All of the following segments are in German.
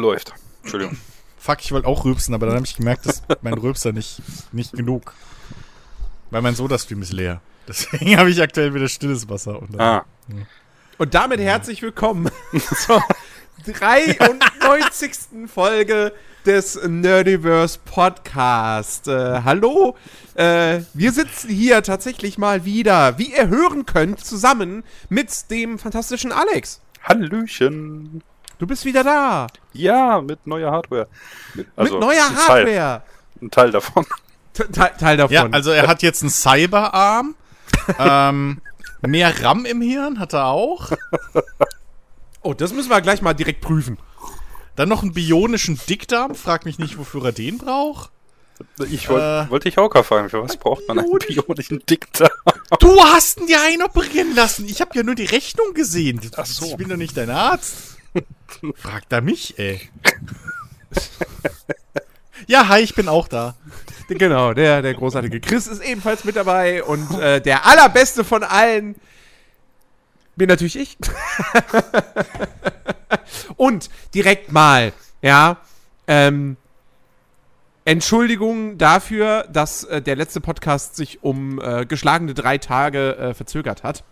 Läuft. Entschuldigung. Fuck, ich wollte auch rülpsen, aber dann habe ich gemerkt, dass mein Rülpser nicht, nicht genug. Weil mein Soda-Stream ist leer. Deswegen habe ich aktuell wieder stilles Wasser. Und dann, Ah. Und damit herzlich willkommen zur 93. Folge des Nerdiverse Podcast. Äh, hallo, äh, wir sitzen hier tatsächlich mal wieder, wie ihr hören könnt, zusammen mit dem fantastischen Alex. Hallöchen. Du bist wieder da. Ja, mit neuer Hardware. Also, mit neuer ein Teil, Hardware. ein Teil davon. Te- Teil, Teil davon. Ja, also er hat jetzt einen Cyberarm. ähm, mehr RAM im Hirn hat er auch. oh, das müssen wir gleich mal direkt prüfen. Dann noch einen bionischen Dickdarm. Frag mich nicht, wofür er den braucht. Ich wollte Äh, wollte ich auch gerade fragen, für was braucht man einen bionischen Dickdarm? Du hast ihn dir einoperieren lassen. Ich habe ja nur die Rechnung gesehen. Ach so. Ich bin doch nicht dein Arzt. Fragt er mich, ey. ja, hi, ich bin auch da. Genau, der, der großartige Chris ist ebenfalls mit dabei und äh, der allerbeste von allen bin natürlich ich. und direkt mal, ja, ähm, Entschuldigung dafür, dass äh, der letzte Podcast sich um äh, geschlagene drei Tage äh, verzögert hat.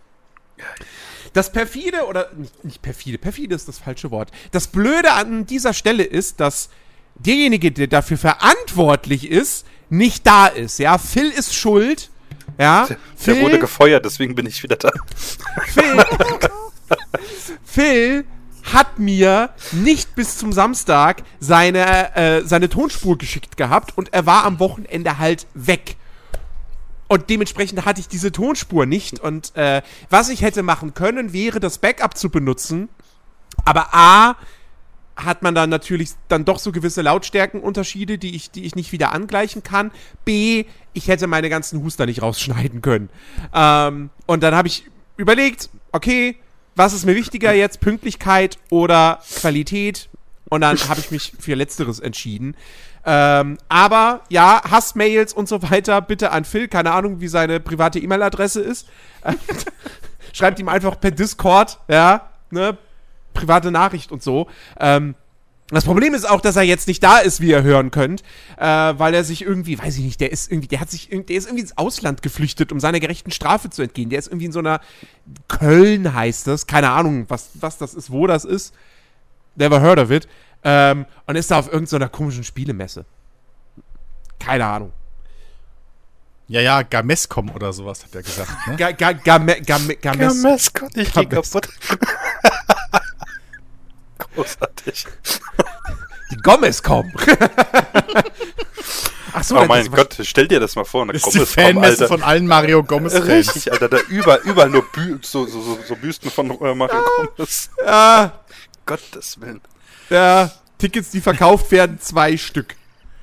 Das perfide, oder nicht, nicht perfide, perfide ist das falsche Wort. Das Blöde an dieser Stelle ist, dass derjenige, der dafür verantwortlich ist, nicht da ist. Ja, Phil ist schuld. Ja, Der wurde gefeuert, deswegen bin ich wieder da. Phil, Phil hat mir nicht bis zum Samstag seine, äh, seine Tonspur geschickt gehabt und er war am Wochenende halt weg. Und dementsprechend hatte ich diese Tonspur nicht. Und äh, was ich hätte machen können, wäre das Backup zu benutzen. Aber A hat man dann natürlich dann doch so gewisse Lautstärkenunterschiede, die ich, die ich nicht wieder angleichen kann. B, ich hätte meine ganzen Huster nicht rausschneiden können. Ähm, und dann habe ich überlegt, okay, was ist mir wichtiger jetzt, Pünktlichkeit oder Qualität? Und dann habe ich mich für Letzteres entschieden. Ähm, aber ja, Hassmails und so weiter, bitte an Phil. Keine Ahnung, wie seine private E-Mail-Adresse ist. Schreibt ihm einfach per Discord, ja, ne, private Nachricht und so. Ähm, das Problem ist auch, dass er jetzt nicht da ist, wie ihr hören könnt, äh, weil er sich irgendwie, weiß ich nicht, der ist irgendwie, der hat sich, der ist irgendwie ins Ausland geflüchtet, um seiner gerechten Strafe zu entgehen. Der ist irgendwie in so einer Köln heißt das, keine Ahnung, was, was das ist, wo das ist. Never heard of it. Ähm, und ist da auf irgendeiner komischen Spielemesse. Keine Ahnung. Ja, ja, Gamescom oder sowas hat er gesagt. Ne? Ga, ga, game, game, games, Mascot, ich geh Games. kaputt. Großartig. die Gomez kommen. Ach so, Oh das mein Gott, stell dir das mal vor. Das ist die Fanmesse von allen Mario Gomez-Fans. Richtig, Alter, da überall, überall nur Bü so, so, so, so Büsten von äh, Mario Gomez. Ah, Gottes Willen. Ja, Tickets, die verkauft werden, zwei Stück.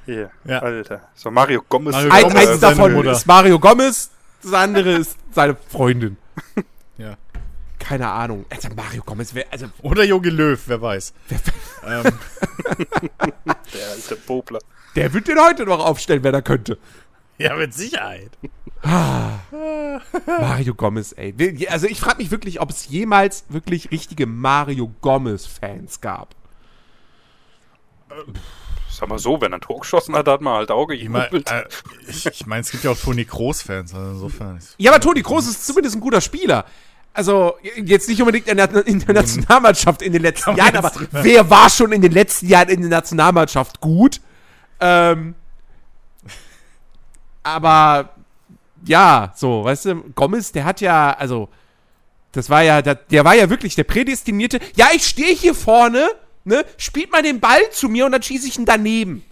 Hier, Ja. Alter. So Mario Gomez. Mario Ein, Gomez eins davon Mutter. ist Mario Gomez, das andere ist seine Freundin. Ja. Keine Ahnung. Alter, Mario Gomez, wer, also, Oder Jogi Löw, wer weiß. ähm, Der alte Popler. der wird den heute noch aufstellen, wenn er könnte. ja, mit Sicherheit. Mario Gomez, ey. Also ich frage mich wirklich, ob es jemals wirklich richtige Mario Gomez-Fans gab. Sag mal so, wenn er ein Tor geschossen hat, hat man halt Auge Ich meine, äh, ich, ich mein, es gibt ja auch Toni Kroos-Fans, also insofern. Ja, aber Toni Kroos ist zumindest ein guter Spieler. Also, jetzt nicht unbedingt in der, in der Nationalmannschaft in den letzten Jahren, aber wer war schon in den letzten Jahren in der Nationalmannschaft gut? Ähm, aber, ja, so, weißt du, Gomez, der hat ja, also, das war ja, der, der war ja wirklich der prädestinierte. Ja, ich stehe hier vorne, ne, spielt mal den Ball zu mir und dann schieße ich ihn daneben.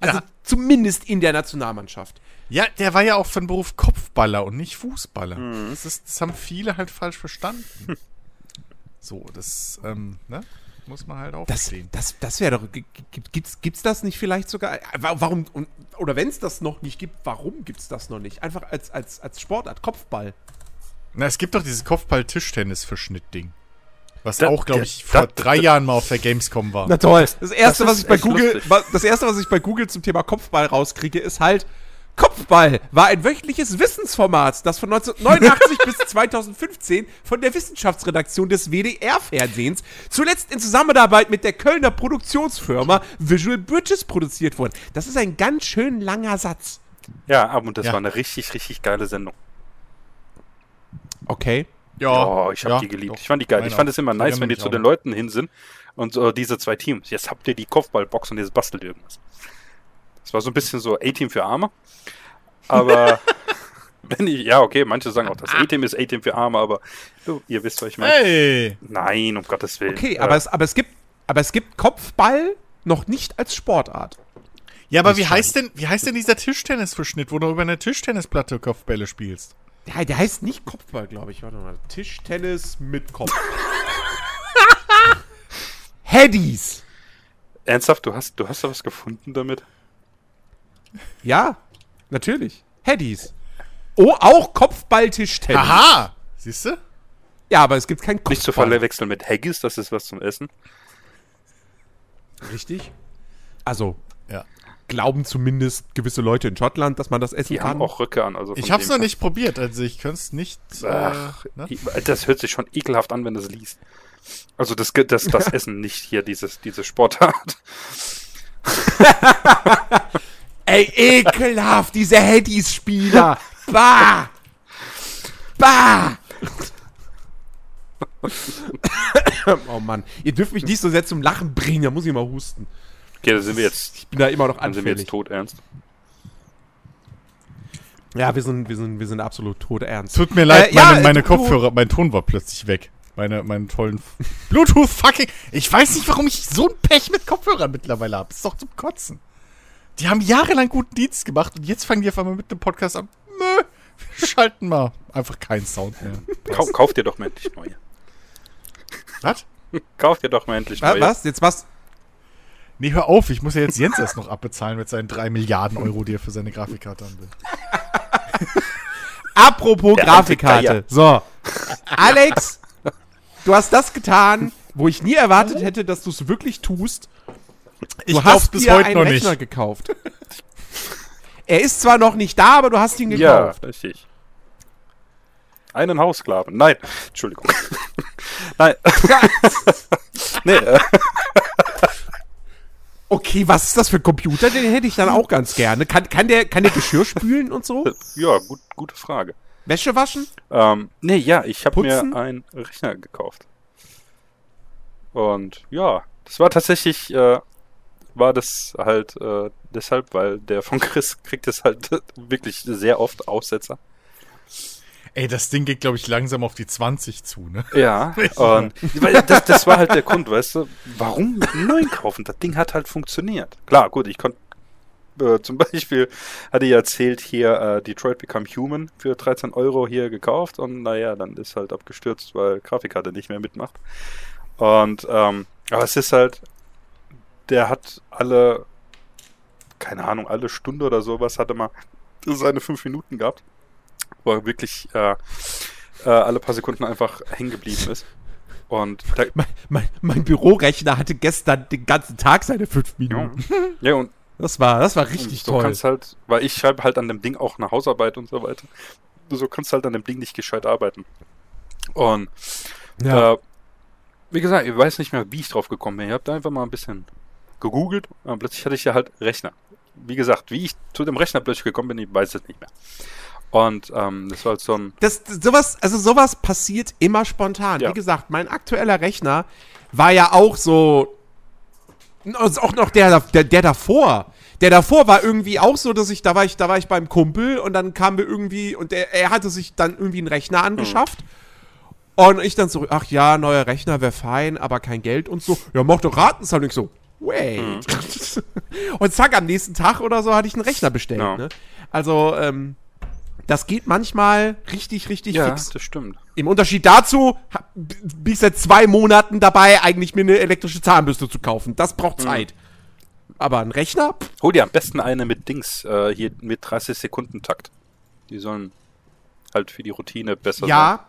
Also, Ja. zumindest in der Nationalmannschaft. Ja, der war ja auch von Beruf Kopfballer und nicht Fußballer. Das, ist, das haben viele halt falsch verstanden. so, das, ähm, ne? Muss man halt auch Das, verstehen. das, das wäre doch. gi- gi- Gibt's, gibt's das nicht vielleicht sogar? äh, wa- Warum? und- Oder wenn es das noch nicht gibt, warum gibt's das noch nicht? Einfach als, als, als Sportart, Kopfball. Na, es gibt doch dieses Kopfball-Tischtennis-Verschnitt-Ding. Was Da- auch, glaube ich, vor da- drei Jahren mal auf der Gamescom war. toll. Das erste, das was ich bei Google, lustig. das erste, was ich bei Google zum Thema Kopfball rauskriege, ist halt Kopfball war ein wöchentliches Wissensformat, das von 1989 bis 2015 von der Wissenschaftsredaktion des WDR-Fernsehens zuletzt in Zusammenarbeit mit der Kölner Produktionsfirma Visual Bridges produziert wurde. Das ist ein ganz schön langer Satz. Ja, aber das Ja. war eine richtig, richtig geile Sendung. Okay. Oh, ich habe ja, die geliebt. doch. Ich fand die geil. Meine Ich fand es immer nice, wenn die zu auch den. Leuten hin sind und so diese zwei Teams. Jetzt habt ihr die Kopfballbox und jetzt bastelt ihr irgendwas. Es war so ein bisschen so A-Team für Arme. Aber wenn ich, ja, okay, manche sagen auch, das A-Team ist A-Team für Arme, aber du, ihr wisst, was ich meine. Hey! Nein, um Gottes Willen. Okay, Äh, aber, es, aber, es gibt, aber es gibt Kopfball noch nicht als Sportart. Ja, aber wie heißt denn, wie heißt denn dieser Tischtennisverschnitt, wo du über eine Tischtennisplatte Kopfbälle spielst? Ja, der heißt nicht Kopfball, glaube ich. Warte mal. Tischtennis mit Kopf. Headies. ernsthaft, du hast, du hast da was gefunden damit? Ja, natürlich. Headies. Oh, auch Kopfball-Tischtennis. Aha! Siehst du? Ja, aber es gibt kein Kopfball. Nicht zu verwechseln mit Haggis, das ist was zum Essen. Richtig. Also, Ja. Glauben zumindest gewisse Leute in Schottland, dass man das essen Die kann. haben auch Röcke an. Also Ich hab's dem noch nicht probiert, also ich könnte es nicht. Ach, äh, ne? das hört sich schon ekelhaft an, wenn du es liest. Also das, das, das Essen nicht hier, dieses, diese Sportart. Ey, ekelhaft, diese Headies-Spieler. Bah! Bah! oh Mann, ihr dürft mich nicht so sehr zum Lachen bringen, da muss ich mal husten. Okay, da sind wir jetzt, Ich bin da immer noch dann sind wir anfällig. jetzt tot ernst. Ja, wir sind, wir sind, wir sind absolut tot ernst. Tut mir leid, Äh, ja, meine, meine du- Kopfhörer, mein Ton war plötzlich weg. Meine, meinen tollen Bluetooth fucking. Ich weiß nicht, warum ich so ein Pech mit Kopfhörern mittlerweile habe. Ist doch zum Kotzen. Die haben jahrelang guten Dienst gemacht und jetzt fangen die auf einmal mit dem Podcast an. Nö, wir schalten mal einfach keinen Sound mehr. Kau, kauf dir doch mal endlich neue. Was? Kauf dir doch mal endlich neue. was? Jetzt was? Nee, hör auf, ich muss ja jetzt Jens erst noch abbezahlen mit seinen 3 Milliarden Euro, die er für seine Grafikkarte haben will. Apropos Der Grafikkarte. So. Alex, du hast das getan, wo ich nie erwartet hätte, dass du es wirklich tust. Ich Du glaub's hast bis dir heute einen noch Rechner nicht. gekauft. Er ist zwar noch nicht da, aber du hast ihn Ja, gekauft. richtig. Einen Haussklaven. Nein, Entschuldigung. Nein. nee, äh, Okay, was ist das für ein Computer? Den hätte ich dann auch ganz gerne. Kann, kann, der, kann der Geschirr spülen und so? ja, gut, gute Frage. Wäsche waschen? Ähm, nee, ja, ich habe mir einen Rechner gekauft. Und ja, das war tatsächlich, äh, war das halt äh, deshalb, weil der von Chris kriegt es halt wirklich sehr oft Aussetzer. Ey, das Ding geht, glaube ich, langsam auf die 20 zu, ne? Ja, und weil das, das war halt der Grund, weißt du, warum einen neuen kaufen? Das Ding hat halt funktioniert. Klar, gut, ich konnte äh, zum Beispiel, hatte ja erzählt, hier äh, Detroit Become Human für 13 Euro hier gekauft und naja, dann ist halt abgestürzt, weil Grafikkarte nicht mehr mitmacht. Und, ähm, aber es ist halt, der hat alle, keine Ahnung, alle Stunde oder sowas hatte mal seine fünf Minuten gehabt, wo er wirklich äh, äh, alle paar Sekunden einfach hängen geblieben ist. Und Mein, mein, mein Bürorechner hatte gestern den ganzen Tag seine fünf ja, Minuten. ja, und Das war, das war richtig so toll. kannst halt, weil ich schreibe halt an dem Ding auch eine Hausarbeit und so weiter. So kannst du halt an dem Ding nicht gescheit arbeiten. Und Ja. äh, wie gesagt, ich weiß nicht mehr, wie ich drauf gekommen bin. Ich habe da einfach mal ein bisschen gegoogelt und plötzlich hatte ich ja halt Rechner. Wie gesagt, wie ich zu dem Rechner plötzlich gekommen bin, ich weiß es nicht mehr. Und ähm, das war halt so ein das, sowas, also sowas passiert immer spontan. Ja. Wie gesagt, mein aktueller Rechner war ja auch so. Also auch noch der, der, der davor. Der davor war irgendwie auch so, dass ich, da war ich, da war ich beim Kumpel und dann kamen wir irgendwie, und der, er hatte sich dann irgendwie einen Rechner angeschafft. Und ich dann so, ach ja, neuer Rechner wäre fein, aber kein Geld und so. Ja, mach doch Ratenzahlung. Ich so, wait. und zack, am nächsten Tag oder so hatte ich einen Rechner bestellt. Ja. Ne? Also, ähm, das geht manchmal richtig, richtig ja, fix. das stimmt. Im Unterschied dazu bin ich seit zwei Monaten dabei, eigentlich mir eine elektrische Zahnbürste zu kaufen. Das braucht Zeit. Aber ein Rechner? Pff, Hol dir am besten eine mit Dings, äh, hier mit 30 Sekunden Takt. Die sollen halt für die Routine besser sein. ja.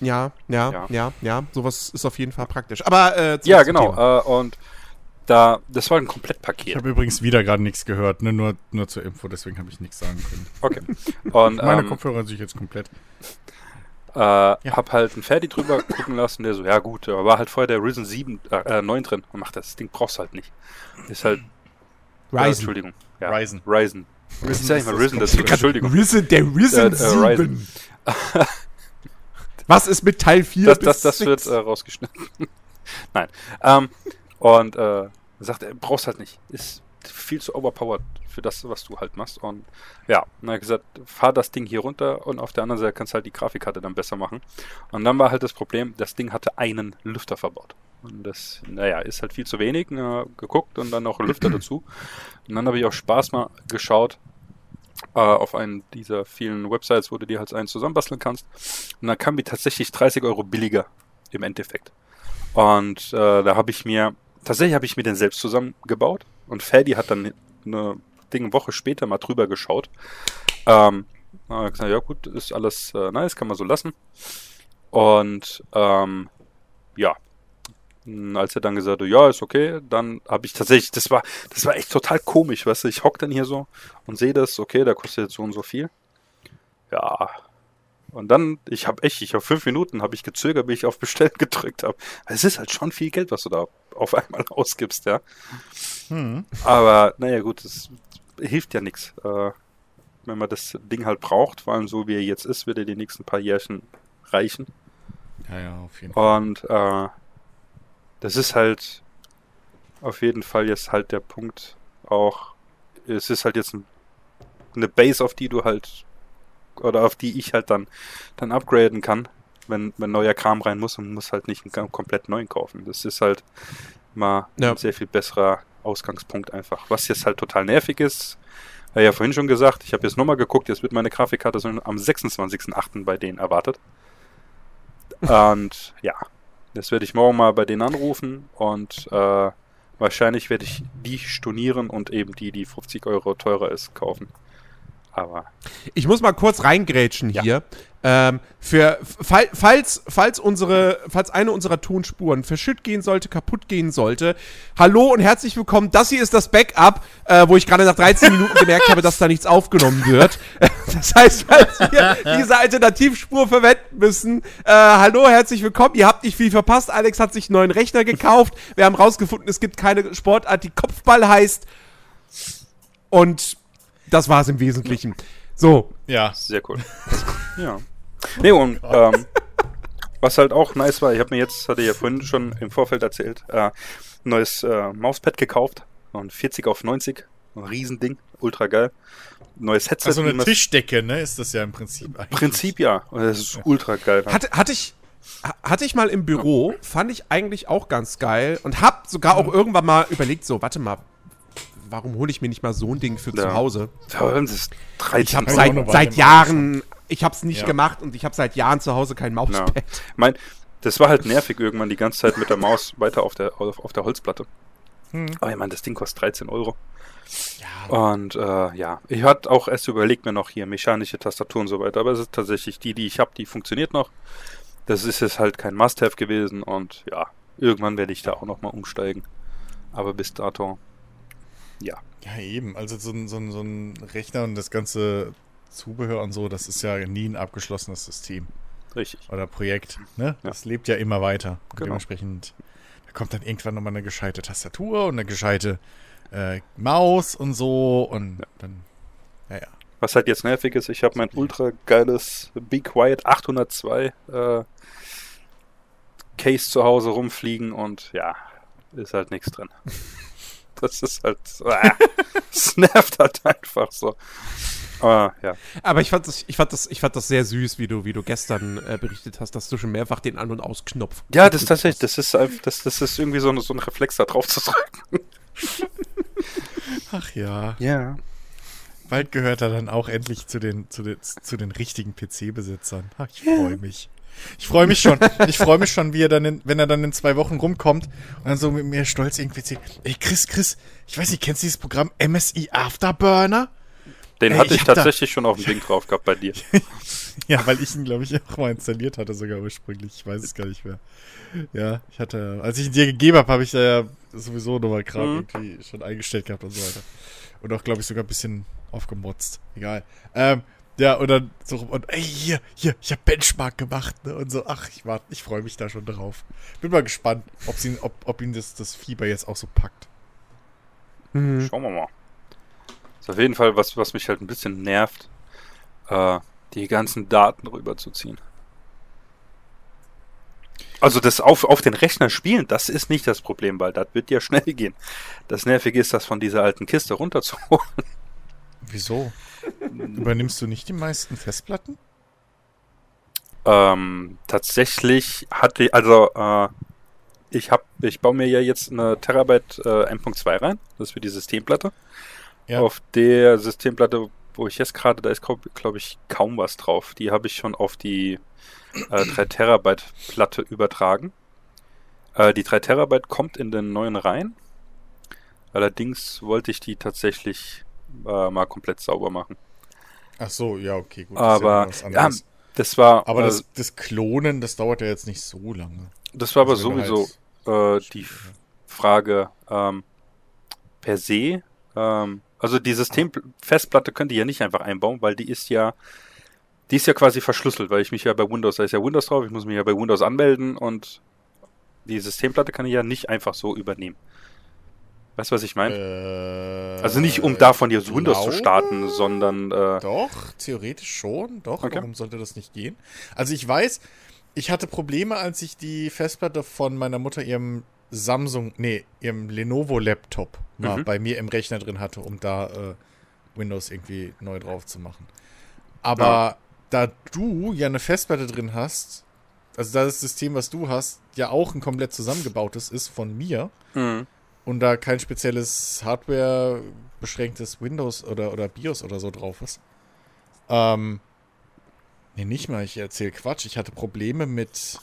Ja, ja, Ja. ja, ja, Sowas ist auf jeden Fall praktisch. Aber äh, Ja, genau. Äh, und da, das war ein Ich Komplettpaket. habe übrigens wieder gerade nichts gehört, ne? nur, nur zur Info, deswegen habe ich nichts sagen können. Okay. Und Meine ähm, Kopfhörer sind jetzt komplett. äh, hab halt einen Ferdi drüber gucken lassen, der so, ja gut, da war halt vorher der Risen 7, äh, 9 drin. Und macht das Ding brauchst du halt nicht. Ist halt, ja, Ryzen. Entschuldigung. Ja, Ryzen. Ryzen. Risen Ich sag nicht mal ist Risen, das komplett- Entschuldigung. Risen, der Risen Äh, äh, 7. Ryzen. Was ist mit Teil 4 Das, bis das, das wird 6? äh, rausgeschnitten. Nein. Ähm, und äh, sagt, er brauchst halt nicht. Ist viel zu overpowered für das, was du halt machst. Und ja, hat er gesagt, fahr das Ding hier runter und auf der anderen Seite kannst du halt die Grafikkarte dann besser machen. Und dann war halt das Problem, das Ding hatte einen Lüfter verbaut. Und das, naja, ist halt viel zu wenig. Na, geguckt und dann noch Lüfter dazu. Und dann habe ich auch Spaß mal geschaut äh, auf einen dieser vielen Websites, wo du dir halt einen zusammenbasteln kannst. Und dann kam die tatsächlich 30 Euro billiger im Endeffekt. Und äh, da habe ich mir, tatsächlich habe ich mir den selbst zusammengebaut. Und Ferdi hat dann eine Ding Woche später mal drüber geschaut. Ähm, gesagt, ja gut, ist alles äh, nice, kann man so lassen. Und ähm, ja, als er dann gesagt hat, ja, ist okay, dann habe ich tatsächlich, das war, das war echt total komisch, weißt du, ich hock dann hier so und sehe das, okay, der kostet jetzt so und so viel. Ja. Und dann, ich habe echt, ich habe fünf Minuten, habe ich gezögert, bis ich auf Bestellen gedrückt habe. Es ist halt schon viel Geld, was du da auf einmal ausgibst, ja. Hm. Aber naja, gut, es hilft ja nichts. Äh, wenn man das Ding halt braucht, vor allem so wie er jetzt ist, wird er die nächsten paar Jährchen reichen. Ja, ja, auf jeden Fall. Und äh, das ist halt auf jeden Fall jetzt halt der Punkt auch, es ist halt jetzt ein, eine Base, auf die du halt, oder auf die ich halt dann, dann upgraden kann, wenn, wenn neuer Kram rein muss und muss halt nicht einen kom- komplett neuen kaufen. Das ist halt mal Ja. ein sehr viel besserer Ausgangspunkt einfach. Was jetzt halt total nervig ist, habe ich ja vorhin schon gesagt, ich habe jetzt nochmal geguckt, jetzt wird meine Grafikkarte so am 26.08. bei denen erwartet. Und ja, das werde ich morgen mal bei denen anrufen und äh, wahrscheinlich werde ich die stornieren und eben die, die 50 Euro teurer ist, kaufen. Aber Ich muss mal kurz reingrätschen Ja. hier. Ähm, für, fall, falls, falls, unsere, falls eine unserer Tonspuren verschütt gehen sollte, kaputt gehen sollte, hallo und herzlich willkommen. Das hier ist das Backup, äh, wo ich gerade nach 13 Minuten gemerkt habe, dass da nichts aufgenommen wird. Das heißt, falls wir diese Alternativspur verwenden müssen, äh, hallo, herzlich willkommen. Ihr habt nicht viel verpasst. Alex hat sich einen neuen Rechner gekauft. Wir haben rausgefunden, es gibt keine Sportart, die Kopfball heißt. Und das war es im Wesentlichen. So, Ja. sehr cool. ja. Nee, und ähm, was halt auch nice war, ich habe mir jetzt, hatte ich ja vorhin schon im Vorfeld erzählt, äh, ein neues äh, Mauspad gekauft. Und 40 auf 90. Ein Riesending. Ultra geil. Neues Headset. Also eine Tischdecke, ne? Ist das ja im Prinzip eigentlich. Prinzip ja. Und das ist ultra geil. Hatte, hatte ich. ha- Hatte ich mal im Büro, fand ich eigentlich auch ganz geil und hab sogar auch irgendwann mal überlegt, so, warte mal, warum hole ich mir nicht mal so ein Ding für Ja. zu Hause? Vor allem, das ist 13 Ich habe seit, seit Jahren, ich habe es nicht Ja. gemacht und ich habe seit Jahren zu Hause kein Ja. Mauspad. Mein, das war halt nervig irgendwann die ganze Zeit mit der Maus weiter auf der, auf, auf der Holzplatte. Hm. Aber ich meine, das Ding kostet 13 Euro. Ja, Und äh, ja, ich hatte auch erst überlegt mir noch hier mechanische Tastatur und so weiter, aber es ist tatsächlich die, die ich habe, die funktioniert noch. Das ist jetzt halt kein Must-Have gewesen und ja, irgendwann werde ich da auch nochmal umsteigen. Aber bis dato, ja. ja, eben. Also so ein, so, ein, so ein Rechner und das ganze Zubehör und so, das ist ja nie ein abgeschlossenes System Richtig. oder Projekt. Ne? Das lebt ja immer weiter. Genau. Dementsprechend, da kommt dann irgendwann nochmal eine gescheite Tastatur und eine gescheite äh, Maus und so und dann, naja. Was halt jetzt nervig ist, ich habe mein ultra geiles Be Quiet 802 äh, Case zu Hause rumfliegen und ja, ist halt nichts drin. Das ist halt, ah, es nervt halt einfach so. Aber ja, Aber ich fand das, ich fand das, ich fand das sehr süß, wie du, wie du gestern äh, berichtet hast, dass du schon mehrfach den An- und Ausknopf. ja, das ist tatsächlich, das ist einfach, das, das ist irgendwie so, eine, so ein Reflex da drauf zu drücken. Ach ja. Ja. Bald gehört er dann auch endlich zu den, zu den, zu den richtigen PC-Besitzern. Ach, ich freue mich. Ich freue mich schon. Ich freue mich schon, wie er dann, in, wenn er dann in zwei Wochen rumkommt und dann so mit mir stolz irgendwie erzählt, ey Chris, Chris, ich weiß nicht, kennst du dieses Programm MSI Afterburner? Den Ey, hatte ich ich hab da- tatsächlich schon auf dem Ding drauf gehabt bei dir. Ja, weil ich ihn, glaube ich, auch mal installiert hatte, sogar ursprünglich. Ich weiß es gar nicht mehr. Ja, ich hatte, als ich ihn dir gegeben habe, habe ich da ja sowieso nochmal Kram Mhm. irgendwie schon eingestellt gehabt und so weiter. Und auch, glaube ich, sogar ein bisschen aufgemotzt. Egal. Ähm, ja, und dann so, und ey, hier, hier, ich habe Benchmark gemacht, ne? Und so, ach, ich warte, ich freue mich da schon drauf. Bin mal gespannt, ob ihn, ob, ob ihn das, das Fieber jetzt auch so packt. Mhm. Schauen wir mal. Ist auf jeden Fall was, was mich halt ein bisschen nervt, äh, die ganzen Daten rüberzuziehen. Also das auf, auf den Rechner spielen, das ist nicht das Problem, weil das wird ja schnell gehen. Das Nervige ist, das von dieser alten Kiste runterzuholen. Wieso? Übernimmst du nicht die meisten Festplatten? Ähm, tatsächlich hatte, also äh, ich hab, ich baue mir ja jetzt eine Terabyte äh, M.2 rein, das ist für die Systemplatte. Ja. Auf der Systemplatte, wo ich jetzt gerade, da ist glaube glaub ich kaum was drauf. Die habe ich schon auf die äh, 3 Terabyte Platte übertragen. Äh, die 3 Terabyte kommt in den neuen rein. Allerdings wollte ich die tatsächlich äh, mal komplett sauber machen. Ach so, ja, okay, gut. das Aber was ja, das war Aber äh, das, das Klonen, das dauert ja jetzt nicht so lange. Das war aber Also sowieso halt- äh, die Frage ähm, per se. Ähm, also die Systemfestplatte könnt ihr ja nicht einfach einbauen, weil die ist ja, die ist ja quasi verschlüsselt, weil ich mich ja bei Windows, da ist ja Windows drauf, ich muss mich ja bei Windows anmelden und die Systemplatte kann ich ja nicht einfach so übernehmen. Weißt du, was ich meine? Äh, also nicht um davon jetzt ich Windows zu starten, sondern äh, Doch, theoretisch schon. Doch, Okay. warum sollte das nicht gehen? Also ich weiß, ich hatte Probleme, als ich die Festplatte von meiner Mutter ihrem Samsung, nee, ihrem Lenovo-Laptop mal Mhm. bei mir im Rechner drin hatte, um da äh, Windows irgendwie neu drauf zu machen. Aber Ja. da du ja eine Festplatte drin hast, also da das System, was du hast, ja auch ein komplett zusammengebautes ist von mir, mh, und da kein spezielles Hardware beschränktes Windows oder, oder BIOS oder so drauf ist. Ähm, nee, nicht mal, ich erzähle Quatsch. Ich hatte Probleme mit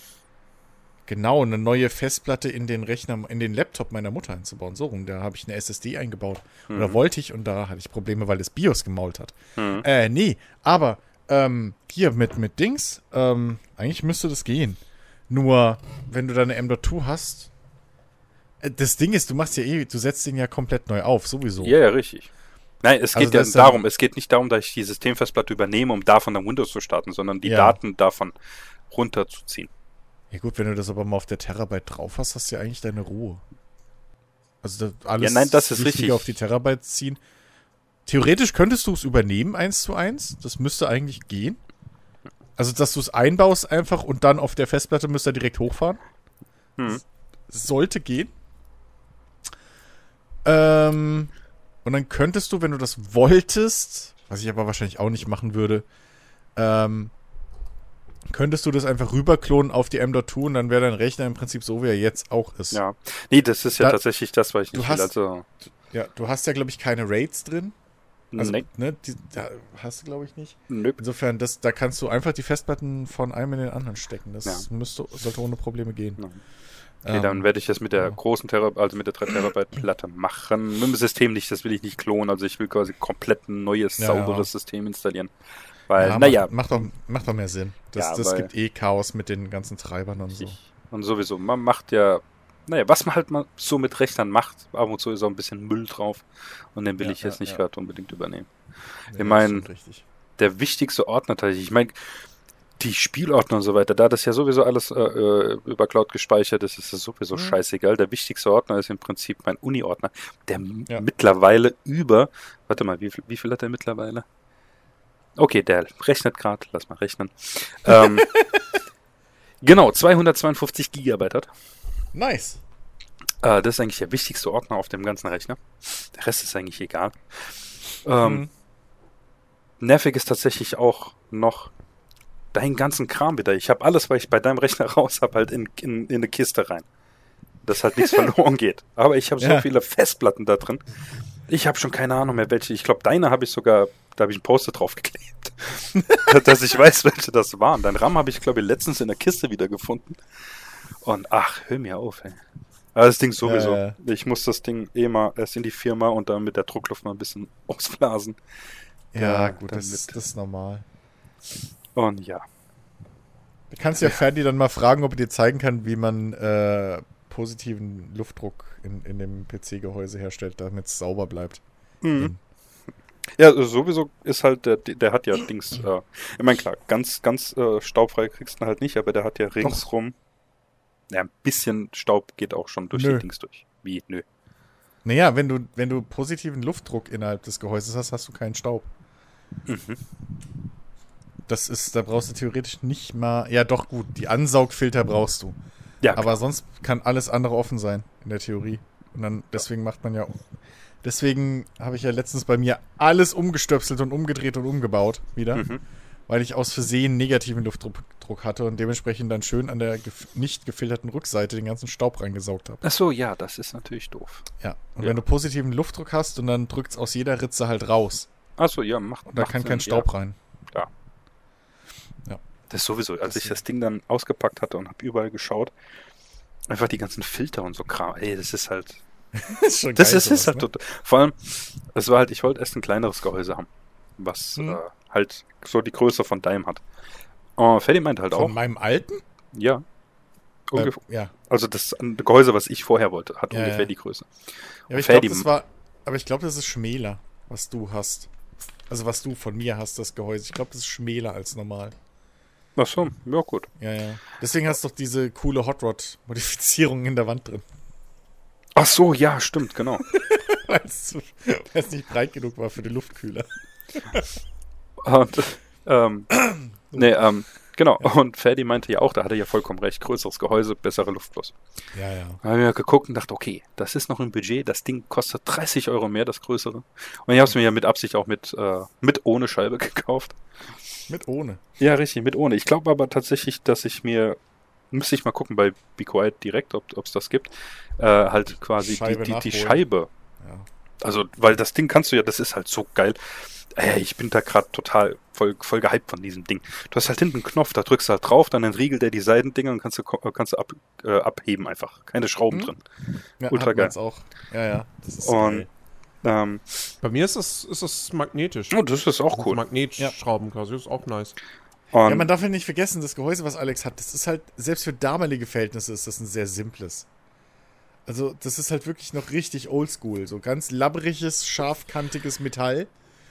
genau eine neue Festplatte in den Rechner, in den Laptop meiner Mutter einzubauen. So rum, da habe ich eine SSD eingebaut. Oder wollte ich und da hatte ich Probleme, weil das BIOS gemault hat. mh. Äh, nee, aber ähm, hier mit, mit Dings, ähm, eigentlich müsste das gehen. Nur, wenn du da eine M.2 hast, das Ding ist, du machst ja eh, du setzt den ja komplett neu auf, sowieso. Ja, ja, richtig. Nein, es Also geht ja ist dann- darum, es geht nicht darum, dass ich die Systemfestplatte übernehme, um davon dann Windows zu starten, sondern die Ja. Daten davon runterzuziehen. Ja gut, wenn du das aber mal auf der Terabyte drauf hast, hast du ja eigentlich deine Ruhe. Also alles Ja, nein, das ist richtig. auf die Terabyte ziehen. Theoretisch könntest du es übernehmen, eins zu eins. Das müsste eigentlich gehen. Also, dass du es einbaust einfach und dann auf der Festplatte müsste er direkt hochfahren. Hm. Sollte gehen. Ähm, und dann könntest du, wenn du das wolltest, was ich aber wahrscheinlich auch nicht machen würde, ähm, könntest du das einfach rüberklonen auf die M.2 und dann wäre dein Rechner im Prinzip so, wie er jetzt auch ist. Ja. Nee, das ist ja Da- tatsächlich das, was ich du nicht hast- will. Also, Ja, du hast ja, glaube ich, keine Raids drin. Also, nee, ne, die, da hast du, glaube ich, nicht. nö. Insofern, das, da kannst du einfach die Festplatten von einem in den anderen stecken. Das Ja. müsste, sollte ohne Probleme gehen. Ja. Okay, Ähm, dann werde ich das mit der ja. großen Terabyte, also mit der 3 Terabyte Platte machen. Mit dem System nicht, das will ich nicht klonen. Also ich will quasi komplett ein neues, Ja, sauberes System installieren. Weil, ja, naja, Macht, doch, macht doch mehr Sinn. Das, Ja, das gibt eh Chaos mit den ganzen Treibern und so. Und sowieso, man macht ja, naja, was man halt mal so mit Rechnern macht, ab und zu ist auch ein bisschen Müll drauf. Und den will Ja, ich jetzt ja, nicht ja. gerade unbedingt übernehmen. Ja, ich mein- das stimmt richtig. der wichtigste Ordner tatsächlich. Ich meine, die Spielordner und so weiter, da das ja sowieso alles äh, äh, über Cloud gespeichert ist, ist es sowieso Mhm. scheißegal. Der wichtigste Ordner ist im Prinzip mein Uni-Ordner, der Ja. mittlerweile über, warte mal, wie viel, wie viel hat er mittlerweile? Okay, der rechnet gerade, lass mal rechnen. Ähm, genau, 252 Gigabyte hat. Nice. Äh, das ist eigentlich der wichtigste Ordner auf dem ganzen Rechner. Der Rest ist eigentlich egal. Ähm, Mhm. Nervig ist tatsächlich auch noch deinen ganzen Kram wieder. Ich habe alles, was ich bei deinem Rechner raus habe, halt in, in, in eine Kiste rein. Dass halt nichts verloren geht. Aber ich habe so Ja. viele Festplatten da drin. Ich habe schon keine Ahnung mehr, welche. Ich glaube, deine habe ich sogar, da habe ich ein Poster draufgeklebt. dass ich weiß, welche das waren. Dein RAM habe ich, glaube ich, letztens in der Kiste wieder gefunden. Und ach, hör mir auf, ey. Aber das Ding sowieso. Ja, ja. Ich muss das Ding eh mal erst in die Firma und dann mit der Druckluft mal ein bisschen ausblasen. Ja, äh, gut, das, das ist normal. Und ja. Du kannst ja Ferdi dann mal fragen, ob er dir zeigen kann, wie man äh, positiven Luftdruck in, in dem PC-Gehäuse herstellt, damit es sauber bleibt. Mhm. Ja, also sowieso ist halt, der, der hat ja Dings, äh, ich meine, klar, ganz, ganz äh, staubfrei kriegst du ihn halt nicht, aber der hat ja ringsrum, ja, ein bisschen Staub geht auch schon durch Nö. die Dings durch. Wie? Nö. Naja, wenn du, wenn du positiven Luftdruck innerhalb des Gehäuses hast, hast du keinen Staub. Mhm. Das ist, da brauchst du theoretisch nicht mal. Ja, doch gut, die Ansaugfilter brauchst du. Ja, klar. Aber sonst kann alles andere offen sein, in der Theorie. Und dann, deswegen macht man ja. Deswegen habe ich ja letztens bei mir alles umgestöpselt und umgedreht und umgebaut wieder, Mhm. weil ich aus Versehen negativen Luftdruck Druck hatte und dementsprechend dann schön an der gef nicht gefilterten Rückseite den ganzen Staub reingesaugt habe. Ach so, ja, das ist natürlich doof. Ja. Und Ja. wenn du positiven Luftdruck hast und dann drückt es aus jeder Ritze halt raus. Ach so, ja, macht Und da kann Sinn, kein Staub rein. Das ist sowieso, als ich Deswegen. das Ding dann ausgepackt hatte und habe überall geschaut, einfach die ganzen Filter und so Kram. Ey, das ist halt, das ist das ist, ist sowas, halt ne? total. Vor allem, es war halt, ich wollte erst ein kleineres Gehäuse haben, was Hm. äh, halt so die Größe von deinem hat. Und Freddy meinte halt Von auch, meinem alten? ja, Äh, ja. also das Gehäuse, was ich vorher wollte, hat Ja, ungefähr ja. die Größe. Ja, aber ich Ferdi- glaube, das war. Aber ich glaube, das ist schmäler, was du hast. Also was du von mir hast, das Gehäuse. Ich glaube, das ist schmäler als normal. Ach so, ja gut. Ja, ja. Deswegen hast du doch diese coole Hot Rod-Modifizierung in der Wand drin. Ach so, ja, stimmt, genau. Weil es zu- weil es nicht breit genug war für den Luftkühler. Und, ähm, nee, ähm, genau. Und Ferdi meinte ja auch, da hatte er ja vollkommen recht, größeres Gehäuse, bessere Luftfluss. Ja, ja. Da habe ich mir geguckt und dachte, okay, das ist noch im Budget, das Ding kostet 30 Euro mehr, das größere. Und ich habe es mir ja mit Absicht auch mit, äh, mit ohne Scheibe gekauft. Mit ohne. Ja, richtig, mit ohne. Ich glaube aber tatsächlich, dass ich mir, müsste ich mal gucken bei Be Quiet direkt, ob es das gibt, äh, halt quasi Scheibe die, die, die. Scheibe. Ja. Also, weil das Ding kannst du ja, das ist halt so geil. Ey, ich bin da gerade total voll, voll gehypt von diesem Ding. Du hast halt hinten einen Knopf, da drückst du halt drauf, dann entriegelt der die Seitendinger und kannst du, kannst du ab, äh, abheben einfach. Keine Schrauben Mhm. drin. ja Ultra geil. auch. Ja, ja. Das ist Und-. Ähm, Bei mir ist das, ist das magnetisch. oh, das ist auch Also cool. Magnetschrauben quasi, ist auch nice. Und, Ja, man darf ja nicht vergessen, das Gehäuse, was Alex hat, das ist halt, selbst für damalige Verhältnisse ist das ein sehr simples. Also, das ist halt wirklich noch richtig oldschool. So ganz labbriges, scharfkantiges Metall.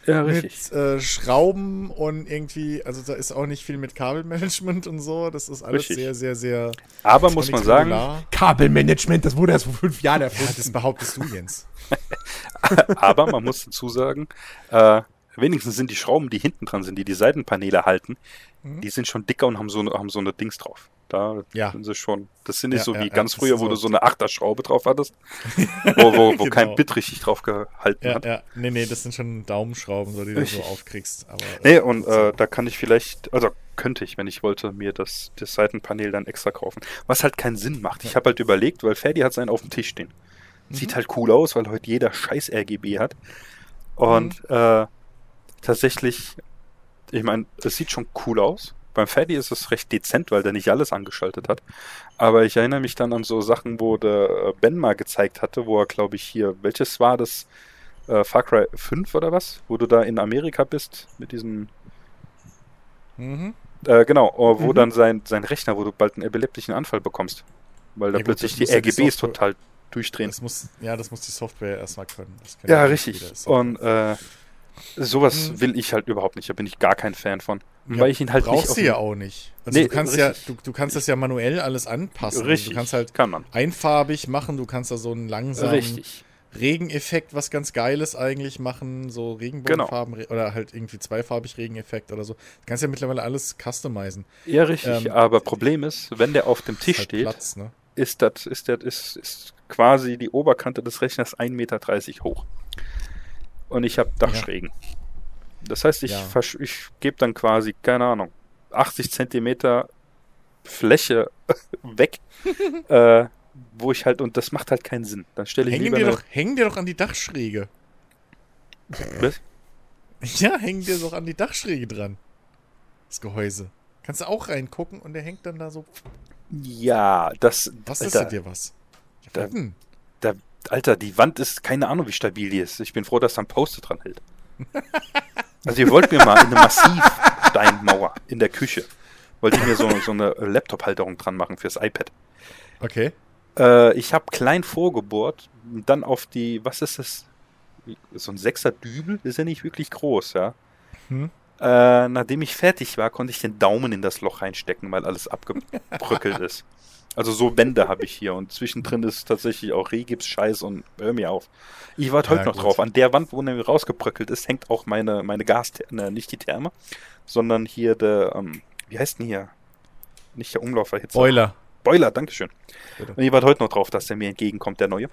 ja, richtig. Mit äh, Schrauben und irgendwie, also da ist auch nicht viel mit Kabelmanagement und so. Das ist alles Richtig. sehr, sehr, sehr. Aber muss man sagen, modular. Kabelmanagement, das wurde erst vor fünf Jahren Ja, das erfunden. behauptest du, Jens. aber man muss dazu sagen, äh, wenigstens sind die Schrauben, die hinten dran sind, die die Seitenpaneele halten, Mhm. die sind schon dicker und haben so, eine- haben so eine Dings drauf. Da Ja. sind sie schon. Das sind nicht Ja, so wie ja, ganz früher, wo du so- so eine Achterschraube drauf hattest, wo, wo, wo Genau. kein Bit richtig drauf gehalten Ja, hat. ja. Nee, nee, das sind schon Daumenschrauben, so, die du so aufkriegst. Aber, Nee, und so. äh, da kann ich vielleicht, also könnte ich, wenn ich wollte, mir das, das Seitenpanel dann extra kaufen. Was halt keinen Sinn macht. Ich habe halt überlegt, weil Ferdi hat seinen auf dem Tisch stehen. Mhm. Sieht halt cool aus, weil heute jeder scheiß RGB hat. Und Mhm. äh, tatsächlich, ich meine, es sieht schon cool aus. Beim Ferdi ist es recht dezent, weil der nicht alles angeschaltet hat. Aber ich erinnere mich dann an so Sachen, wo der äh, Ben mal gezeigt hatte, wo er, glaube ich, hier, welches war das? Äh, Far Cry 5 oder was? Wo du da in Amerika bist mit diesem Mhm. äh, genau, äh, wo Mhm. dann sein, sein Rechner, wo du bald einen epileptischen Anfall bekommst. Weil da Ja gut, plötzlich das die RGBs total durchdrehen. Das muss, ja, das muss die Software erstmal können. Ja, richtig. Und äh, sowas Mhm. will ich halt überhaupt nicht. Da bin ich gar kein Fan von. Ja, weil ich ihn halt nicht brauchst auf du ja auch nicht. Also Nee, du kannst richtig. ja, du, du kannst das ja manuell alles anpassen. Richtig, Du kannst halt kann man. einfarbig machen, du kannst da so einen langsamen Richtig. Regeneffekt, was ganz Geiles eigentlich machen, so Regenbogenfarben re- oder halt irgendwie zweifarbig Regeneffekt oder so. Du kannst ja mittlerweile alles customizen. Ja, richtig. Ähm, Aber Problem ist, wenn der auf dem Tisch halt steht, Platz, ne? ist das ist, das ist, ist quasi die Oberkante des Rechners 1,30 Meter hoch. Und ich habe Dachschrägen. Das heißt, ich, Ja. ich gebe dann quasi, keine Ahnung, 80 Zentimeter Fläche weg, äh, wo ich halt, und das macht halt keinen Sinn. Dann stelle ich Hängen dir, doch, hängen dir doch an die Dachschräge. Was? Ja, hängen dir doch an die Dachschräge dran. Das Gehäuse. Kannst du auch reingucken und der hängt dann da so. Ja, das, Was ist da dir was? Ja, Da- gucken. da, Alter, die Wand ist, keine Ahnung, wie stabil die ist. Ich bin froh, dass da ein Poster dran hält. Also ihr wollt mir mal eine Massivsteinmauer in der Küche. Wollte ich mir so, so eine Laptop-Halterung dran machen fürs iPad. Okay. Äh, ich habe klein vorgebohrt, dann auf die, was ist das? So ein sechser Dübel ist ja nicht wirklich groß, ja. Hm. Äh, nachdem ich fertig war, konnte ich den Daumen in das Loch reinstecken, weil alles abgebröckelt ist. Also so Wände habe ich hier und zwischendrin ist tatsächlich auch Regips, Scheiß und hör mir auf. Ich warte heute Ja, noch gut. drauf. An der Wand, wo nämlich rausgebröckelt ist, hängt auch meine, meine Gas, ne, nicht die Therme, sondern hier der, ähm, wie heißt denn hier? Nicht der Umlauferhitzer. Boiler. Boiler, Dankeschön. Bitte. Und ich warte heute noch drauf, dass der mir entgegenkommt, der neue.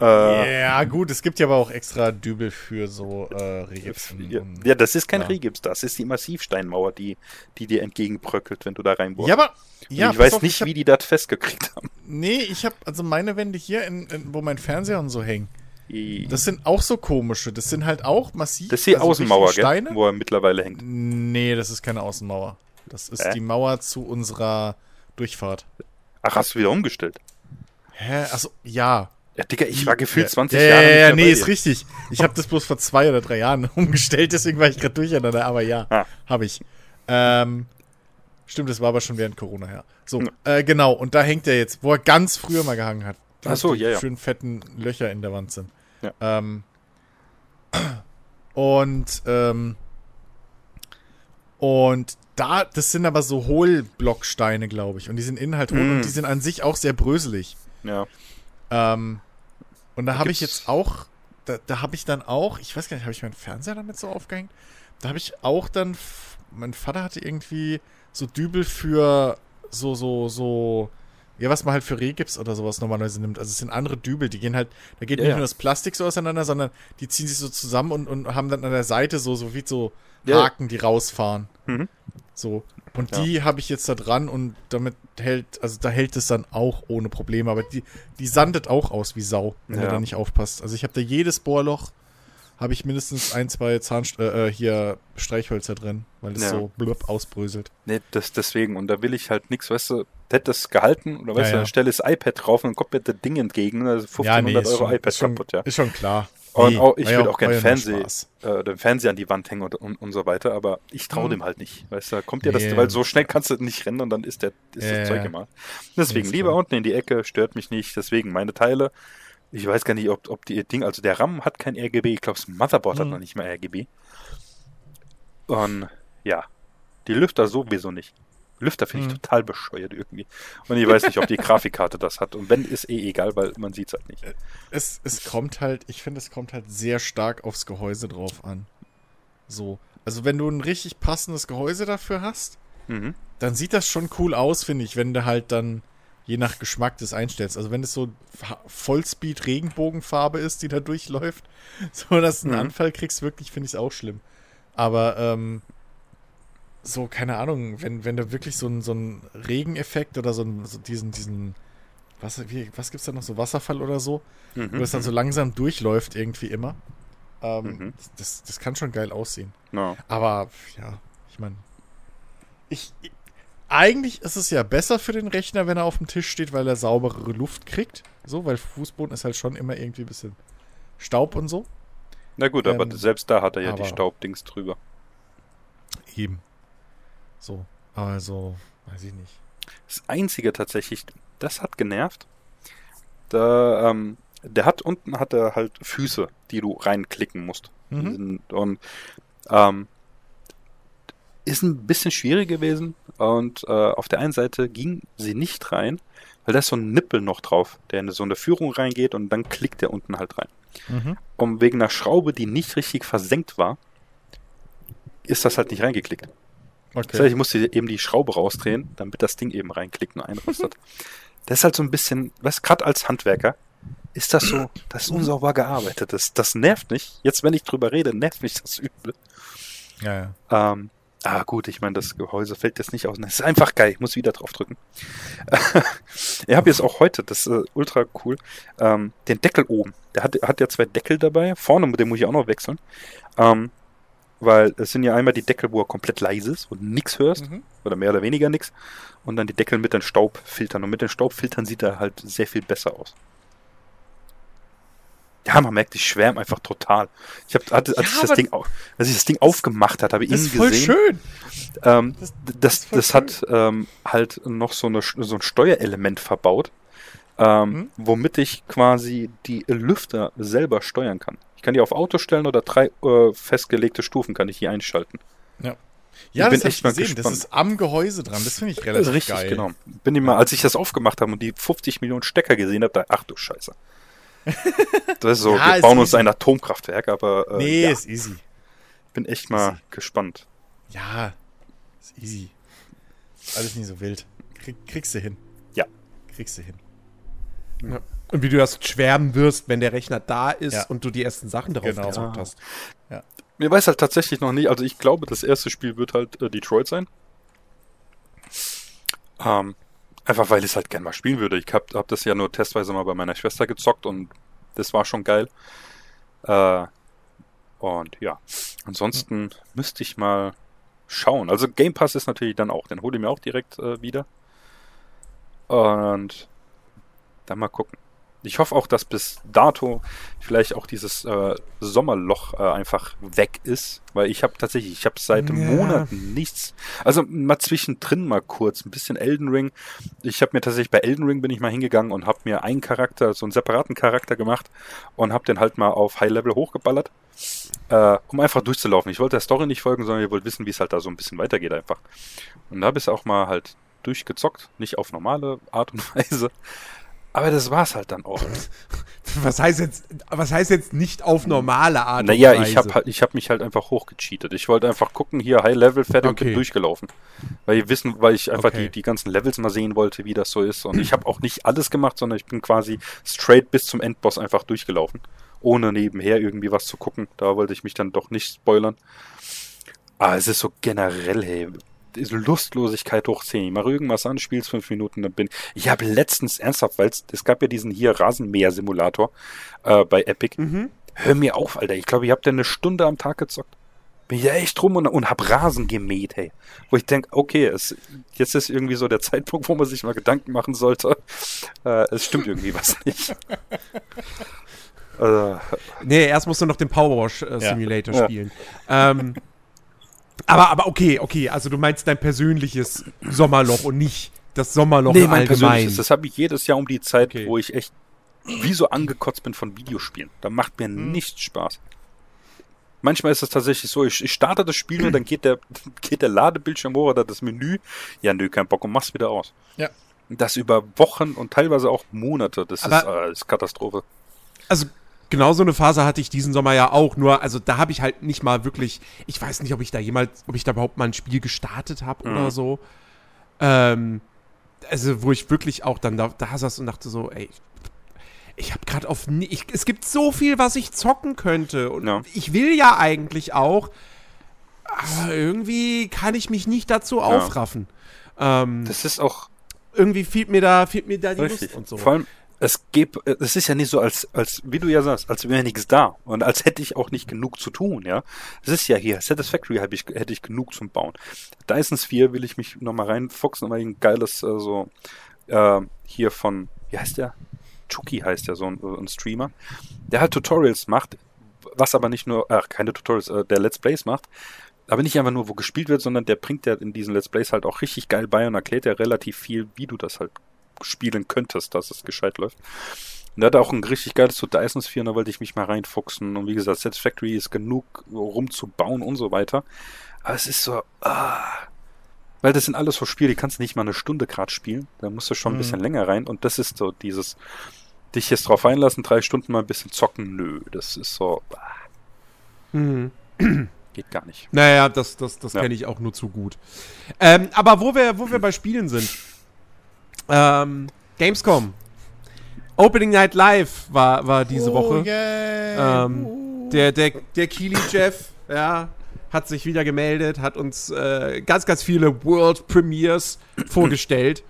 Äh, Ja, gut, es gibt ja aber auch extra Dübel für so äh, Regips. und- ja, das ist kein ja. Regips, das ist die Massivsteinmauer, die, die dir entgegenbröckelt, wenn du da reinbohrst. Ja, aber. Ja, ich weiß auf, nicht, ich hab, wie die das festgekriegt haben. Nee, ich habe also meine Wände hier, in, in, wo mein Fernseher und so hängen. Das, sind auch so komische. Das sind halt auch massiv. das ist die also Außenmauer, richtige gell? Steine. wo er mittlerweile hängt. Nee, das ist keine Außenmauer. Das ist Hä? die Mauer zu unserer Durchfahrt. Ach, hast du wieder umgestellt? Hä? Achso, ja. Ja, Digga, ich war gefühlt ja, 20 ja, Jahre Ja, ja, mehr nee, ist dir. richtig. Ich habe das bloß vor zwei oder drei Jahren umgestellt, deswegen war ich gerade durcheinander, aber ja, Ah. habe ich. Ähm, stimmt, das war aber schon während Corona, ja. So, Ja. äh, genau, und da hängt er jetzt, wo er ganz früher mal gehangen hat. Ach so, ja, ja. schön fetten Löcher in der Wand sind. Ja. Ähm, und, ähm, und da, das sind aber so Hohlblocksteine, glaube ich. Und die sind innen halt hohl Mm. und die sind an sich auch sehr bröselig. Ja. Ähm, und da Da habe ich jetzt auch, da, da habe ich dann auch, ich weiß gar nicht, habe ich meinen Fernseher damit so aufgehängt? Da habe ich auch dann, mein Vater hatte irgendwie so Dübel für so, so, so, ja, was man halt für Rehgips oder sowas normalerweise nimmt. Also es sind andere Dübel, die gehen halt, da geht Ja, nicht ja. nur das Plastik so auseinander, sondern die ziehen sich so zusammen und, und haben dann an der Seite so, so wie so Ja. Haken, die rausfahren. Mhm. So. Und Ja. die habe ich jetzt da dran und damit hält, also da hält es dann auch ohne Probleme. Aber die, die sandet auch aus wie Sau, wenn Ja. du da nicht aufpasst. Also ich habe da jedes Bohrloch, habe ich mindestens ein, zwei Zahn, äh, äh, hier Streichhölzer drin, weil es Ja. so blub ausbröselt. Nee, das, deswegen. Und da will ich halt nichts, weißt du, hätte das gehalten oder weißt du, dann stelle das iPad drauf und dann kommt mir das Ding entgegen, also 1500 ja, nee, Euro schon, iPad schon, kaputt, ja. ist schon klar. Und Nee, auch, ich will auch Fernseher, Spaß. äh, den Fernseher an die Wand hängen und, und, und so weiter, aber ich traue Hm. dem halt nicht. Weißt du, da kommt ja das, Nee. weil so schnell kannst du nicht rennen und dann ist, der, ist Ja, das Zeug immer. Deswegen lieber unten in die Ecke, stört mich nicht. Deswegen meine Teile. Ich weiß gar nicht, ob, ob die Ding, also der RAM hat kein RGB, ich glaube, das Motherboard hat Hm. noch nicht mal RGB. Und ja, die Lüfter sowieso nicht. Lüfter finde ich Hm. total bescheuert irgendwie. Und ich weiß nicht, ob die Grafikkarte das hat. Und wenn, ist eh egal, weil man sieht es halt nicht. Es, es kommt halt, ich finde, es kommt halt sehr stark aufs Gehäuse drauf an. So. Also wenn du ein richtig passendes Gehäuse dafür hast, Mhm. dann sieht das schon cool aus, finde ich, wenn du halt dann je nach Geschmack das einstellst. Also wenn es so Vollspeed Regenbogenfarbe ist, die da durchläuft, so dass du einen Mhm. Anfall kriegst, wirklich finde ich es auch schlimm. Aber ähm, so, keine Ahnung, wenn, wenn du wirklich so einen so einen Regeneffekt oder so, einen, so diesen, diesen, was, wie, was gibt's da noch, so Wasserfall oder so, Mhm. wo es dann so langsam durchläuft irgendwie immer. Ähm, Mhm. das, das kann schon geil aussehen. Ja. Aber ja, ich meine, ich, ich- eigentlich ist es ja besser für den Rechner, wenn er auf dem Tisch steht, weil er sauberere Luft kriegt. So, weil Fußboden ist halt schon immer irgendwie ein bisschen Staub und so. Na gut, aber Ähm, selbst da hat er ja die aber- Staubdings drüber. Eben. So, also, weiß ich nicht. Das Einzige tatsächlich, das hat genervt. Da, ähm, der hat unten hat er halt Füße, die du reinklicken musst. Mhm. Und ähm, ist ein bisschen schwierig gewesen. Und äh, auf der einen Seite ging sie nicht rein, weil da ist so ein Nippel noch drauf, der in so eine Führung reingeht und dann klickt der unten halt rein. Mhm. Und wegen einer Schraube, die nicht richtig versenkt war, ist das halt nicht reingeklickt. Das heißt, Okay. ich musste eben die Schraube rausdrehen, damit das Ding eben reinklickt und einrostet. das ist halt so ein bisschen, was gerade als Handwerker, ist das so, das ist unsauber gearbeitet. Das, das nervt mich. Jetzt, wenn ich drüber rede, nervt mich das übel. Ja, ja. Ähm, ah, gut, ich meine, das Gehäuse fällt jetzt nicht aus. Das ist einfach geil. Ich muss wieder drauf drücken. ich habe jetzt auch heute, das ist äh, ultra cool, ähm, den Deckel oben. Der hat, hat ja zwei Deckel dabei. Vorne, mit dem muss ich auch noch wechseln. Ähm, weil es sind ja einmal die Deckel, wo er komplett leise ist und nichts hörst Mhm. oder mehr oder weniger nichts. Und dann die Deckel mit den Staubfiltern. Und mit den Staubfiltern sieht er halt sehr viel besser aus. Ja, man merkt, ich schwärme einfach total. Ich hab, hatte, als, Ja, ich das Ding, als ich das Ding aufgemacht hat, habe ich Das ihn ist voll gesehen. schön. Ähm, das das, voll das hat ähm, halt noch so, eine, so ein Steuerelement verbaut, ähm, Mhm. womit ich quasi die Lüfter selber steuern kann. Ich kann die auf Auto stellen oder drei äh, festgelegte Stufen kann ich hier einschalten. Ja, Ich bin das hab echt mal gesehen. Das gespannt. ist am Gehäuse dran. Das finde ich relativ Richtig, geil. genau. Bin ich mal, als ich das aufgemacht habe und die 50 Millionen Stecker gesehen habe, da, ach du Scheiße. Das ist so, Ja, wir bauen uns easy. ein Atomkraftwerk, aber äh, Nee, ja, ist easy. bin echt mal easy. gespannt. Ja, ist easy. Alles nicht so wild. Krieg, kriegst du hin. Ja. Kriegst du hin. Ja. Und wie du das schwärmen wirst, wenn der Rechner da ist Ja. und du die ersten Sachen darauf Genau. gezockt hast. Mir weiß halt tatsächlich noch nicht, also ich glaube, das erste Spiel wird halt äh, Detroit sein. Ähm, einfach weil ich es halt gern mal spielen würde. Ich hab, hab das ja nur testweise mal bei meiner Schwester gezockt und das war schon geil. Äh, und ja, ansonsten müsste ich mal schauen. Also Game Pass ist natürlich dann auch, den hole ich mir auch direkt äh, wieder. Und dann mal gucken. Ich hoffe auch, dass bis dato vielleicht auch dieses äh, Sommerloch äh, einfach weg ist, weil ich habe tatsächlich, ich habe seit Ja. Monaten nichts, also mal zwischendrin mal kurz, ein bisschen Elden Ring. Ich habe mir tatsächlich bei Elden Ring bin ich mal hingegangen und habe mir einen Charakter, so einen separaten Charakter gemacht und habe den halt mal auf High Level hochgeballert, äh, um einfach durchzulaufen. Ich wollte der Story nicht folgen, sondern ich wollte wissen, wie es halt da so ein bisschen weitergeht einfach. Und da habe ich auch mal halt durchgezockt, nicht auf normale Art und Weise. Aber das war's halt dann auch. Was heißt jetzt, was heißt jetzt nicht auf normale Art Naja, und Weise? ich habe halt, ich hab mich halt einfach hochgecheatet. Ich wollte einfach gucken, hier High Level fertig und Okay. bin durchgelaufen. Weil ich wissen, weil ich einfach Okay. die, die ganzen Levels mal sehen wollte, wie das so ist. Und ich habe auch nicht alles gemacht, sondern ich bin quasi straight bis zum Endboss einfach durchgelaufen. Ohne nebenher irgendwie was zu gucken. Da wollte ich mich dann doch nicht spoilern. Aber es ist so generell, hey, diese Lustlosigkeit hoch 10. Ich mache irgendwas an, spielst fünf Minuten, dann bin ich. habe letztens ernsthaft, weil es gab ja diesen hier Rasenmäher-Simulator äh, bei Epic. Mhm. Hör mir auf, Alter. Ich glaube, ich habe da eine Stunde am Tag gezockt. Bin ja echt rum und, und hab Rasen gemäht, hey. Wo ich denke, okay, es, jetzt ist irgendwie so der Zeitpunkt, wo man sich mal Gedanken machen sollte. Äh, es stimmt irgendwie was nicht. äh, Nee, erst musst du noch den Powerwash äh, Ja. Simulator Ja. spielen. Ähm, aber, aber okay, okay, also du meinst dein persönliches Sommerloch und nicht das Sommerloch nee, mein persönliches. Das habe ich jedes Jahr um die Zeit, Okay. wo ich echt wie so angekotzt bin von Videospielen. Da macht mir Hm. nichts Spaß. Manchmal ist es tatsächlich so, ich, ich starte das Spiel und dann geht der, geht der Ladebildschirm hoch oder das Menü. Ja, nö, kein Bock und mach's wieder aus. Ja. Das über Wochen und teilweise auch Monate. Das ist, Aber- äh, ist Katastrophe. Also genau so eine Phase hatte ich diesen Sommer ja auch, nur also da habe ich halt nicht mal wirklich, ich weiß nicht, ob ich da jemals, ob ich da überhaupt mal ein Spiel gestartet habe Mhm. oder so. Ähm, also wo ich wirklich auch dann da, da saß und dachte so, ey, ich habe gerade auf, ich, es gibt so viel, was ich zocken könnte und Ja. ich will ja eigentlich auch, aber irgendwie kann ich mich nicht dazu aufraffen. Ähm, Das ist auch irgendwie fehlt mir da, fehlt mir da die richtig. Lust und so. Vor allem, es gibt, es ist ja nicht so, als, als, wie du ja sagst, als wäre nichts da und als hätte ich auch nicht genug zu tun, ja. Es ist ja hier, Satisfactory hab ich, hätte ich genug zum Bauen. Dyson Sphere will ich mich nochmal reinfuchsen, mal ein geiles, äh, so, äh, hier von, wie heißt der? Chucky heißt der, so ein, ein Streamer, der halt Tutorials macht, was aber nicht nur, ach, keine Tutorials, äh, der Let's Plays macht, aber nicht einfach nur, wo gespielt wird, sondern der bringt ja in diesen Let's Plays halt auch richtig geil bei und erklärt ja relativ viel, wie du das halt spielen könntest, dass es gescheit läuft. Und hat auch ein richtig geiles zu Dyson Sphere, da wollte ich mich mal reinfuchsen. Und wie gesagt, Satisfactory ist genug rumzubauen und so weiter. Aber es ist so, ah. Weil das sind alles so Spiele, die kannst du nicht mal eine Stunde grad spielen. Da musst du schon ein Mhm. bisschen länger rein. Und das ist so dieses, dich jetzt drauf einlassen, drei Stunden mal ein bisschen zocken, nö. Das ist so, ah, Mhm. geht gar nicht. Naja, das, das, das Ja. kenne ich auch nur zu gut. Ähm, aber wo wir, wo wir bei Spielen sind. Ähm, Gamescom. Opening Night Live war, war diese oh, Woche. Yeah. Ähm, der, der, der Keely Jeff, ja, hat sich wieder gemeldet, hat uns äh, ganz, ganz viele World Premiers vorgestellt.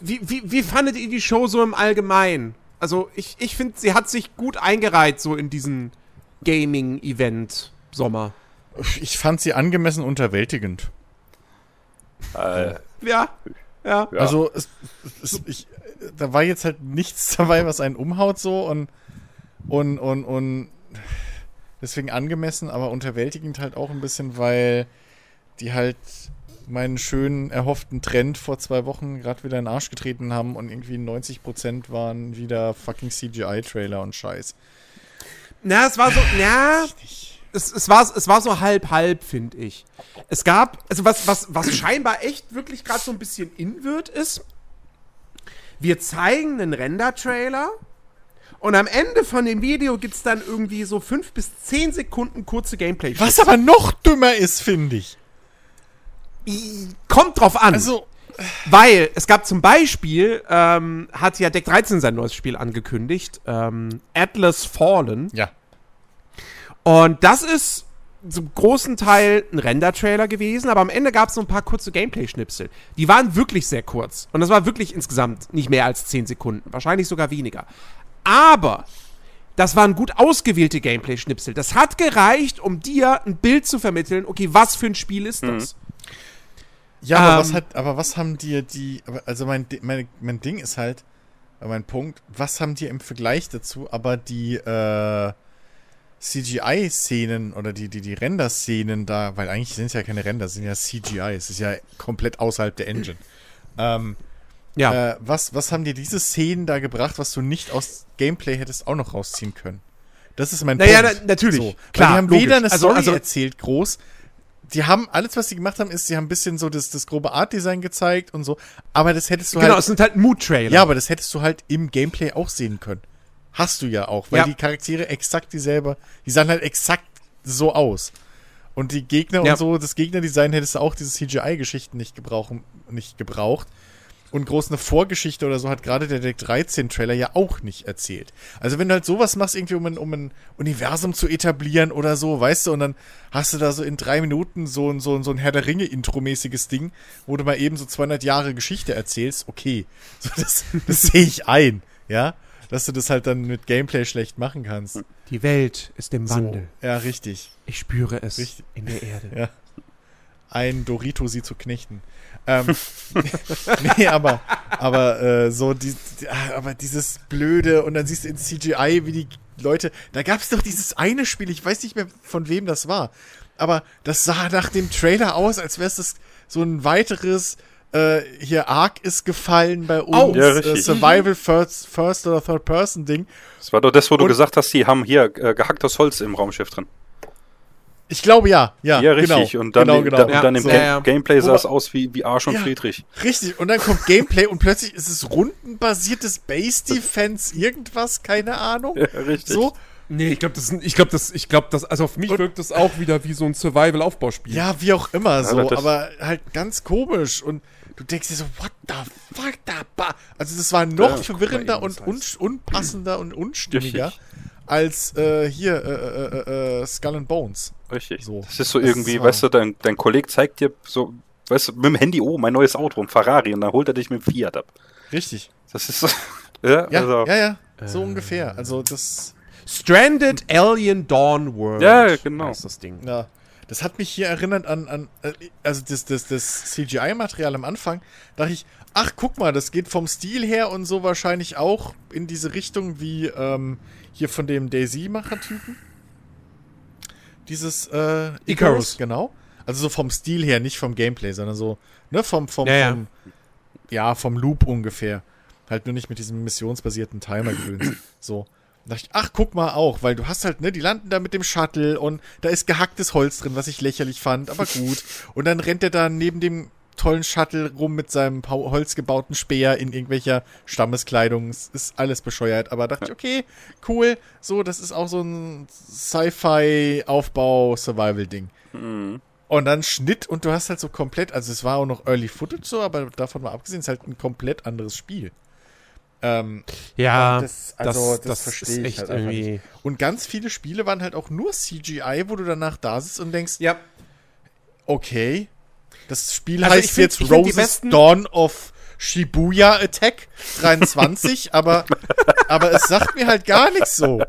Wie, wie, wie fandet ihr die Show so im Allgemeinen? Also, ich, ich finde, sie hat sich gut eingereiht, so in diesen Gaming-Event Sommer. ich fand sie angemessen unterwältigend. Äh, Ja, ja. ja. Also, es, es, ich, da war jetzt halt nichts dabei, was einen umhaut so und, und, und, und deswegen angemessen, aber unterwältigend halt auch ein bisschen, weil die halt meinen schönen erhofften Trend vor zwei Wochen gerade wieder in den Arsch getreten haben und irgendwie 90% waren wieder fucking CGI-Trailer und Scheiß. Na, es war so, ja, es, es, war, es war so halb, halb, finde ich. Es gab, also was, was, was scheinbar echt wirklich gerade so ein bisschen in wird, ist, wir zeigen einen Render-Trailer und am Ende von dem Video gibt es dann irgendwie so fünf bis zehn Sekunden kurze gameplay Was aber noch dümmer ist, finde ich. Kommt drauf an. Also, Weil es gab zum Beispiel, ähm, hat ja Deck 13 sein neues Spiel angekündigt, ähm, Atlas Fallen. ja. Und das ist zum großen Teil ein Render-Trailer gewesen, aber am Ende gab es so ein paar kurze Gameplay-Schnipsel. Die waren wirklich sehr kurz. Und das war wirklich insgesamt nicht mehr als 10 Sekunden. Wahrscheinlich sogar weniger. Aber das waren gut ausgewählte Gameplay-Schnipsel. Das hat gereicht, um dir ein Bild zu vermitteln, okay, was für ein Spiel ist das? Ja, aber, Ähm. was hat, aber was haben dir die, also mein, mein, mein Ding ist halt, mein Punkt, was haben dir im Vergleich dazu aber die äh, CGI-Szenen oder die, die, die Render-Szenen da, weil eigentlich sind es ja keine Render, es sind ja CGI, es ist ja komplett außerhalb der Engine. Ähm, Ja. äh, was, was haben dir diese Szenen da gebracht, was du nicht aus Gameplay hättest auch noch rausziehen können? Das ist mein Naja, Punkt. na- natürlich. So. Klar, die haben logisch. weder eine Also- Story also- erzählt groß. Die haben, alles, was sie gemacht haben, ist, sie haben ein bisschen so das, das grobe Art-Design gezeigt und so. Aber das hättest du genau, halt. es sind halt Mood-Trailer. Ja, aber das hättest du halt im Gameplay auch sehen können. Hast du ja auch, weil Ja. die Charaktere exakt dieselbe, die sahen halt exakt so aus. Und die Gegner Ja. und so, das Gegnerdesign hättest du auch diese CGI-Geschichten nicht, gebrauchen, nicht gebraucht. Und groß eine Vorgeschichte oder so hat gerade der Deck 13 Trailer ja auch nicht erzählt. Also wenn du halt sowas machst, irgendwie um ein, um ein Universum zu etablieren oder so, weißt du, und dann hast du da so in drei Minuten so, ein- so, ein- so ein Herr der Ringe-Intro-mäßiges Ding, wo du mal eben so 200 Jahre Geschichte erzählst, okay. So, das das sehe ich ein, ja. Dass du das halt dann mit Gameplay schlecht machen kannst. Die Welt ist im Wandel. So, ja, richtig. Ich spüre es Richtig. in der Erde. Ja. Ein Dorito sie zu knechten. Ähm, nee, aber, aber äh, so die, ah, aber dieses blöde und dann siehst du in CGI, wie die Leute, da gab es doch dieses eine Spiel, ich weiß nicht mehr von wem das war, aber das sah nach dem Trailer aus, als wäre es so ein weiteres äh, hier Ark ist gefallen bei uns, Oh. Ja, äh, richtig. Survival First, First oder Third Person Ding. Das war doch das, wo du Und- gesagt hast, die haben hier äh, gehacktes Holz im Raumschiff drin. Ich glaube ja, ja, Ja, richtig. Genau, und dann, genau, im- genau. dann, Ja, dann im so. Ga Ja, ja. Gameplay sah es aus wie, wie Arsch und Ja. Friedrich. Richtig, und dann kommt Gameplay und plötzlich ist es rundenbasiertes Base Defense, irgendwas, keine Ahnung. Ja, richtig. So, Nee, ich glaube, das, ist- ich glaube, das, ich glaube, das, also auf mich Und- wirkt das auch wieder wie so ein Survival-Aufbauspiel. ja, wie auch immer, so, aber halt ganz komisch und du denkst dir so, what the fuck, da ba Also das war noch Ja, verwirrender und un unpassender und unstimmiger Richtig. als äh, hier äh, äh, äh, äh, Skull and Bones. Richtig. So. Das ist so Das irgendwie, ist weißt du, dein, dein Kollege zeigt dir so, weißt du, mit dem Handy, oh, mein neues Auto, ein Ferrari, und dann holt er dich mit dem Fiat ab. Richtig. Das ist so, ja, Ja, also, ja, ja, so ungefähr. Also das, Stranded Alien Dawn World. Ja, genau. Heißt das Ding. Ja, das hat mich hier erinnert an, an äh, also das, das, das CGI-Material am Anfang. Dachte ich, ach guck mal, das geht vom Stil her und so wahrscheinlich auch in diese Richtung wie ähm, hier von dem Daisy-Macher-Typen. Dieses äh, Icarus, Icarus. genau. Also so vom Stil her, nicht vom Gameplay, sondern so, ne, vom, vom, Ja, ja. vom ja, vom Loop ungefähr. Halt nur nicht mit diesem missionsbasierten Timer gewöhnt. So. Ich, ach, guck mal auch, weil du hast halt, ne, die landen da mit dem Shuttle und da ist gehacktes Holz drin, was ich lächerlich fand, aber gut. Und dann rennt er da neben dem tollen Shuttle rum mit seinem holzgebauten Speer in irgendwelcher Stammeskleidung. Es ist alles bescheuert, aber dachte ich, okay, cool. So, das ist auch so ein Sci-Fi-Aufbau-Survival-Ding. Mhm. Und dann Schnitt und du hast halt so komplett, also es war auch noch Early Footage so, aber davon mal abgesehen, ist halt ein komplett anderes Spiel. Ähm, Ja, das- also, das, das das, versteh ist ich halt einfach irgendwie. und ganz viele Spiele waren halt auch nur CGI, wo du danach da sitzt und denkst, Ja. okay, das Spiel Also heißt find- jetzt Roses Dawn of Shibuya Attack 23, aber, aber es sagt mir halt gar nichts so.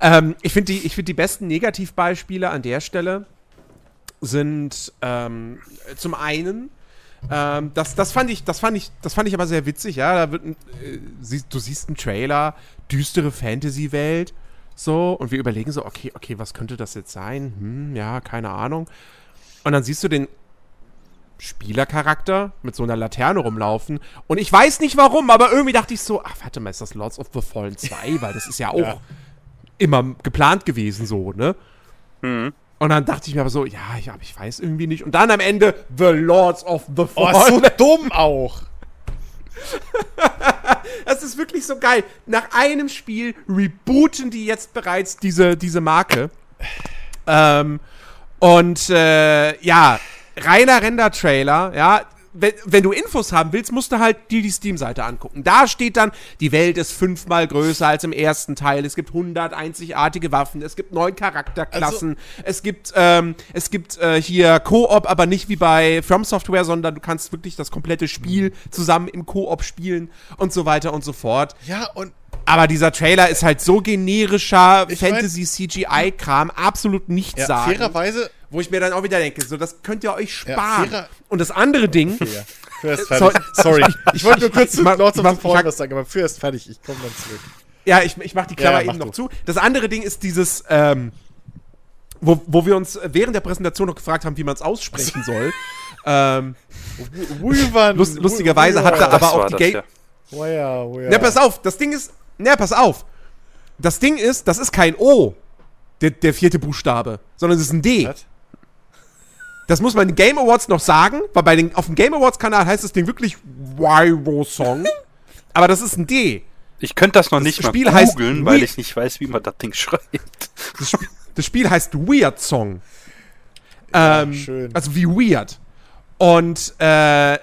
Ähm, ich finde die, ich find die besten Negativbeispiele an der Stelle sind ähm, zum einen Ähm, das, das, fand ich, das, fand ich, das fand ich aber sehr witzig, ja. Da wird ein, äh, sie, du siehst einen Trailer, düstere Fantasy-Welt, so, und wir überlegen so, okay, okay, was könnte das jetzt sein? Hm, ja, keine Ahnung. Und dann siehst du den Spielercharakter mit so einer Laterne rumlaufen. Und ich weiß nicht warum, aber irgendwie dachte ich so, ach, warte mal, ist das Lords of the Fallen 2? Weil das ist ja auch Ja. immer geplant gewesen, so, ne? Mhm. Und dann dachte ich mir aber so, ja, ich, aber ich weiß irgendwie nicht. Und dann am Ende The Lords of the Oh, Fallen. so dumm auch. Das ist wirklich so geil. Nach einem Spiel rebooten die jetzt bereits diese, diese Marke. Ähm, und äh, ja, reiner Render-Trailer, ja. Wenn, wenn du Infos haben willst, musst du halt dir die Steam-Seite angucken. Da steht dann, die Welt ist fünfmal größer als im ersten Teil. Es gibt 100 einzigartige Waffen. Es gibt neun Charakterklassen. es gibt, ähm, es gibt äh, hier Koop, aber nicht wie bei From Software, sondern du kannst wirklich das komplette Spiel zusammen im Koop spielen und so weiter und so fort. Ja, und Aber dieser Trailer ist halt so generischer Fantasy-CGI-Kram, absolut nichts ja, sagen. fairerweise. Wo ich mir dann auch wieder denke, so, das könnt ihr euch Ja, sparen. fairer- und das andere Ding, Ja, first So- fertig. Sorry. Ich wollte nur kurz ich zu Lords of ich the Fallen was sagen, aber first fertig. Ich komme dann zurück. ja, ich, ich mach die Klammer Ja, mach eben noch du. zu. Das andere Ding ist dieses, ähm, wo, wo wir uns während der Präsentation noch gefragt haben, wie man es aussprechen soll. ähm, lust, lustigerweise hat er aber auch die Game. ja. Na, pass auf, das Ding ist. Na, pass auf. Das Ding ist, das ist kein O, der, der vierte Buchstabe, sondern es ist ein D. Was? Das muss man in den Game Awards noch sagen, weil bei den, auf dem Game Awards Kanal heißt das Ding wirklich Wyro Song. Aber das ist ein D. Ich könnte das noch nicht Spiel mal googeln, weil We- ich nicht weiß, wie man das Ding schreibt. Das, Sp das Spiel heißt Weird Song. Ähm, schön. Also wie weird. Und äh,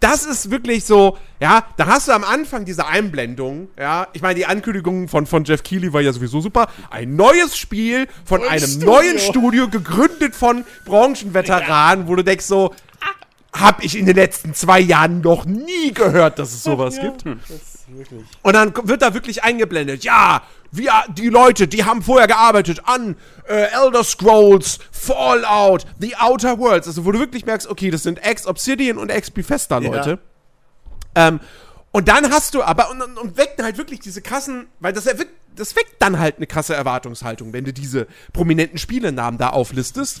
das ist wirklich so, ja, da hast du am Anfang diese Einblendung, ja, ich meine, die Ankündigung von, von Jeff Keighley war ja sowieso super. Ein neues Spiel von Neues einem Studio. neuen Studio, gegründet von Branchenveteranen, wo du denkst so, hab ich in den letzten zwei Jahren noch nie gehört, dass es sowas Ja, gibt. Das ist wirklich. Und dann wird da wirklich eingeblendet, ja, wir, die Leute, die haben vorher gearbeitet an äh, Elder Scrolls, Fallout, The Outer Worlds, also wo du wirklich merkst, okay, das sind Ex-Obsidian und Ex-Bethesda-Leute. Ähm, und dann hast du aber, und, und, wecken halt wirklich diese krassen, weil das, erweckt, das weckt dann halt eine krasse Erwartungshaltung, wenn du diese prominenten Spielenamen da auflistest.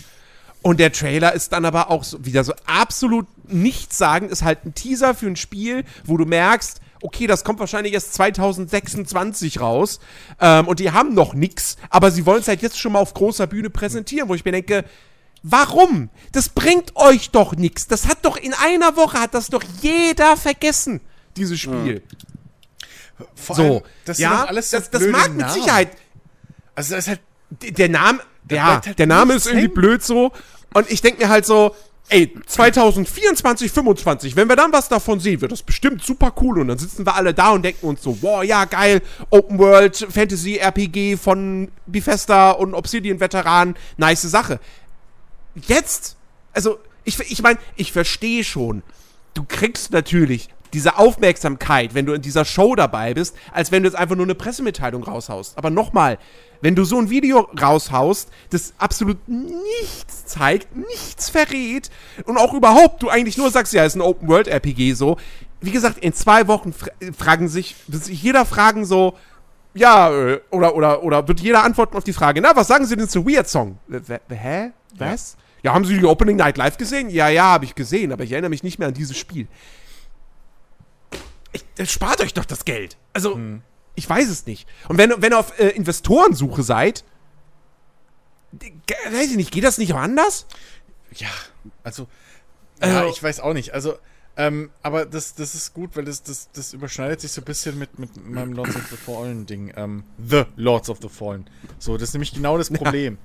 Und der Trailer ist dann aber auch so, wieder so absolut nichtssagend, ist halt ein Teaser für ein Spiel, wo du merkst, okay, das kommt wahrscheinlich erst 2026 raus ähm, und die haben noch nix, aber sie wollen es halt jetzt schon mal auf großer Bühne präsentieren, wo ich mir denke, warum? Das bringt euch doch nix. Das hat doch in einer Woche, hat das doch jeder vergessen, dieses Spiel. Vor So, allem, das ja, alles das, das mag mit Namen. Sicherheit Also, das ist halt. Der Name, ja, halt der Name nichts ist irgendwie hängen. blöd so. Und ich denke mir halt so, ey, 2024, 25, wenn wir dann was davon sehen, wird das bestimmt super cool. Und dann sitzen wir alle da und denken uns so, wow, ja, geil, Open World, Fantasy, RPG von Bethesda und Obsidian-Veteranen, nice Sache. Jetzt, also, ich, ich meine, ich verstehe schon, du kriegst natürlich diese Aufmerksamkeit, wenn du in dieser Show dabei bist, als wenn du jetzt einfach nur eine Pressemitteilung raushaust. Aber nochmal, wenn du so ein Video raushaust, das absolut nichts zeigt, nichts verrät und auch überhaupt du eigentlich nur sagst, ja, ist ein Open-World-RPG so. Wie gesagt, in zwei Wochen fra fragen sich, wird sich jeder fragen so, ja, äh, oder, oder, oder wird jeder antworten auf die Frage, na, was sagen Sie denn zu Weird Song? Hä? Was? Ja. haben Sie die Opening Night Live gesehen? Ja, ja, habe ich gesehen, aber ich erinnere mich nicht mehr an dieses Spiel. Ich, äh, spart euch doch das Geld. Also, ich weiß es nicht. Und wenn, wenn ihr auf äh, Investorensuche seid, weiß ich nicht, geht das nicht auch anders? Ja, also. Ja, Also- ich weiß auch nicht. Also, ähm, aber das, das ist gut, weil das, das, das überschneidet sich so ein bisschen mit, mit meinem Lords of the Fallen Ding. Ähm, the Lords of the Fallen. So, das ist nämlich genau das Problem.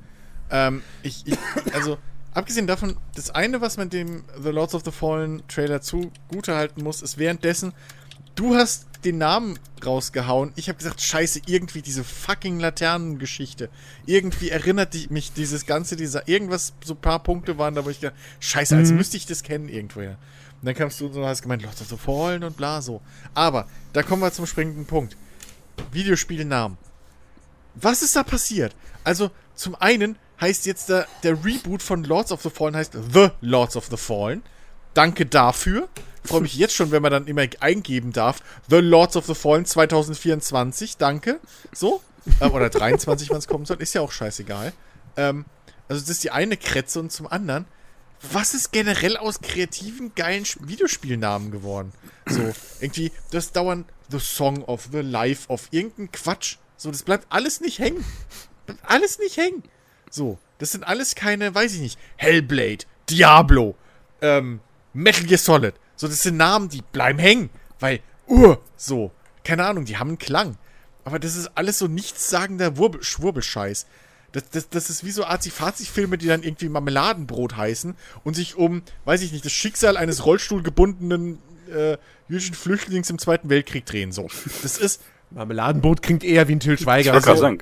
Ähm, ich, ich, also, abgesehen davon, das eine, was man dem The Lords of the Fallen Trailer zugute halten muss, ist währenddessen, du hast den Namen rausgehauen. Ich habe gesagt, scheiße, irgendwie diese fucking Laternengeschichte. Irgendwie erinnert mich dieses ganze, dieser, irgendwas, so ein paar Punkte waren da, wo ich gedacht, scheiße, als müsste ich das kennen irgendwoher. Und dann kamst du und hast gemeint, Lords of the Fallen und bla so. Aber, da kommen wir zum springenden Punkt. Videospielnamen. Was ist da passiert? Also, zum einen heißt jetzt der, der Reboot von Lords of the Fallen heißt The Lords of the Fallen. Danke dafür. Freue mich jetzt schon, wenn man dann immer eingeben darf. The Lords of the Fallen 2024, danke. So. Äh, oder 23, wann es kommen soll. Ist ja auch scheißegal. Ähm, also das ist die eine Kretze und zum anderen, was ist generell aus kreativen, geilen Videospielnamen geworden? So, irgendwie, das dauernd The Song of, The Life of, irgendein Quatsch. So, das bleibt alles nicht hängen. Bleibt alles nicht hängen. So, das sind alles keine, weiß ich nicht, Hellblade, Diablo, ähm, Metal Gear Solid. So, das sind Namen, die bleiben hängen. Weil, uh, so, keine Ahnung, die haben einen Klang. Aber das ist alles so nichtssagender Wurbel, Schwurbelscheiß. Das, das, das ist wie so Azi-Fazi-Filme, die dann irgendwie Marmeladenbrot heißen und sich um, weiß ich nicht, das Schicksal eines rollstuhlgebundenen äh, jüdischen Flüchtlings im Zweiten Weltkrieg drehen. So. Das ist, Marmeladenboot klingt eher wie ein Till Ich Schweiger. gerade So, sagen,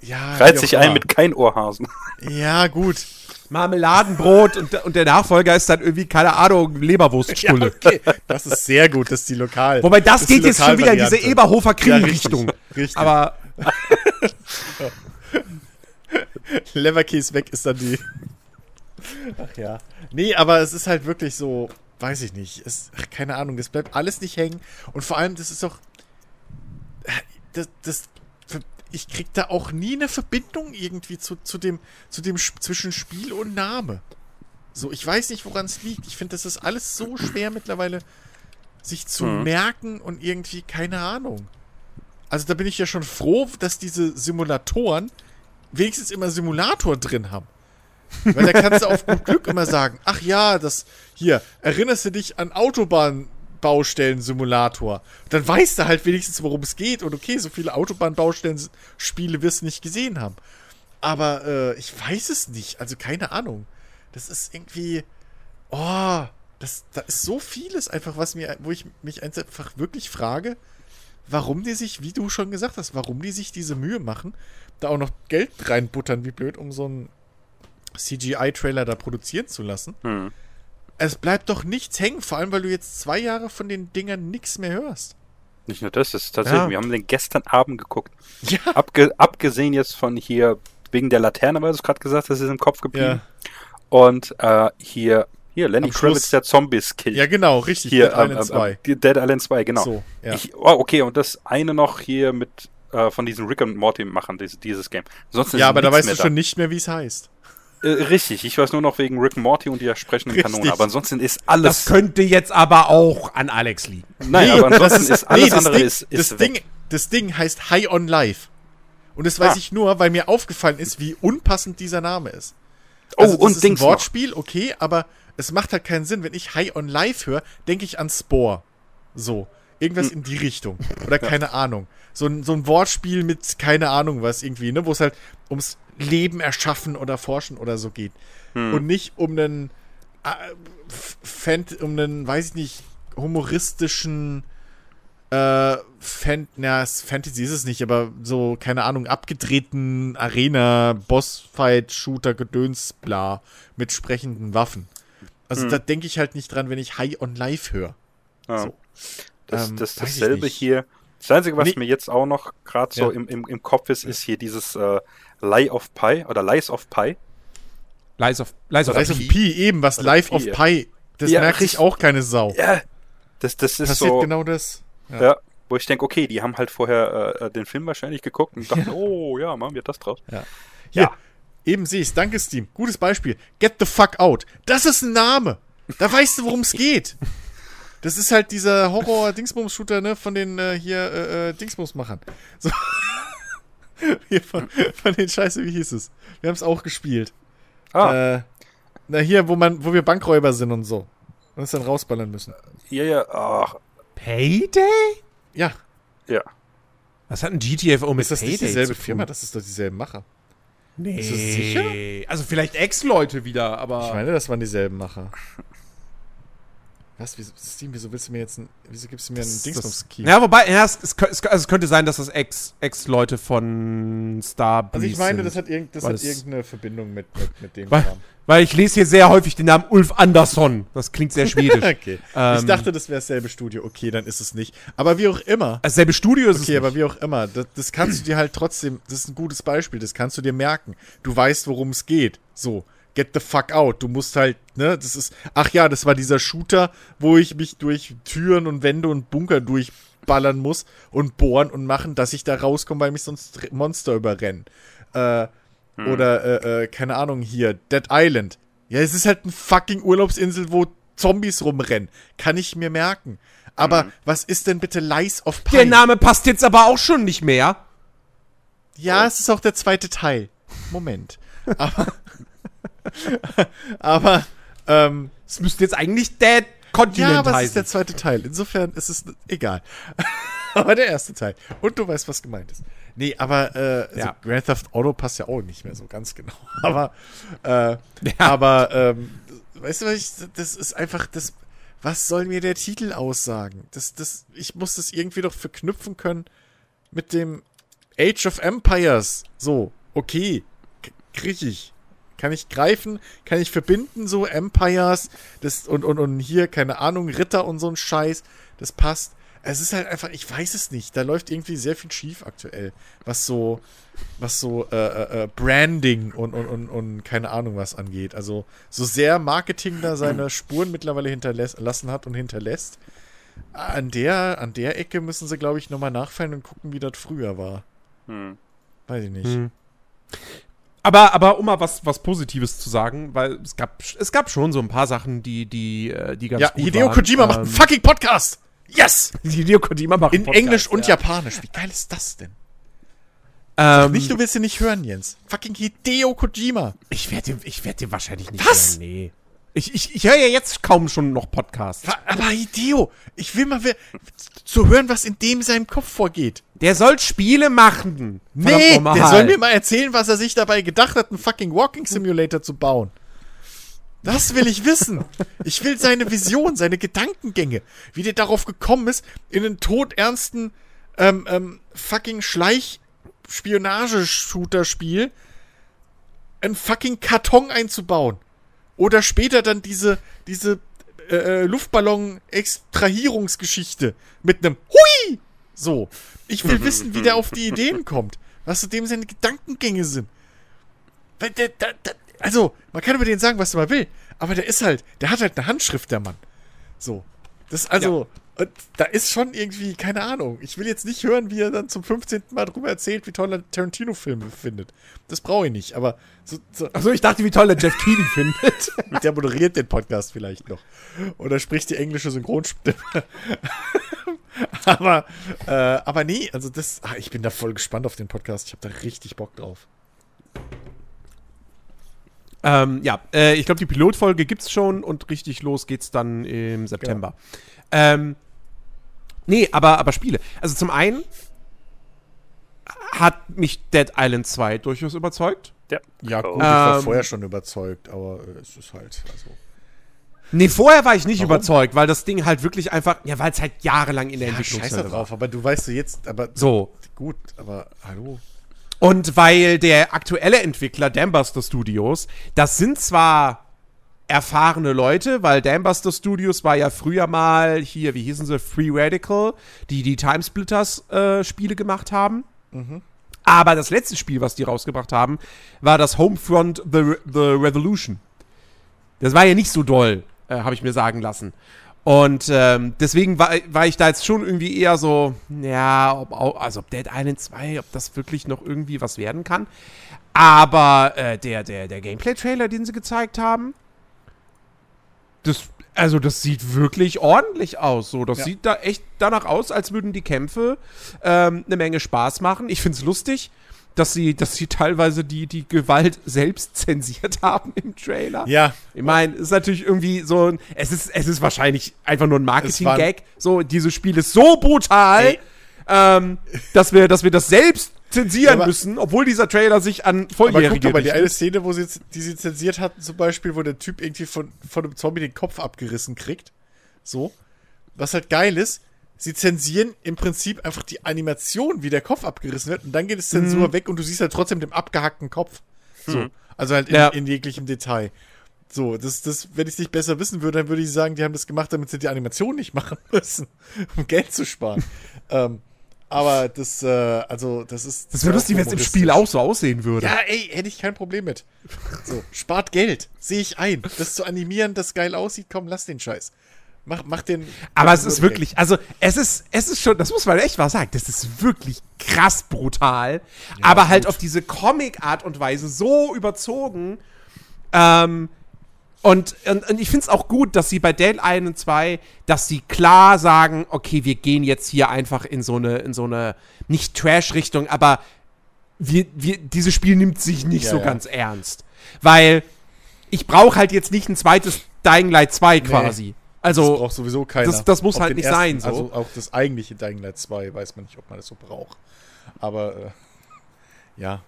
ja. reiht wie sich ein mit kein Ohrhasen. Ja, gut. Marmeladenbrot und, und der Nachfolger ist dann irgendwie, keine Ahnung, Ja, Leberwurststulle. okay. Das ist sehr gut, das ist die Lokal. Wobei das, die geht jetzt schon wieder in diese. Eberhofer Ja, Krimi-Richtung. richtig, richtig. Aber Leverkäse weg ist dann die. Ach ja. Nee, aber es ist halt wirklich so, weiß ich nicht. Es, ach, keine Ahnung, es bleibt alles nicht hängen. Und vor allem, das ist doch. äh, Das, das, ich krieg da auch nie eine Verbindung irgendwie zu, zu dem, zu dem zwischen Spiel und Name. So, ich weiß nicht, woran es liegt. Ich finde, das ist alles so schwer mittlerweile, sich zu Mhm. merken und irgendwie, keine Ahnung. Also da bin ich ja schon froh, dass diese Simulatoren wenigstens immer Simulator drin haben. Weil da kannst du auf gut Glück immer sagen, ach ja, das hier, erinnerst du dich an Autobahnbaustellen-Simulator? Dann weißt du halt wenigstens, worum es geht. Und okay, so viele Autobahnbaustellen-Spiele wirst du nicht gesehen haben. Aber äh, ich weiß es nicht. Also keine Ahnung. Das ist irgendwie. Oh, das, da ist so vieles einfach, was mir, wo ich mich einfach wirklich frage, warum die sich, wie du schon gesagt hast, warum die sich diese Mühe machen, da auch noch Geld reinbuttern, wie blöd, um so einen CGI-Trailer da produzieren zu lassen. Hm. Es bleibt doch nichts hängen, vor allem, weil du jetzt zwei Jahre von den Dingern nichts mehr hörst. Nicht nur das, das ist tatsächlich, Ja. wir haben den gestern Abend geguckt. Ja. Abge abgesehen jetzt von hier, wegen der Laterne, weil du es gerade gesagt hast, ist im Kopf geblieben. Ja, Und äh, hier, hier, Lenny Kravitz, der Zombies killt. ja genau, richtig. hier, Dead Island ähm, ähm, 2. ähm, Dead Island 2, genau. So, ja. Ich, oh, okay, und das eine noch hier mit äh, von diesen Rick und Morty machen, dieses, dieses Game. Sonst ja, aber da weißt du schon nicht mehr, wie es heißt. Äh, richtig, ich weiß nur noch wegen Rick Morty und die sprechenden Richtig. Kanonen. Aber ansonsten ist das alles. könnte jetzt aber auch an Alex liegen. Nein, aber ansonsten ist alles das andere Ding, ist, ist das, weg. Ding, das Ding heißt High on Life. Und das weiß Ah. ich nur, weil mir aufgefallen ist, wie unpassend dieser Name ist. Oh, Also, das und ist Dings ein noch. Wortspiel, okay, aber es macht halt keinen Sinn. Wenn ich High on Life höre, denke ich an Spore. So. Irgendwas Hm. in die Richtung. Oder keine Ahnung. So ein, so ein Wortspiel mit keine Ahnung was irgendwie, ne, wo es halt ums Leben erschaffen oder forschen oder so geht. Hm. Und nicht um einen, äh, um einen, weiß ich nicht, humoristischen äh, Fan na, Fantasy ist es nicht, aber so, keine Ahnung, abgedrehten Arena, Bossfight, Shooter, Gedöns, bla, mit sprechenden Waffen. Also Hm. da denke ich halt nicht dran, wenn ich High on Life höre. Ja. So. Das, Ähm, das dasselbe hier. Das Einzige, was Nee. mir jetzt auch noch gerade so Ja. im, im, im Kopf ist, ist hier dieses äh, Lie of Pi oder Lies of Pi. Lies of, Lies of Lies of P. P, eben, was Oder Life Pi, of ja. Pi, das Ja, merkt sich auch keine Sau. Ja, das, das ist Passiert so. genau das. Ja. wo ich denke, okay, die haben halt vorher äh, den Film wahrscheinlich geguckt und dachten, oh ja, machen wir das draus. Ja. Hier, Ja. eben sehe ich Danke, Steam. Gutes Beispiel. Get the fuck out. Das ist ein Name. Da weißt du, worum es geht. Das ist halt dieser Horror-Dingsbums-Shooter, ne, von den äh, hier äh, äh, Dingsbums-Machern. So. hier von, von den Scheiße, wie hieß es? Wir haben es auch gespielt. Ah, Äh, na, hier, wo man, wo wir Bankräuber sind und so. Und es dann rausballern müssen. ja, ja, ach, Payday? Ja, ja. Was hat ein GTFO mit ist das nicht Payday dieselbe zu tun? Firma? Das ist doch dieselben Macher. Nee. Ist das sicher? Also vielleicht Ex-Leute wieder, aber. Ich meine, das waren dieselben Macher. Was? Wieso, Steam, wieso willst du mir jetzt ein, wieso gibst du mir einen Dingsbums-Key? ja, wobei, ja, es, es, es, also es könnte sein, dass das Ex- Ex-Leute von Star Also ich meine, sind. das hat, irgend, das hat irgendeine Verbindung mit, mit, mit dem Weil, Kram. weil ich lese hier sehr häufig den Namen Ulf Andersson. Das klingt sehr schwedisch. Okay. ich Ähm, dachte, das wäre dasselbe Studio. Okay, dann ist es nicht. Aber wie auch immer. Dasselbe Studio ist Okay, es aber nicht. wie auch immer. Das, das kannst du dir halt trotzdem, das ist ein gutes Beispiel, das kannst du dir merken. Du weißt, worum es geht. So. Get the fuck out. Du musst halt, ne, das ist, ach ja, das war dieser Shooter, wo ich mich durch Türen und Wände und Bunker durchballern muss und bohren und machen, dass ich da rauskomme, weil mich sonst Monster überrennen. Äh, Oder, äh, äh, keine Ahnung, hier, Dead Island. Ja, es ist halt eine fucking Urlaubsinsel, wo Zombies rumrennen. Kann ich mir merken. Aber was ist denn bitte Lies of Pi? Der Name passt jetzt aber auch schon nicht mehr. Ja, es ist auch der zweite Teil. Moment. Aber, aber, ähm, Es müsste jetzt eigentlich Dead Continent ja, aber es ist heißen. der zweite Teil. Insofern ist es egal. aber der erste Teil. Und du weißt, was gemeint ist. Nee, aber äh, also Ja. Grand Theft Auto passt ja auch nicht mehr so ganz genau. Aber, äh, Ja. aber, ähm, weißt du, was ich, das ist einfach das. Was soll mir der Titel aussagen? Das, das, ich muss das irgendwie doch verknüpfen können mit dem Age of Empires. So, okay, krieg ich. Kann ich greifen, kann ich verbinden, so Empires, das und, und, und hier, keine Ahnung, Ritter und so ein Scheiß, das passt. Es ist halt einfach, ich weiß es nicht. Da läuft irgendwie sehr viel schief aktuell, was so, was so äh, äh, äh, Branding und, und, und, und keine Ahnung was angeht. Also so sehr Marketing da seine Spuren mittlerweile hinterlassen hat und hinterlässt. An der, an der Ecke müssen sie, glaube ich, nochmal nachfallen und gucken, wie das früher war. Hm. Weiß ich nicht. Hm. Aber, aber um mal was, was Positives zu sagen, weil es gab, es gab schon so ein paar Sachen, die, die, äh, die ganz Ja, gut Hideo waren. Kojima macht einen Ähm, fucking Podcast! Yes! Hideo Kojima macht In einen Podcast, Englisch und ja. Japanisch. Wie geil ist das denn? Ähm, Nicht, du willst ihn nicht hören, Jens. Fucking Hideo Kojima. ich werde den, ich werd den wahrscheinlich nicht Was? hören. Nee. Ich, ich, ich höre ja jetzt kaum schon noch Podcasts. Aber Hideo, ich will mal zu hören, was in dem seinem Kopf vorgeht. Der soll Spiele machen. Nee, der soll mir mal erzählen, was er sich dabei gedacht hat, einen fucking Walking Simulator zu bauen. Das will ich wissen. Ich will seine Vision, seine Gedankengänge, wie der darauf gekommen ist, in einen todernsten ähm, ähm, fucking Schleich-Spionage-Shooter-Spiel einen fucking Karton einzubauen. Oder später dann diese, diese äh, Luftballon-Extrahierungsgeschichte mit einem Hui! So. Ich will wissen, wie der auf die Ideen kommt. Was zu dem seine Gedankengänge sind. Also, man kann über den sagen, was man will, aber der ist halt, der hat halt eine Handschrift, der Mann. So. Das, also, und da ist schon irgendwie, keine Ahnung. Ich will jetzt nicht hören, wie er dann zum 15. Mal drüber erzählt, wie toll er Tarantino-Filme findet. Das brauche ich nicht, aber so, so, Achso, ich dachte, wie toll der Jeff Keighley findet. der moderiert den Podcast vielleicht noch. Oder spricht die englische Synchronstimme. aber, äh, aber nee, also das, ah, ich bin da voll gespannt auf den Podcast. Ich habe da richtig Bock drauf. ähm, ja, äh, ich glaube, die Pilotfolge gibt's schon und richtig los geht's dann im September. Ähm, nee, aber, aber Spiele. Also zum einen hat mich Dead Island 2 durchaus überzeugt. Ja, Ja, gut, ich war Ähm, vorher schon überzeugt, aber äh, es ist halt, also. Nee, vorher war ich nicht Warum? überzeugt, weil das Ding halt wirklich einfach, ja, weil es halt jahrelang in der Ja, scheiße Entwicklungshölle war. drauf, aber du weißt du jetzt, aber So. gut, aber hallo. Und weil der aktuelle Entwickler Dambuster Studios, das sind zwar erfahrene Leute, weil Dambuster Studios war ja früher mal hier, wie hießen sie, Free Radical, die die Timesplitters äh, Spiele gemacht haben. Aber das letzte Spiel, was die rausgebracht haben, war das Homefront The, Re The Revolution. Das war ja nicht so doll, äh, habe ich mir sagen lassen. Und ähm, deswegen war, war ich da jetzt schon irgendwie eher so, ja, ob, also ob Dead Island 2, ob das wirklich noch irgendwie was werden kann. Aber äh, der, der, der Gameplay-Trailer, den sie gezeigt haben, das, also das sieht wirklich ordentlich aus. So, das Ja. sieht da echt danach aus, als würden die Kämpfe ähm, eine Menge Spaß machen. Ich finde es lustig, dass sie, dass sie teilweise die, die Gewalt selbst zensiert haben im Trailer. Ja, Ich meine, es ist natürlich irgendwie so ein. Es ist, es ist wahrscheinlich einfach nur ein Marketing-Gag. So, dieses Spiel ist so brutal, ähm, dass, wir, dass wir das selbst zensieren aber- müssen, obwohl dieser Trailer sich an aber Volljährige guck doch mal, die eine. Szene, wo sie, die sie zensiert hatten, zum Beispiel, wo der Typ irgendwie von, von einem Zombie den Kopf abgerissen kriegt. So. Was halt geil ist, sie zensieren im Prinzip einfach die Animation, wie der Kopf abgerissen wird, und dann geht es Zensur weg und du siehst halt trotzdem den abgehackten Kopf. So. Also halt in, Ja. in jeglichem Detail. So, das, das, wenn ich es nicht besser wissen würde, dann würde ich sagen, die haben das gemacht, damit sie die Animation nicht machen müssen, um Geld zu sparen. ähm, Aber das, äh, also, das ist. Das wäre lustig, wenn es im Spiel auch so aussehen würde. Ja, ey, hätte ich kein Problem mit. So, spart Geld. Sehe ich ein. Das zu animieren, das geil aussieht, komm, lass den Scheiß. Mach, mach den. Aber es ist wirklich, also es ist, es ist schon, das muss man echt mal sagen, das ist wirklich krass brutal, aber halt auf diese Comic-Art und Weise so überzogen. Ähm, und, und, und ich finde es auch gut, dass sie bei Dead Island 2, dass sie klar sagen, okay, wir gehen jetzt hier einfach in so eine, in so eine, nicht Trash-Richtung, aber wir, wir, dieses Spiel nimmt sich nicht Ja, so ja. ganz ernst. Weil ich brauche halt jetzt nicht ein zweites Dying Light 2 quasi. Das Also, braucht sowieso keiner. das- das muss Auf halt nicht sein, so. Also auch das eigentliche Dying Light 2 weiß man nicht, ob man das so braucht. Aber, äh, ja.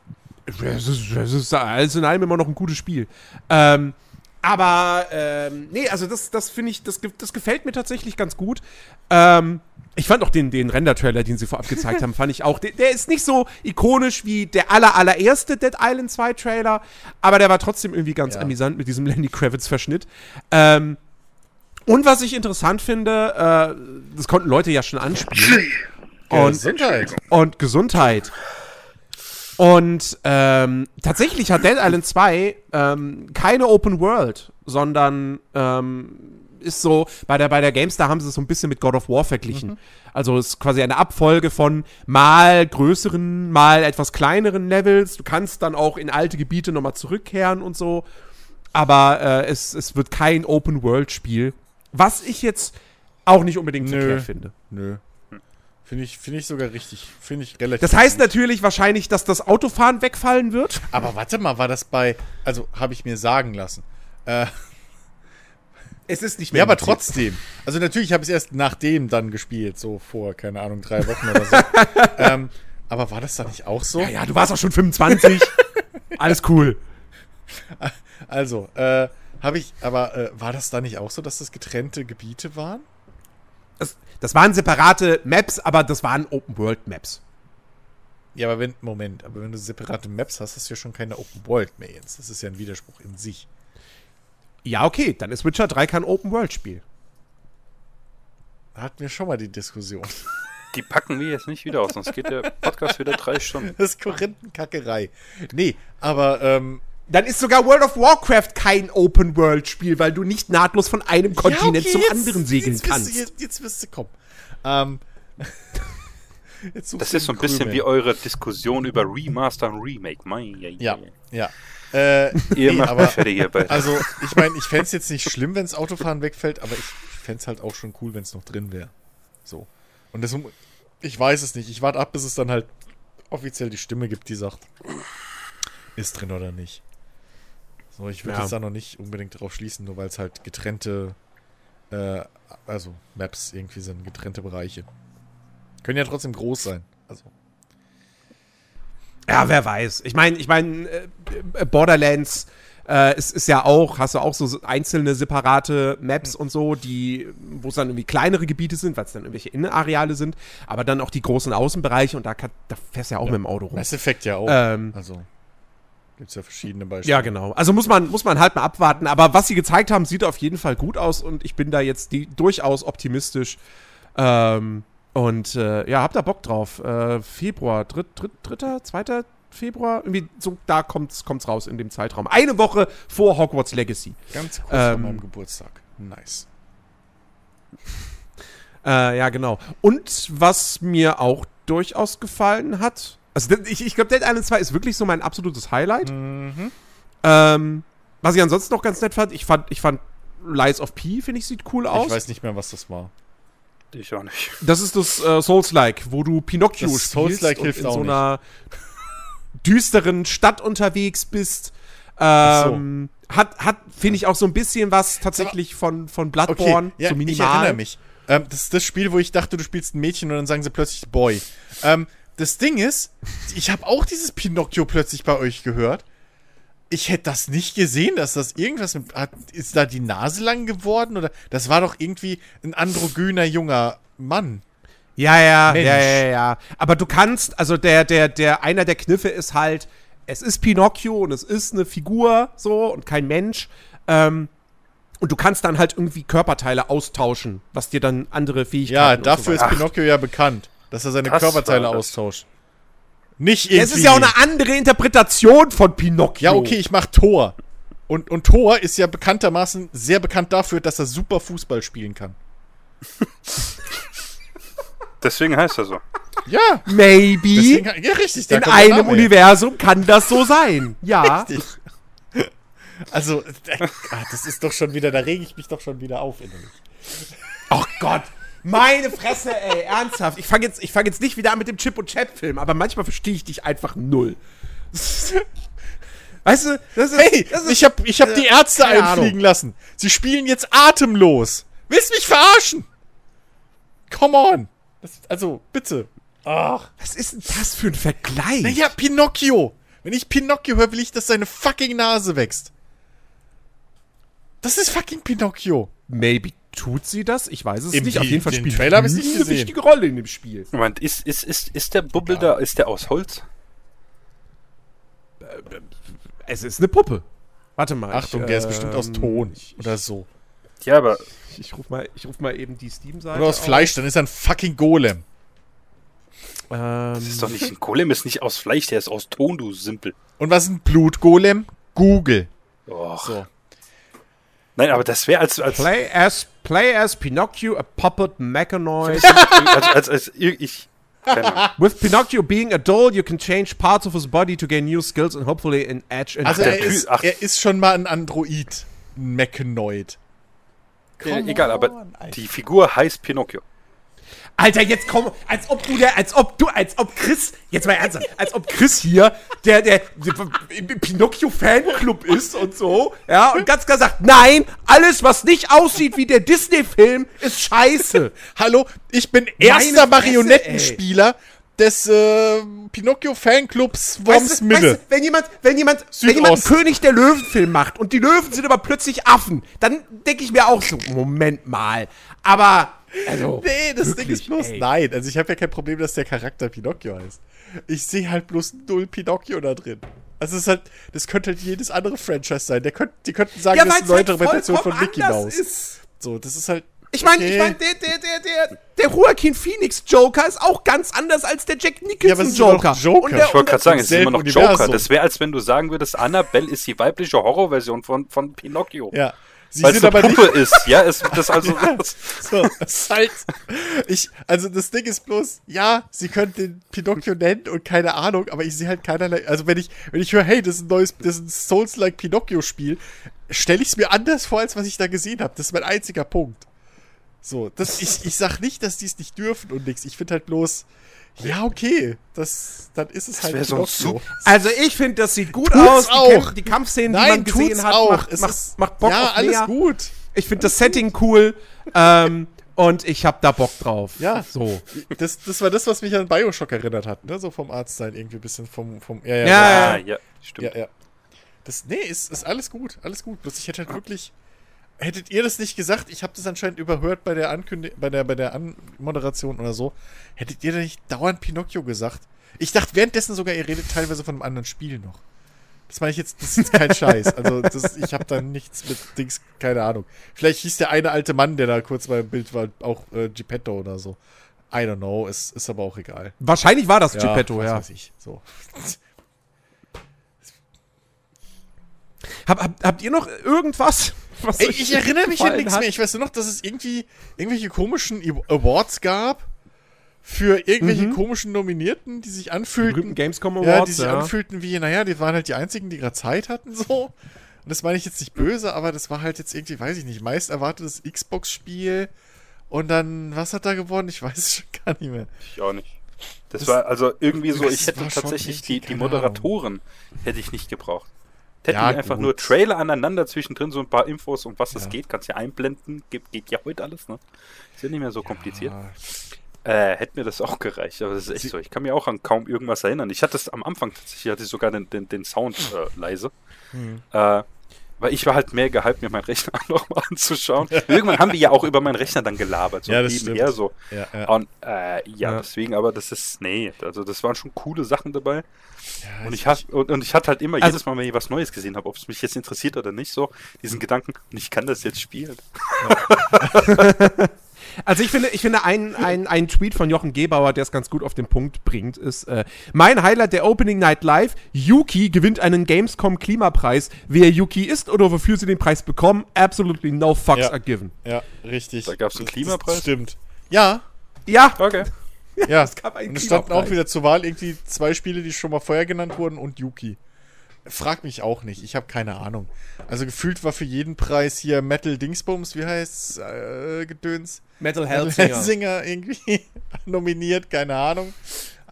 Es ist, es ist alles in allem immer noch ein gutes Spiel. Ähm, aber, ähm, nee, also das, das finde ich, das, das gefällt mir tatsächlich ganz gut. Ähm, ich fand auch den, den Render-Trailer, den sie vorab gezeigt haben, fand ich auch, der, der ist nicht so ikonisch wie der aller, allererste Dead Island 2 Trailer, aber der war trotzdem irgendwie ganz Ja. amüsant mit diesem Lenny Kravitz-Verschnitt. Ähm, und was ich interessant finde, äh, das konnten Leute ja schon anspielen. Und, Gesundheit. und Gesundheit. Und ähm, tatsächlich hat Dead Island 2 ähm, keine Open World, sondern ähm, ist so, bei der, bei der GameStar haben sie es so ein bisschen mit God of War verglichen. Also es ist quasi eine Abfolge von mal größeren, mal etwas kleineren Levels. Du kannst dann auch in alte Gebiete nochmal zurückkehren und so. Aber äh, es, es wird kein Open-World-Spiel. Was ich jetzt auch nicht unbedingt Nö. verkehrt finde. Nö. Finde ich, finde ich sogar richtig. Finde ich relativ. Das heißt gut. natürlich wahrscheinlich, dass das Autofahren wegfallen wird. Aber warte mal, war das bei. Also, habe ich mir sagen lassen. Äh, Es ist nicht ja, aber trotzdem. Also, natürlich habe ich es erst nachdem dann gespielt. So vor, keine Ahnung, drei Wochen oder so. ähm, aber war das da nicht auch so? Ja, ja, du warst auch schon 25. Alles cool. Also, äh, habe ich. Aber äh, war das da nicht auch so, dass das getrennte Gebiete waren? Das, das waren separate Maps, aber das waren Open-World-Maps. Ja, aber wenn. Moment, aber wenn du separate Maps hast, hast du ja schon keine Open World mehr jetzt. Das ist ja ein Widerspruch in sich. Ja, okay, dann ist Witcher 3 kein Open-World-Spiel. Da hatten wir schon mal die Diskussion. Die packen wir jetzt nicht wieder aus, sonst geht der Podcast wieder drei Stunden. Das ist Korinthenkackerei. Nee, aber, ähm, Dann ist sogar World of Warcraft kein Open-World-Spiel, weil du nicht nahtlos von einem Kontinent Ja, okay, zum jetzt- anderen segeln jetzt kannst. Wirst du, jetzt, jetzt wirst du kommen. Ähm, Das ist so ein bisschen Krümel. wie eure Diskussion über Remaster und Remake. Mein, ja, Ja, ja. Äh, Ihr nee, macht aber, fertig hierbei. also, ich meine, ich fände es jetzt nicht schlimm, wenn das Autofahren wegfällt, aber ich fände es halt auch schon cool, wenn es noch drin wäre. So. Und deswegen, ich weiß es nicht. Ich warte ab, bis es dann halt offiziell die Stimme gibt, die sagt, ist drin oder nicht. So, ich würde Ja. jetzt da noch nicht unbedingt drauf schließen, nur weil es halt getrennte, äh, also Maps irgendwie sind, getrennte Bereiche. Können ja trotzdem groß sein. Also, Ja, wer weiß. Ich meine, ich meine, äh, Borderlands äh, ist, ist ja auch, hast du auch so einzelne separate Maps und so, die, wo es dann irgendwie kleinere Gebiete sind, weil es dann irgendwelche Innenareale sind, aber dann auch die großen Außenbereiche und da, kann, da fährst du ja auch mit dem Auto rum. Mass Effect ja auch. Ähm, also, gibt es ja verschiedene Beispiele. Ja, genau. Also muss man, muss man halt mal abwarten. Aber was sie gezeigt haben, sieht auf jeden Fall gut aus und ich bin da jetzt die, durchaus optimistisch. Ähm, und äh, ja, hab da Bock drauf. Äh, Februar, dritt, dritt, dritter, zweiter Februar, irgendwie so, da kommt's, kommt's raus in dem Zeitraum. Eine Woche vor Hogwarts Legacy. Ganz kurz Ähm, vor meinem Geburtstag. Nice. Äh, ja, genau. Und was mir auch durchaus gefallen hat, also ich, ich glaube, Dead Island 2 ist wirklich so mein absolutes Highlight. Mhm. Ähm, was ich ansonsten noch ganz nett fand, ich fand, ich fand Lies of P, finde ich, sieht cool aus. Ich weiß nicht mehr, was das war. Ich auch nicht. Das ist das äh, Souls-like, wo du Pinocchio Das spielst Souls-like und hilft in auch so nicht. einer düsteren Stadt unterwegs bist. Ähm, Hat, hat finde ich, auch so ein bisschen was tatsächlich von, von Bloodborne, ja, so ich minimal. erinnere mich. Ähm, das ist das Spiel, wo ich dachte, du spielst ein Mädchen und dann sagen sie plötzlich Boy. Ähm, das Ding ist, ich habe auch dieses Pinocchio plötzlich bei euch gehört. Ich hätte das nicht gesehen, dass das irgendwas mit. Hat, ist da die Nase lang geworden? Oder das war doch irgendwie ein androgyner junger Mann. Ja, ja, Mensch. ja, ja, ja. Aber du kannst, also der, der, der, einer der Kniffe ist halt, es ist Pinocchio und es ist eine Figur so und kein Mensch. Ähm, und du kannst dann halt irgendwie Körperteile austauschen, was dir dann andere Fähigkeiten Ja, dafür so ist Pinocchio ja bekannt. Dass er seine Das Körperteile austauscht. Nicht irgendwie. Es ist ja auch eine andere Interpretation von Pinocchio. Ja, okay, ich mach Thor. Und, und Thor ist ja bekanntermaßen sehr bekannt dafür, dass er super Fußball spielen kann. Deswegen heißt er so. Ja, Maybe. deswegen, ja richtig. in einem Name. Universum kann das so sein. Ja. Richtig. Also, äh, ah, das ist doch schon wieder, da rege ich mich doch schon wieder auf innerlich. Ach Gott. Meine Fresse, ey, ernsthaft. Ich fange jetzt, ich fang jetzt nicht wieder an mit dem Chip und Chap-Film, aber manchmal verstehe ich dich einfach null. Weißt du, das ist. Hey, das ist ich hab, ich hab die Ärzte einfliegen Ahnung. lassen. Sie spielen jetzt atemlos. Willst mich verarschen? Come on. Das, also, bitte. Ach. was ist denn das für ein Vergleich? Naja, Pinocchio. Wenn ich Pinocchio höre, will ich, dass seine fucking Nase wächst. Das ist fucking Pinocchio. Maybe tut sie das? Ich weiß es Im nicht. Auf jeden Fall spielt Trailer eine gesehen. wichtige Rolle in dem Spiel. Moment, ist, ist, ist, ist der Bubbel da, ist der aus Holz? Es ist eine Puppe. Warte mal. Achtung, ich, der ist bestimmt aus ähm, Ton. Ich, Oder so. Ja, aber ich, ich ruf mal, ich ruf mal eben die Steam-Seite. Oder aus auf. Fleisch, dann ist er ein fucking Golem. Ähm, das ist doch nicht ein Golem, ist nicht aus Fleisch, der ist aus Ton, du Simpel. Und was ist ein Blutgolem? Google. Och. So. Nein, aber das wäre als, als, play as play as Pinocchio, a puppet mechanoid. als, als, als ich. Keine Ahnung. With Pinocchio being a doll, you can change parts of his body to gain new skills and hopefully an edge in Also der er ist, er ist schon mal ein Android. Mechanoid. Come egal, aber on, Alter. die Figur heißt Pinocchio. Alter, jetzt komm, als ob du der, als ob du, als ob Chris, jetzt mal ernsthaft, als ob Chris hier der, der, der Pinocchio-Fanclub ist und so, ja, und ganz klar sagt, nein, alles, was nicht aussieht wie der Disney-Film, ist scheiße. Hallo, ich bin erster Marionettenspieler des äh, Pinocchio-Fanclubs Weißt du, Wormsmille. weißt du, wenn jemand, wenn jemand, wenn jemand einen König der Löwen-Film macht und die Löwen sind aber plötzlich Affen, dann denke ich mir auch so, Moment mal, aber, also, Nee, das Ding wirklich, ist bloß. ey. Nein, also ich habe ja kein Problem, dass der Charakter Pinocchio heißt. Ich sehe halt bloß null Pinocchio da drin. Also es ist halt, das könnte halt jedes andere Franchise sein. Der könnt, die könnten sagen, ja, das ist eine halt Neuinterpretation vollkommen von Mickey Mouse. ist. So, das ist halt. Ich meine, okay. ich mein, der, der, der, der, der Joaquin Phoenix Joker ist auch ganz anders als der Jack Ja, aber Nicholson es ist immer noch Joker. Joker. Und der, Ich wollte gerade sagen, es ist immer noch Universum. Joker. Das wäre, als wenn du sagen würdest, Annabelle ist die weibliche Horrorversion von, von Pinocchio. Ja. Sie Weil es eine aber nicht. Puppe ist. Ja, es, das also. Das, So, es ist halt. Ich, also das Ding ist bloß, ja, sie können den Pinocchio nennen und keine Ahnung, aber ich sehe halt keinerlei. Also wenn ich, wenn ich höre, hey, das ist ein neues, das ist ein Souls-like Pinocchio-Spiel, stelle ich es mir anders vor, als was ich da gesehen habe. Das ist mein einziger Punkt. So, das, ich, ich sag nicht, dass die es nicht dürfen und nichts. Ich finde halt bloß, ja, okay, das, dann ist es halt wär so Pinocchio. also ich finde, das sieht gut Tut's aus. Die, auch. Die Kampfszenen, die Nein, man gesehen hat, auch. macht, es macht, ist, macht Bock ja, auf alles mehr. gut. Ich finde das Setting cool ähm, und ich habe da Bock drauf. Ja. So. Das, das war das, was mich an Bioshock erinnert hat, ne? So vom Arzt sein, irgendwie ein bisschen vom, vom, ja, ja, Ja, ah, ja, stimmt. Ja, ja. Das, nee, ist, ist alles gut, alles gut. Bloß ich hätte halt wirklich. Hättet ihr das nicht gesagt, ich habe das anscheinend überhört bei der Ankündigung, bei der, bei der Anmoderation oder so, hättet ihr da nicht dauernd Pinocchio gesagt? Ich dachte währenddessen sogar, ihr redet teilweise von einem anderen Spiel noch. Das meine ich jetzt, das ist kein Scheiß. Also, das, ich habe da nichts mit Dings, keine Ahnung. Vielleicht hieß der eine alte Mann, der da kurz mal im Bild war, auch äh, Geppetto oder so. I don't know, ist, ist aber auch egal. Wahrscheinlich war das Geppetto, was ja. weiß ich. So. Hab, hab, habt ihr noch irgendwas? Was Ey, ich erinnere mich an nichts hat? mehr. Ich weiß nur noch, dass es irgendwie irgendwelche komischen I- Awards gab für irgendwelche komischen Nominierten, die sich Die anfühlten. Gamescom Ja, Awards, die sich ja. anfühlten wie, naja, die waren halt die einzigen, die gerade Zeit hatten, so. Und das meine ich jetzt nicht böse, aber das war halt jetzt irgendwie, weiß ich nicht, meist erwartetes Xbox-Spiel. Und dann, was hat da gewonnen? Ich weiß es schon gar nicht mehr. Ich auch nicht. Das, Das- war also irgendwie so, ich hätte tatsächlich die, die Moderatoren hätte ich nicht gebraucht. Hätten Ja, einfach nur Trailer aneinander zwischendrin, so ein paar Infos, um was es Ja. geht, kannst ja einblenden, geht, geht ja heute alles, ne? Ist ja nicht mehr so kompliziert. Ah, Äh, hätte mir das auch gereicht, aber das ist echt Sie- so. Ich kann mir auch an kaum irgendwas erinnern. Ich hatte es am Anfang tatsächlich, hatte ich sogar den, den, den Sound äh, leise. Hm. Äh, weil ich war halt mehr gehypt, mir meinen Rechner nochmal anzuschauen. Irgendwann haben wir ja auch über meinen Rechner dann gelabert, so Ja, das nebenher stimmt. so. ja, ja. Und äh, ja, Ja. deswegen, aber das ist, nee, also das waren schon coole Sachen dabei. ja Und ich, hat, und, und ich hatte halt immer, Also- jedes Mal, wenn ich was Neues gesehen habe, ob es mich jetzt interessiert oder nicht, so diesen Gedanken, und ich kann das jetzt spielen. Also ich finde, ich finde ein, ein, ein Tweet von Jochen Gebauer, der es ganz gut auf den Punkt bringt, ist äh, mein Highlight der Opening Night Live. Yuki gewinnt einen Gamescom Klimapreis. Wer Yuki ist oder wofür sie den Preis bekommen, absolutely no fucks Ja. are given. Ja, richtig. Da gab's einen Das- Klimapreis? Stimmt. Ja, Ja, Okay. ja. es gab einen Und es standen auch wieder zur Wahl irgendwie zwei Spiele, die schon mal vorher genannt wurden und Yuki. Frag mich auch nicht, ich habe keine Ahnung. Also gefühlt war für jeden Preis hier Metal Dingsbums, wie heißt's, äh, Gedöns? Metal Hellsinger. Hellsinger irgendwie nominiert, keine Ahnung.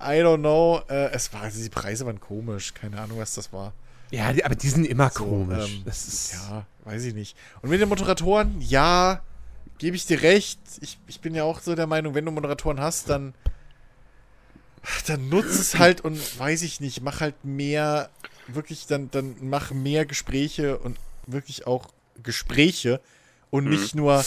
I don't know. Äh, es war, also die Preise waren komisch, keine Ahnung, was das war. Ja, die, aber die sind immer So, komisch. ähm, das ist, Ja, weiß ich nicht. Und mit den Moderatoren, ja, gebe ich dir recht. Ich, ich bin ja auch so der Meinung, wenn du Moderatoren hast, dann, dann nutz es halt und weiß ich nicht, mach halt mehr, wirklich, dann, dann mach mehr Gespräche und wirklich auch Gespräche und nicht nur,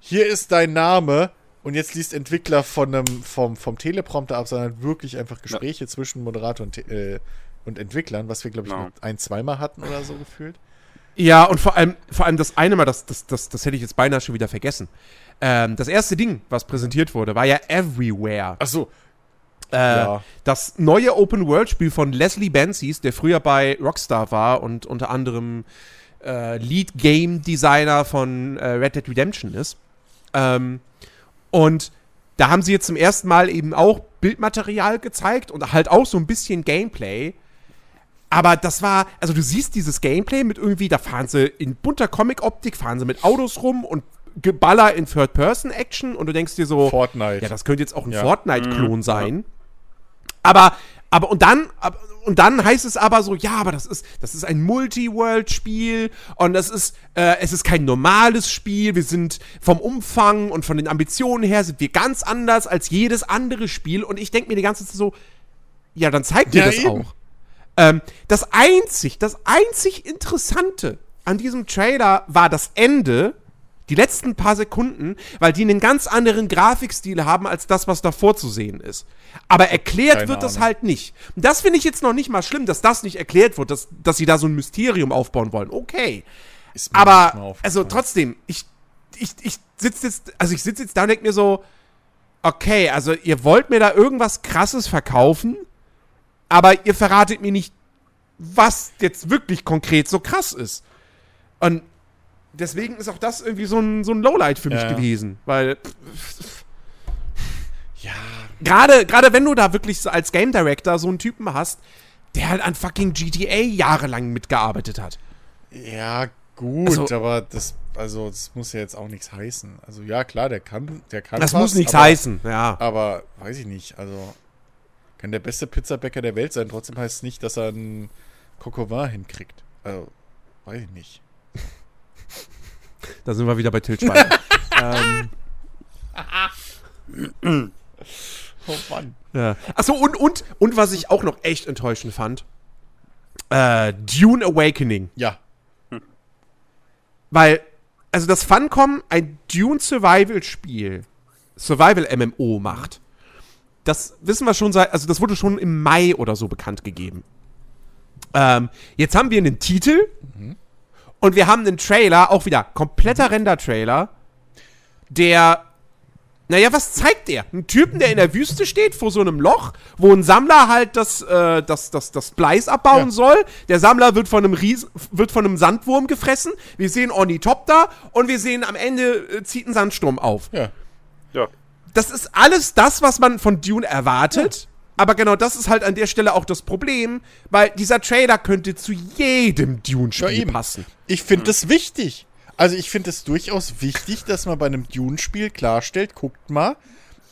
hier ist dein Name und jetzt liest Entwickler von einem, vom, vom Teleprompter ab, sondern wirklich einfach Gespräche zwischen Moderator und, äh, und Entwicklern, was wir, glaube ich, Genau. noch ein, zweimal hatten oder so gefühlt. Ja, und vor allem, vor allem das eine Mal, das, das, das, das hätte ich jetzt beinahe schon wieder vergessen. Ähm, das erste Ding, was präsentiert wurde, war ja Everywhere. Ach so, Äh, Ja. Das neue Open-World-Spiel von Leslie Benzies, der früher bei Rockstar war und unter anderem äh, Lead-Game-Designer von äh, Red Dead Redemption ist. Ähm, und da haben sie jetzt zum ersten Mal eben auch Bildmaterial gezeigt und halt auch so ein bisschen Gameplay. Aber das war, also du siehst dieses Gameplay mit irgendwie, da fahren sie in bunter Comic-Optik, fahren sie mit Autos rum und Geballer in Third-Person-Action und du denkst dir so, Fortnite. ja, das könnte jetzt auch ein Ja. Fortnite-Klon sein. Aber, aber, und dann, ab- und dann heißt es aber so, ja, aber das ist, das ist ein Multi-World-Spiel und das ist, äh, es ist kein normales Spiel. Wir sind vom Umfang und von den Ambitionen her sind wir ganz anders als jedes andere Spiel. Und ich denke mir die ganze Zeit so, ja, dann zeigt mir Ja, das eben. auch. Ähm, das einzig, das einzig Interessante an diesem Trailer war das Ende, die letzten paar Sekunden, weil die einen ganz anderen Grafikstil haben als das, was davor zu sehen ist. Aber erklärt Keine wird das Ahnung. halt nicht. Und das finde ich jetzt noch nicht mal schlimm, dass das nicht erklärt wird, dass, dass sie da so ein Mysterium aufbauen wollen. Okay. Aber, also trotzdem, ich, ich, ich sitze jetzt, also ich sitze jetzt da und denke mir so, okay, also ihr wollt mir da irgendwas krasses verkaufen, aber ihr verratet mir nicht, was jetzt wirklich konkret so krass ist. Und deswegen ist auch das irgendwie so ein, so ein Lowlight für mich Ja. gewesen, weil Ja, gerade gerade wenn du da wirklich so als Game Director so einen Typen hast, der halt an fucking GTA jahrelang mitgearbeitet hat. ja, gut, Also- aber das, also, das muss ja jetzt auch nichts heißen. Also, ja, klar, der kann, der kann Das was, muss nichts aber, heißen, ja. Aber, weiß ich nicht, also, kann der beste Pizzabäcker der Welt sein, trotzdem heißt es nicht, dass er einen Cocovin hinkriegt. Also, weiß ich nicht. Da sind wir wieder bei Til Schweiger. ähm, Oh Mann. ja. Achso, und, und, und was ich auch noch echt enttäuschend fand, äh, Dune Awakening. Ja, Weil, also das Funcom ein Dune Survival-Spiel, Survival-MMO macht, das wissen wir schon seit, also das wurde schon im Mai oder so bekannt gegeben. Ähm, jetzt haben wir einen Titel und wir haben einen Trailer, auch wieder kompletter Render-Trailer, der, naja, was zeigt der? Einen Typen, der in der Wüste steht, vor so einem Loch, wo ein Sammler halt das, äh, das, das, das Bleis abbauen Ja. soll. Der Sammler wird von einem Riesen, wird von einem Sandwurm gefressen. Wir sehen Ornithopter und wir sehen am Ende äh, zieht ein Sandsturm auf. ja. Ja. Das ist alles das, was man von Dune erwartet. Aber genau das ist halt an der Stelle auch das Problem, weil dieser Trailer könnte zu jedem Ja, Dune-Spiel eben. passen. Ich finde das wichtig. Also ich finde es durchaus wichtig, dass man bei einem Dune-Spiel klarstellt, guckt mal,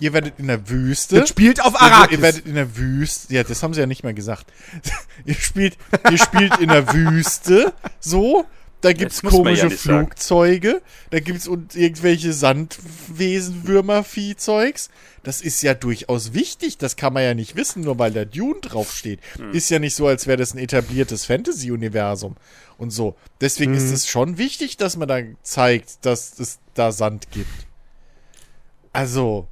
ihr werdet in der Wüste. Das spielt auf Ihr, ihr Arrakis. werdet in der Wüste. Ja, das haben sie ja nicht mal gesagt. ihr spielt, ihr spielt in der Wüste. So. Da gibt's man ja komische nicht sagen. Flugzeuge. Da gibt's und irgendwelche Sandwesen, Würmer, Viehzeugs. Das ist ja durchaus wichtig. Das kann man ja nicht wissen, nur weil da Dune draufsteht. Hm. Ist ja nicht so, als wäre das ein etabliertes Fantasy-Universum und so. Deswegen ist es schon wichtig, dass man da zeigt, dass es da Sand gibt. Also.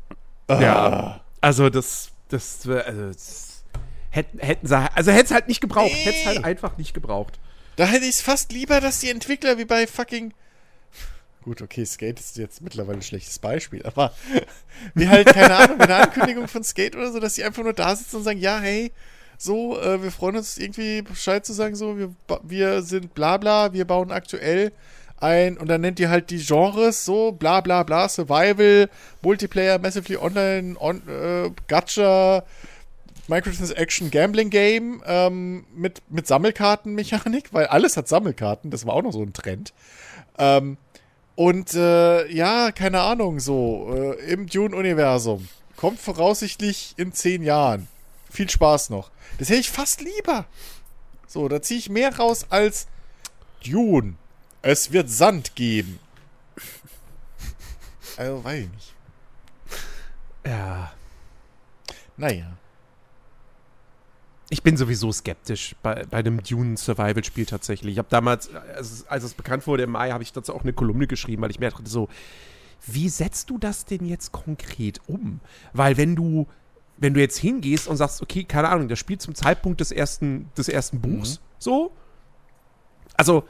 Ja. Also das, das, äh, also das hätten, hätten sie, also hätte es halt nicht gebraucht. Nee. Hätte es halt einfach nicht gebraucht. Da hätte ich es fast lieber, dass die Entwickler wie bei fucking Gut, okay, Skate ist jetzt mittlerweile ein schlechtes Beispiel, aber wie halt, keine Ahnung, eine Ankündigung von Skate oder so, dass die einfach nur da sitzen und sagen, ja, hey, so, äh, wir freuen uns irgendwie Bescheid zu sagen, so, wir, wir sind bla bla, wir bauen aktuell ein, und dann nennt ihr halt die Genres, so, bla bla bla, Survival, Multiplayer, Massively Online, on, äh, Gacha, Microtransaction Gambling Game ähm, mit, mit Sammelkartenmechanik, weil alles hat Sammelkarten, das war auch noch so ein Trend. Ähm, und äh, ja, keine Ahnung, so äh, im Dune-Universum. Kommt voraussichtlich in zehn Jahren. Viel Spaß noch. Das hätte ich fast lieber. So, da ziehe ich mehr raus als Dune. Es wird Sand geben. Also, weiß ich nicht. Ja. Naja. Ich bin sowieso skeptisch bei, bei dem Dune-Survival-Spiel tatsächlich. Ich habe damals, als es, als es bekannt wurde im Mai, habe ich dazu auch eine Kolumne geschrieben, weil ich mir dachte so, wie setzt du das denn jetzt konkret um? Weil wenn du, wenn du jetzt hingehst und sagst, okay, keine Ahnung, das spielt zum Zeitpunkt des ersten, des ersten Buchs, so, also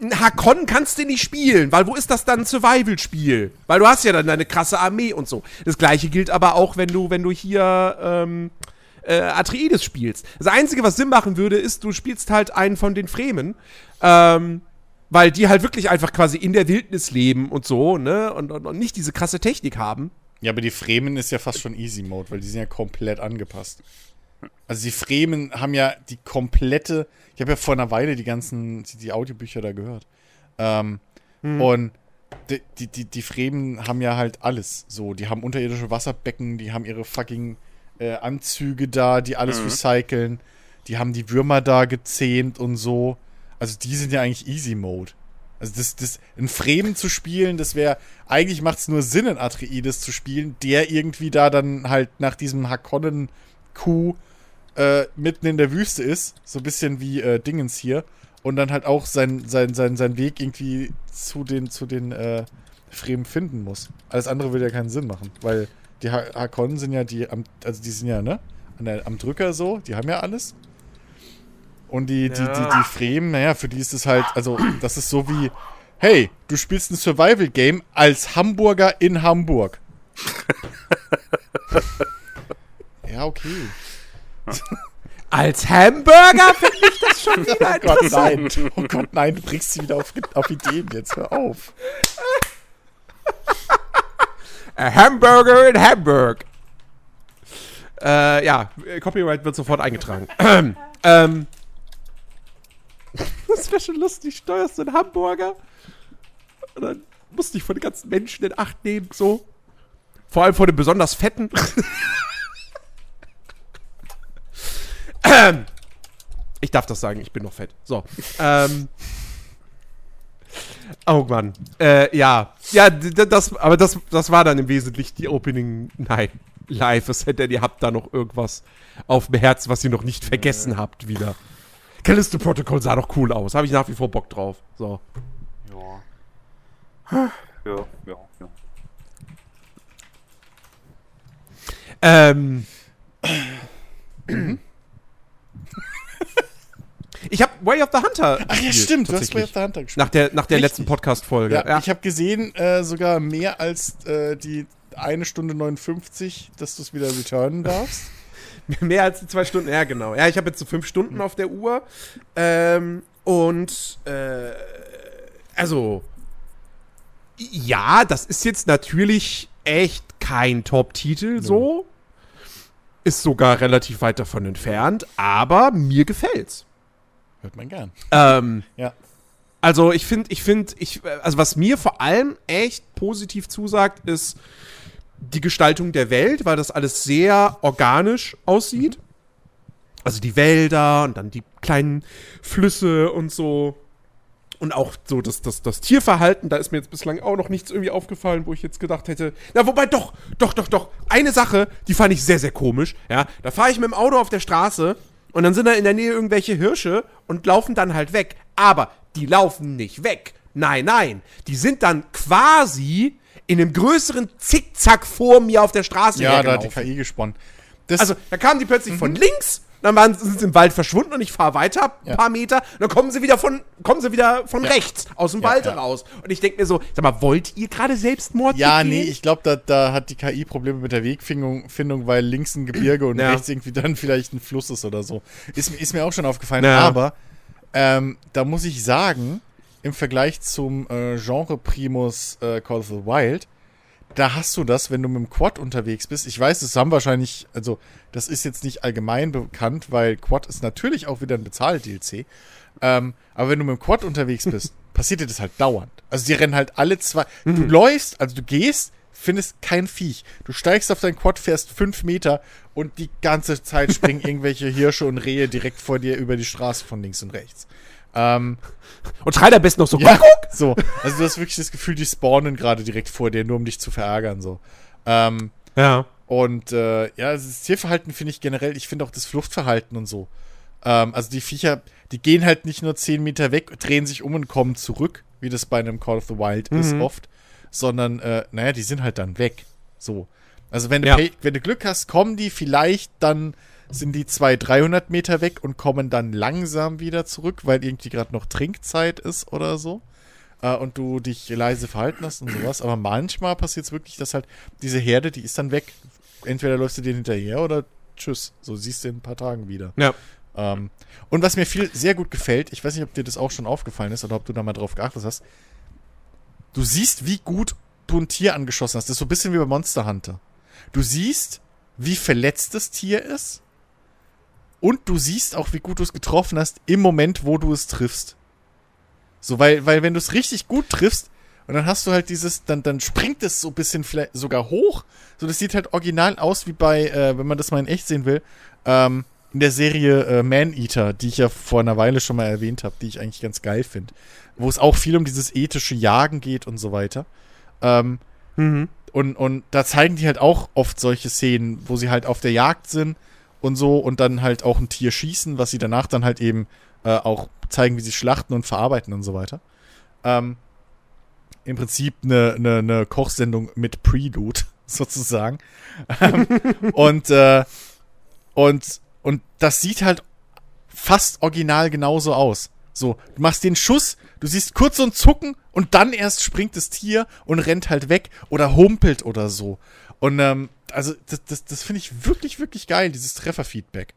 ein Hakon kannst du nicht spielen, weil wo ist das dann ein Survival-Spiel? Weil du hast ja dann deine krasse Armee und so. Das gleiche gilt aber auch, wenn du, wenn du hier ähm, äh, Atreides spielst. Das Einzige, was Sinn machen würde, ist, du spielst halt einen von den Fremen, ähm, weil die halt wirklich einfach quasi in der Wildnis leben und so, ne? Und, und, und nicht diese krasse Technik haben. Ja, aber die Fremen ist ja fast schon Easy Mode, weil die sind ja komplett angepasst. Also die Fremen haben ja die komplette. Ich habe ja vor einer Weile die ganzen, die, die Audiobücher da gehört. Ähm, Und die, die, die, die Fremen haben ja halt alles. So, die haben unterirdische Wasserbecken, die haben ihre fucking äh, Anzüge da, die alles recyceln. Die haben die Würmer da gezähmt und so. Also die sind ja eigentlich Easy Mode. Also das, das, ein Fremen zu spielen, das wäre, eigentlich macht es nur Sinn, in Atreides zu spielen, der irgendwie da dann halt nach diesem Hakonnen-Kuh äh, mitten in der Wüste ist, so ein bisschen wie äh, Dingens hier, und dann halt auch sein, sein, sein, sein Weg irgendwie zu den, zu den äh, Fremen finden muss. Alles andere würde ja keinen Sinn machen, weil die ha Hakonnen sind ja die, am, also die sind ja, ne, der, am Drücker so, die haben ja alles. Und die, die, die, die Fremen, naja, für die ist es halt, also, das ist so wie, hey, du spielst ein Survival-Game als Hamburger in Hamburg. ja, okay. Als Hamburger finde ich das schon wieder Oh Gott, interessant. nein. Oh Gott, nein, du bringst sie wieder auf, auf Ideen jetzt. Hör auf. A Hamburger in Hamburg. Äh, ja, Copyright wird sofort eingetragen. ähm. Das wäre schon lustig. Steuerst du einen Hamburger und dann musst du dich von den ganzen Menschen in Acht nehmen, so. Vor allem von den besonders fetten. Ähm. ich darf das sagen, ich bin noch fett. So. Ähm. Oh Mann. Äh, ja. Ja, das, aber das, das war dann im Wesentlichen die Opening Night Live. Es hätte ihr habt da noch irgendwas auf dem Herz, was ihr noch nicht vergessen habt wieder. Callisto Protocol sah doch cool aus. Habe ich nach wie vor Bock drauf. So. Ja. Ja, ja, ja. Ähm. Way of the Hunter. Ach ja, stimmt, du hast. Way of the Hunter gespielt. Nach der, nach der Richtig. letzten Podcast-Folge. Ja, Ja, ich habe gesehen, äh, sogar mehr als äh, die eine Stunde 59, dass du es wieder returnen darfst. Mehr als die zwei Stunden, ja genau. Ja, ich habe jetzt so fünf Stunden auf der Uhr. Ähm, und äh, also ja, das ist jetzt natürlich echt kein Top-Titel so. Ist sogar relativ weit davon entfernt, aber mir gefällt's. Hört man gern. Ähm, Ja. also ich finde, ich finde, ich, also was mir vor allem echt positiv zusagt, ist die Gestaltung der Welt, weil das alles sehr organisch aussieht. Also die Wälder und dann die kleinen Flüsse und so. Und auch so das, das, das Tierverhalten, da ist mir jetzt bislang auch noch nichts irgendwie aufgefallen, wo ich jetzt gedacht hätte. Na, wobei doch, doch, doch, doch. Eine Sache, die fand ich sehr, sehr komisch. Ja, da fahre ich mit dem Auto auf der Straße und dann sind da in der Nähe irgendwelche Hirsche und laufen dann halt weg. Aber die laufen nicht weg. Nein, nein. Die sind dann quasi in einem größeren Zickzack vor mir auf der Straße Ja, da hat die. KI gesponnen. Das, Also, da kamen die plötzlich von links dann waren, sind sie im Wald verschwunden und ich fahre weiter ein Ja. paar Meter und dann kommen sie wieder von, kommen sie wieder von Ja. rechts aus dem Ja, Wald raus. Und ich denke mir so, sag mal, wollt ihr gerade Selbstmord Ja, begehen? nee, ich glaube, da, da hat die KI Probleme mit der Wegfindung, Findung, weil links ein Gebirge und rechts irgendwie dann vielleicht ein Fluss ist oder so. Ist, mir- ist mir auch schon aufgefallen. Aber ähm, da muss ich sagen, im Vergleich zum äh, Genre Primus äh, Call of the Wild, da hast du das, wenn du mit dem Quad unterwegs bist. Ich weiß, das haben wahrscheinlich, also das ist jetzt nicht allgemein bekannt, weil Quad ist natürlich auch wieder ein Bezahl-DLC. Ähm, aber wenn du mit dem Quad unterwegs bist, passiert dir das halt dauernd. Also die rennen halt alle zwei. Du läufst, also du gehst, findest kein Viech. Du steigst auf dein Quad, fährst fünf Meter und die ganze Zeit springen irgendwelche Hirsche und Rehe direkt vor dir über die Straße von links und rechts. Ähm, Und schreit am besten noch so, ja, Kuckuck! so. Also du hast wirklich das Gefühl, die spawnen gerade direkt vor dir, nur um dich zu verärgern, so. Ähm, Ja. und äh, ja, das Tierverhalten finde ich generell, ich finde auch das Fluchtverhalten und so. Ähm, also die Viecher, die gehen halt nicht nur 10 Meter weg, drehen sich um und kommen zurück, wie das bei einem Call of the Wild ist oft, sondern, äh, naja, die sind halt dann weg. So. Also wenn du, Ja. Wenn du Glück hast, kommen die vielleicht dann sind die 200, 300 Meter weg und kommen dann langsam wieder zurück, weil irgendwie gerade noch Trinkzeit ist oder so. Äh, und du dich leise verhalten hast und sowas. Aber manchmal passiert es wirklich, dass halt diese Herde, die ist dann weg. Entweder läufst du denen hinterher oder tschüss. So siehst du in ein paar Tagen wieder. Ja. Ähm, und was mir viel sehr gut gefällt, ich weiß nicht, ob dir das auch schon aufgefallen ist oder ob du da mal drauf geachtet hast, du siehst, wie gut du ein Tier angeschossen hast. Das ist so ein bisschen wie bei Monster Hunter. Du siehst, wie verletzt das Tier ist und du siehst auch, wie gut du es getroffen hast im Moment, wo du es triffst. So, weil, weil wenn du es richtig gut triffst, und dann hast du halt dieses, dann, dann springt es so ein bisschen vielleicht sogar hoch. So, das sieht halt original aus wie bei, äh, wenn man das mal in echt sehen will, ähm, in der Serie äh, Man-Eater, die ich ja vor einer Weile schon mal erwähnt habe, die ich eigentlich ganz geil finde. Wo es auch viel um dieses ethische Jagen geht und so weiter. Ähm, Mhm. und, und da zeigen die halt auch oft solche Szenen, wo sie halt auf der Jagd sind und so und dann halt auch ein Tier schießen, was sie danach dann halt eben äh, auch zeigen, wie sie schlachten und verarbeiten und so weiter. Ähm, Im Prinzip eine, eine, eine Kochsendung mit Prelude, sozusagen. ähm, und, äh, und, und das sieht halt fast original genauso aus. So, du machst den Schuss, du siehst kurz so ein Zucken und dann erst springt das Tier und rennt halt weg oder humpelt oder so. Und ähm, also das, das, das finde ich wirklich, wirklich geil, dieses Trefferfeedback.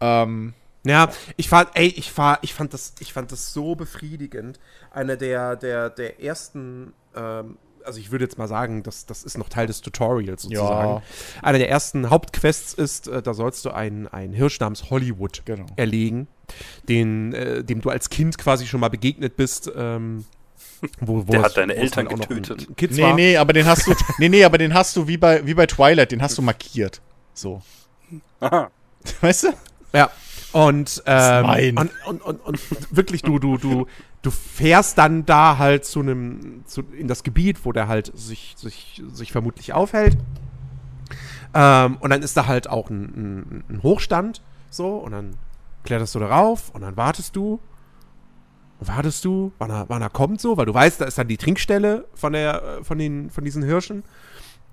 Ähm, Ja, ich fand, ey, ich war, ich fand das, ich fand das so befriedigend. Einer der, der, der ersten, ähm, also ich würde jetzt mal sagen, das, das ist noch Teil des Tutorials sozusagen. Ja. Einer der ersten Hauptquests ist, äh, da sollst du einen, einen Hirsch namens Hollywood Genau. erlegen, den, äh, dem du als Kind quasi schon mal begegnet bist. Ähm, wo, wo Der hat deine Eltern auch noch ein- getötet. Kids nee, war. nee, aber den hast du, nee, nee, aber den hast du wie bei, wie bei Twilight, den hast du markiert. So. Aha. Weißt du? Ja. Und, ähm, mein. und, und, und, und wirklich, du, du, du, du fährst dann da halt zu einem, zu, in das Gebiet, wo der halt sich, sich, sich vermutlich aufhält. Ähm, und dann ist da halt auch ein, ein, ein Hochstand, so, und dann kletterst du darauf und dann wartest du. Wartest du, wann er, wann er kommt so, weil du weißt, da ist dann die Trinkstelle von, der, äh, von, den, von diesen Hirschen.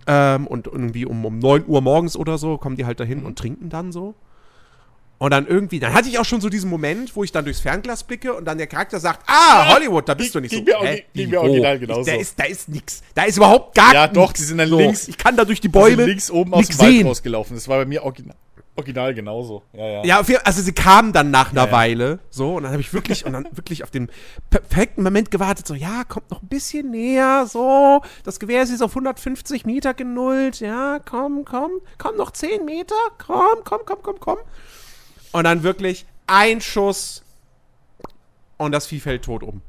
Ähm, und irgendwie um, um 9 Uhr morgens oder so kommen die halt dahin und trinken dann so. Und dann irgendwie, dann hatte ich auch schon so diesen Moment, wo ich dann durchs Fernglas blicke und dann der Charakter sagt, ah, Hollywood, da bist du nicht ging so. mir Hä? ging mir original genauso. Da ist, da ist nix. Da ist überhaupt gar Ja, doch, nix. die sind dann so, links- Ich kann da durch die Die sind Bäume links oben aus dem Wald sehen. rausgelaufen. Das war bei mir original, original genauso. Ja, ja. Ja, also sie kamen dann nach einer Ja. Weile, so, und dann habe ich wirklich, und dann wirklich auf den perfekten Moment gewartet, so, ja, kommt noch ein bisschen näher, so, das Gewehr ist jetzt auf 150 Meter genullt, ja, komm, komm, komm, noch 10 Meter, komm, komm, komm, komm, komm. Und dann wirklich ein Schuss und das Vieh fällt tot um.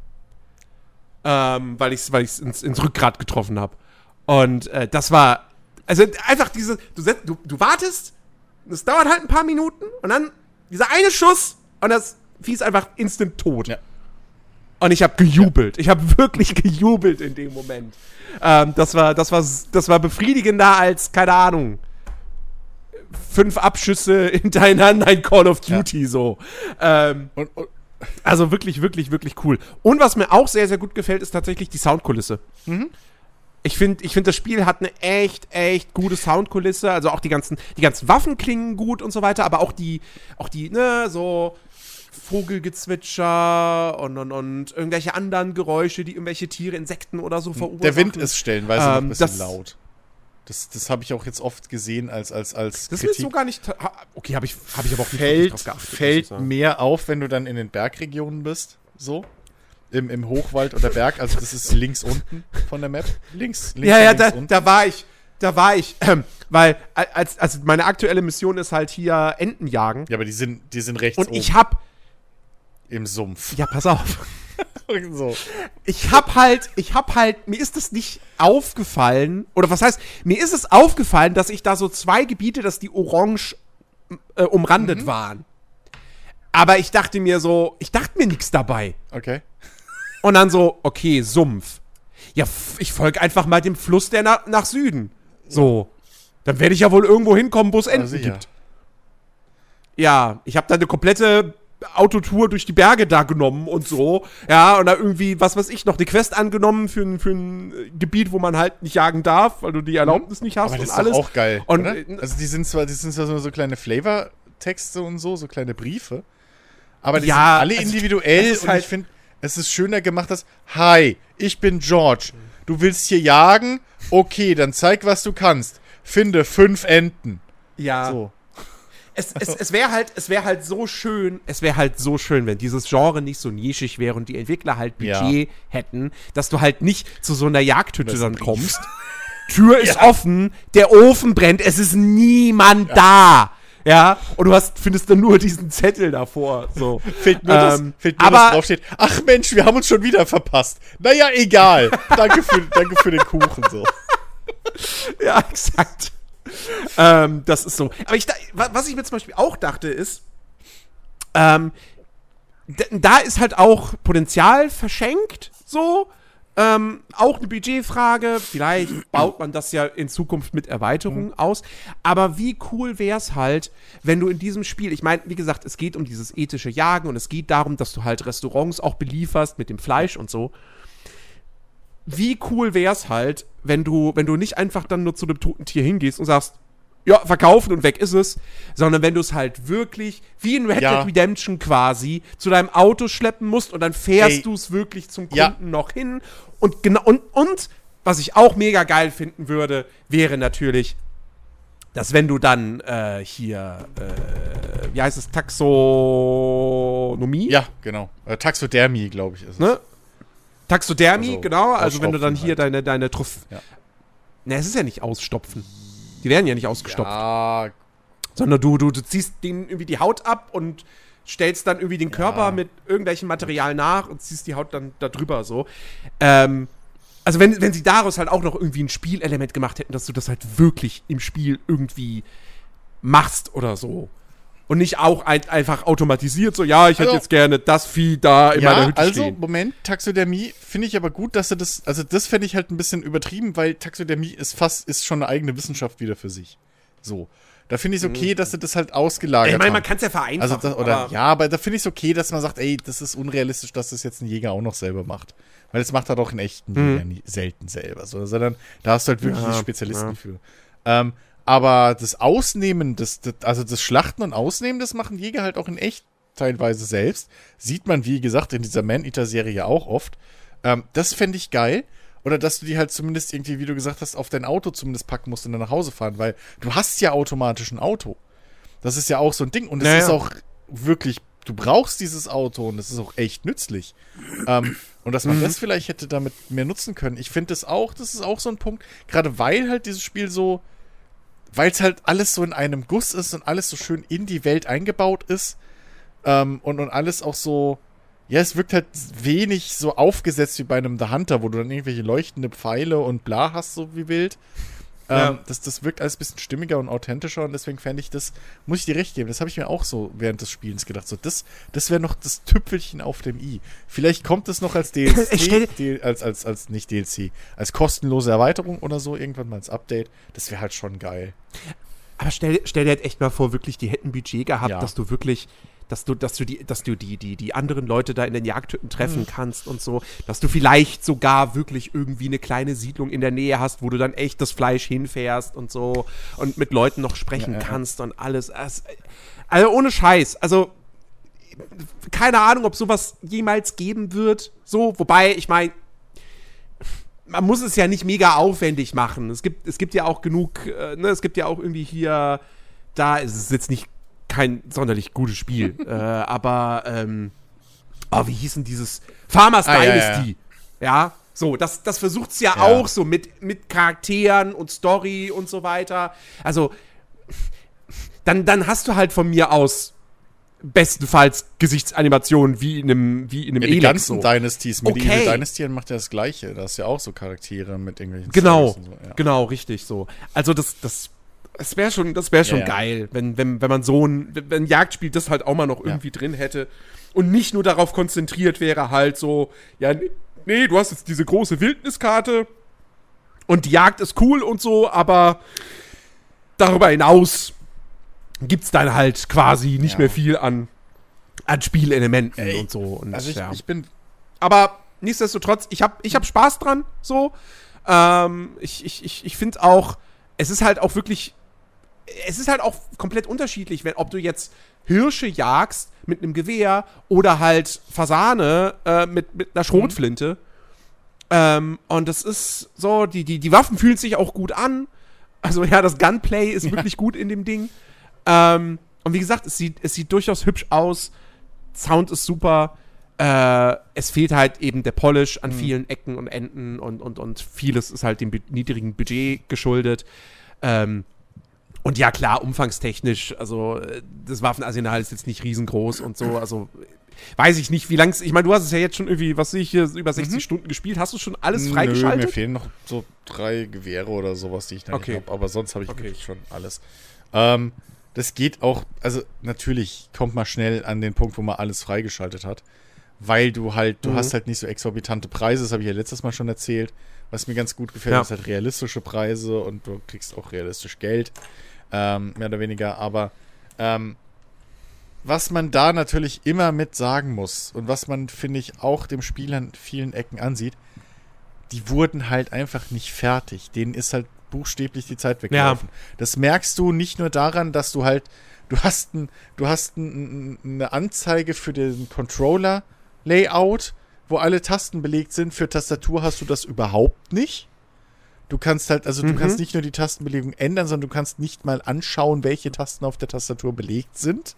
Ähm, weil ich es weil ich's ins, ins Rückgrat getroffen habe. Und äh, das war, also einfach diese, du, du, du wartest, es dauert halt ein paar Minuten und dann dieser eine Schuss und das Vieh ist einfach instant tot. Ja. Und ich habe gejubelt. Ich habe wirklich gejubelt in dem Moment. Ähm, das war, das war, das war befriedigender als keine Ahnung. Fünf Abschüsse hintereinander ein Call of Duty so. Ähm, Und, und, also wirklich, wirklich, wirklich cool. Und was mir auch sehr, sehr gut gefällt, ist tatsächlich die Soundkulisse. Ich finde, ich find, das Spiel hat eine echt, echt gute Soundkulisse. Also auch die ganzen, die ganzen Waffen klingen gut und so weiter, aber auch die, auch die, ne, so Vogelgezwitscher und, und, und irgendwelche anderen Geräusche, die irgendwelche Tiere, Insekten oder so verursachen. Der Wind ist stellenweise noch ein Ähm, bisschen das- laut. Das, das habe ich auch jetzt oft gesehen als, als, als Das ist mir so gar nicht. Okay, habe ich, hab ich aber auch nicht fällt, drauf geachtet, fällt mehr auf, wenn du dann in den Bergregionen bist. So. Im, Im Hochwald oder Berg. Also das ist links unten von der Map. Links, links Ja, ja, links da, unten. da war ich. Da war ich. Ähm, weil, als, also meine aktuelle Mission ist halt hier Enten jagen. Ja, aber die sind, die sind rechts Und oben ich hab. im Sumpf. Ja, pass auf. so. Ich hab halt, ich hab halt, mir ist es nicht aufgefallen, oder was heißt, mir ist es aufgefallen, dass ich da so zwei Gebiete, dass die orange äh, umrandet Mhm. waren. Aber ich dachte mir so, ich dachte mir nichts dabei. Okay. Und dann so, okay, Sumpf. Ja, ich folge einfach mal dem Fluss, der nach, nach Süden. So. Dann werde ich ja wohl irgendwo hinkommen, wo es Enten Also, ja. gibt. Ja, ich habe da eine komplette Autotour durch die Berge da genommen und so. Ja, und da irgendwie, was weiß ich, noch eine Quest angenommen für ein, für ein äh, Gebiet, wo man halt nicht jagen darf, weil du die Erlaubnis nicht hast Aber das und ist alles. auch geil. Und, oder? äh, Also die sind zwar, die sind zwar so, so kleine Flavor-Texte und so, so kleine Briefe. Aber die Ja, sind alle also, individuell und halt- ich finde, es ist schöner gemacht, dass, hi, ich bin George. Du willst hier jagen? Okay, dann zeig, was du kannst. Finde fünf Enten. ja. So. Es, es, es wäre halt, es wäre halt so schön, es wäre halt so schön, wenn dieses Genre nicht so nischig wäre und die Entwickler halt Budget hätten, dass du halt nicht zu so einer Jagdhütte dann kommst. Tür ist offen, der Ofen brennt, es ist niemand da. Ja, und du hast, findest dann nur diesen Zettel davor. So. Fehlt nur, Ähm, das, fehlt nur aber- dass draufsteht, ach Mensch, wir haben uns schon wieder verpasst. Naja, egal. danke, für, danke für den Kuchen. So. Ja, exakt. ähm, das ist so. Aber ich, was ich mir zum Beispiel auch dachte, ist, ähm, da ist halt auch Potenzial verschenkt, so. Ähm, auch eine Budgetfrage. Vielleicht baut man das ja in Zukunft mit Erweiterungen aus. Aber wie cool wäre es halt, wenn du in diesem Spiel, ich meine, wie gesagt, es geht um dieses ethische Jagen und es geht darum, dass du halt Restaurants auch belieferst mit dem Fleisch und so wie cool wär's halt, wenn du, wenn du nicht einfach dann nur zu dem toten Tier hingehst und sagst, ja, verkaufen und weg ist es, sondern wenn du es halt wirklich, wie in Red Ja. Dead Redemption quasi, zu deinem Auto schleppen musst und dann fährst du es wirklich zum Kunden Ja. noch hin und genau, und, und, was ich auch mega geil finden würde, wäre natürlich, dass wenn du dann äh, hier, äh, wie heißt es, Taxonomie? Ja, genau. Äh, Taxodermie, glaube ich, ist es. ne? Taxodermie, Also, genau. Also wenn du dann hier halt. deine, deine Trophäe. Ja. Ne, es ist ja nicht ausstopfen. Die werden ja nicht ausgestopft. Ja, Sondern du, du, du ziehst denen irgendwie die Haut ab und stellst dann irgendwie den Körper mit irgendwelchem Material nach und ziehst die Haut dann da drüber so. Ähm, also wenn, wenn sie daraus halt auch noch irgendwie ein Spielelement gemacht hätten, dass du das halt wirklich im Spiel irgendwie machst oder so. Und nicht auch ein, einfach automatisiert, so, ja, ich hätte Also- jetzt gerne das Vieh da in meiner ja Hütte also, stehen. Moment, Taxodermie finde ich aber gut, dass er das, also das fände ich halt ein bisschen übertrieben, weil Taxodermie ist fast, ist schon eine eigene Wissenschaft wieder für sich. So. Da finde ich es okay, dass sie das halt ausgelagert Mhm. Ich meine, man kann es ja vereinfachen. Also das, oder aber- ja, aber da finde ich es okay, dass man sagt, ey, das ist unrealistisch, dass das jetzt ein Jäger auch noch selber macht. Weil das macht er doch in echten Jäger nie, selten selber. So, sondern da hast du halt wirklich Mhm. Ja, die Spezialisten ja. für. Ähm, aber das Ausnehmen, das, das, also das Schlachten und Ausnehmen, das machen Jäger halt auch in echt teilweise selbst. Sieht man, wie gesagt, in dieser Man-Eater-Serie ja auch oft. Ähm, das fände ich geil. Oder dass du die halt zumindest irgendwie, wie du gesagt hast, auf dein Auto zumindest packen musst und dann nach Hause fahren, weil du hast ja automatisch ein Auto. Das ist ja auch so ein Ding. Und es Ja, ist auch wirklich, du brauchst dieses Auto und es ist auch echt nützlich. ähm, und dass man das vielleicht hätte damit mehr nutzen können. Ich finde das auch, das ist auch so ein Punkt, gerade weil halt dieses Spiel so, weil es halt alles so in einem Guss ist und alles so schön in die Welt eingebaut ist ähm, und, und alles auch so, ja, es wirkt halt wenig so aufgesetzt wie bei einem The Hunter, wo du dann irgendwelche leuchtende Pfeile und bla hast, so wie wild. Ja. Ähm, das, das wirkt alles ein bisschen stimmiger und authentischer und deswegen fände ich das, muss ich dir recht geben, das habe ich mir auch so während des Spielens gedacht. So, das das wäre noch das Tüpfelchen auf dem i. Vielleicht kommt es noch als DLC, D- als, als, als nicht DLC, als kostenlose Erweiterung oder so, irgendwann mal als Update. Das wäre halt schon geil. Aber stell, stell dir halt echt mal vor, wirklich, die hätten Budget gehabt, Ja. dass du wirklich, dass du, dass du die, dass du die, die, die anderen Leute da in den Jagdhütten treffen kannst und so, dass du vielleicht sogar wirklich irgendwie eine kleine Siedlung in der Nähe hast, wo du dann echt das Fleisch hinfährst und so und mit Leuten noch sprechen Ja, kannst und alles. Es- Also ohne Scheiß, also keine Ahnung, ob sowas jemals geben wird. So, wobei, ich meine, man muss es ja nicht mega aufwendig machen. Es gibt, es gibt ja auch genug, äh, ne, es gibt ja auch irgendwie hier, da ist es jetzt nicht kein sonderlich gutes Spiel, äh, aber, ähm, oh, wie hieß denn dieses Farmers Ah, ja, ja, Dynasty? Ja, so, das, das versucht's ja, Ja. auch so mit, mit Charakteren und Story und so weiter. Also, dann, dann hast du halt von mir aus bestenfalls Gesichtsanimationen wie in einem, wie in einem Ja, die Elex ganzen so. Dynasties, Medieval Okay. Dynasty macht ja das Gleiche. Da ist ja auch so Charaktere mit irgendwelchen Genau, so, ja. genau, richtig so. Also das, das, das wäre schon, das wäre schon Ja, ja. geil, wenn, wenn, wenn man so ein, wenn Jagdspiel das halt auch mal noch irgendwie drin hätte und nicht nur darauf konzentriert wäre, halt so, ja, nee, du hast jetzt diese große Wildniskarte und die Jagd ist cool und so, aber darüber hinaus gibt's dann halt quasi nicht Ja. mehr viel an, an Spielelementen Ey, und so. Und, Also ich, ja. ich bin Aber nichtsdestotrotz, ich habe ich hab Spaß dran, so. Ähm, ich ich, ich, ich finde auch, es ist halt auch wirklich, es ist halt auch komplett unterschiedlich, wenn, ob du jetzt Hirsche jagst mit einem Gewehr oder halt Fasane äh, mit, mit einer Schrotflinte. Ähm, und das ist so, die, die, die Waffen fühlen sich auch gut an. Also ja, das Gunplay ist wirklich gut in dem Ding. Ähm, und wie gesagt, es sieht, es sieht durchaus hübsch aus. Sound ist super. Äh, es fehlt halt eben der Polish an vielen Ecken und Enden und, und, und vieles ist halt dem niedrigen Budget geschuldet. Ähm, und ja, klar, umfangstechnisch, also äh, das Waffenarsenal ist jetzt nicht riesengroß und so, also weiß ich nicht, wie lang ich meine, du hast es ja jetzt schon irgendwie, was sehe ich hier, über 60 Stunden gespielt. Hast du schon alles Nö, mir freigeschaltet? fehlen noch so drei Gewehre oder sowas, die ich noch Okay. habe. Aber sonst habe ich Okay. wirklich schon alles. Ähm, das geht auch, also natürlich kommt man schnell an den Punkt, wo man alles freigeschaltet hat. Weil du halt, du Mhm. hast halt nicht so exorbitante Preise, das habe ich ja letztes Mal schon erzählt. Was mir ganz gut gefällt, Ja. ist halt realistische Preise und du kriegst auch realistisch Geld. Ähm, mehr oder weniger, aber ähm, was man da natürlich immer mit sagen muss und was man, finde ich, auch dem Spiel an vielen Ecken ansieht, die wurden halt einfach nicht fertig. Denen ist halt buchstäblich die Zeit weggelaufen. Das merkst du nicht nur daran, dass du halt, du hast, ein, du hast ein, eine Anzeige für den Controller-Layout, wo alle Tasten belegt sind. Für Tastatur hast du das überhaupt nicht. Du kannst halt, also du Mhm. kannst nicht nur die Tastenbelegung ändern, sondern du kannst nicht mal anschauen, welche Tasten auf der Tastatur belegt sind.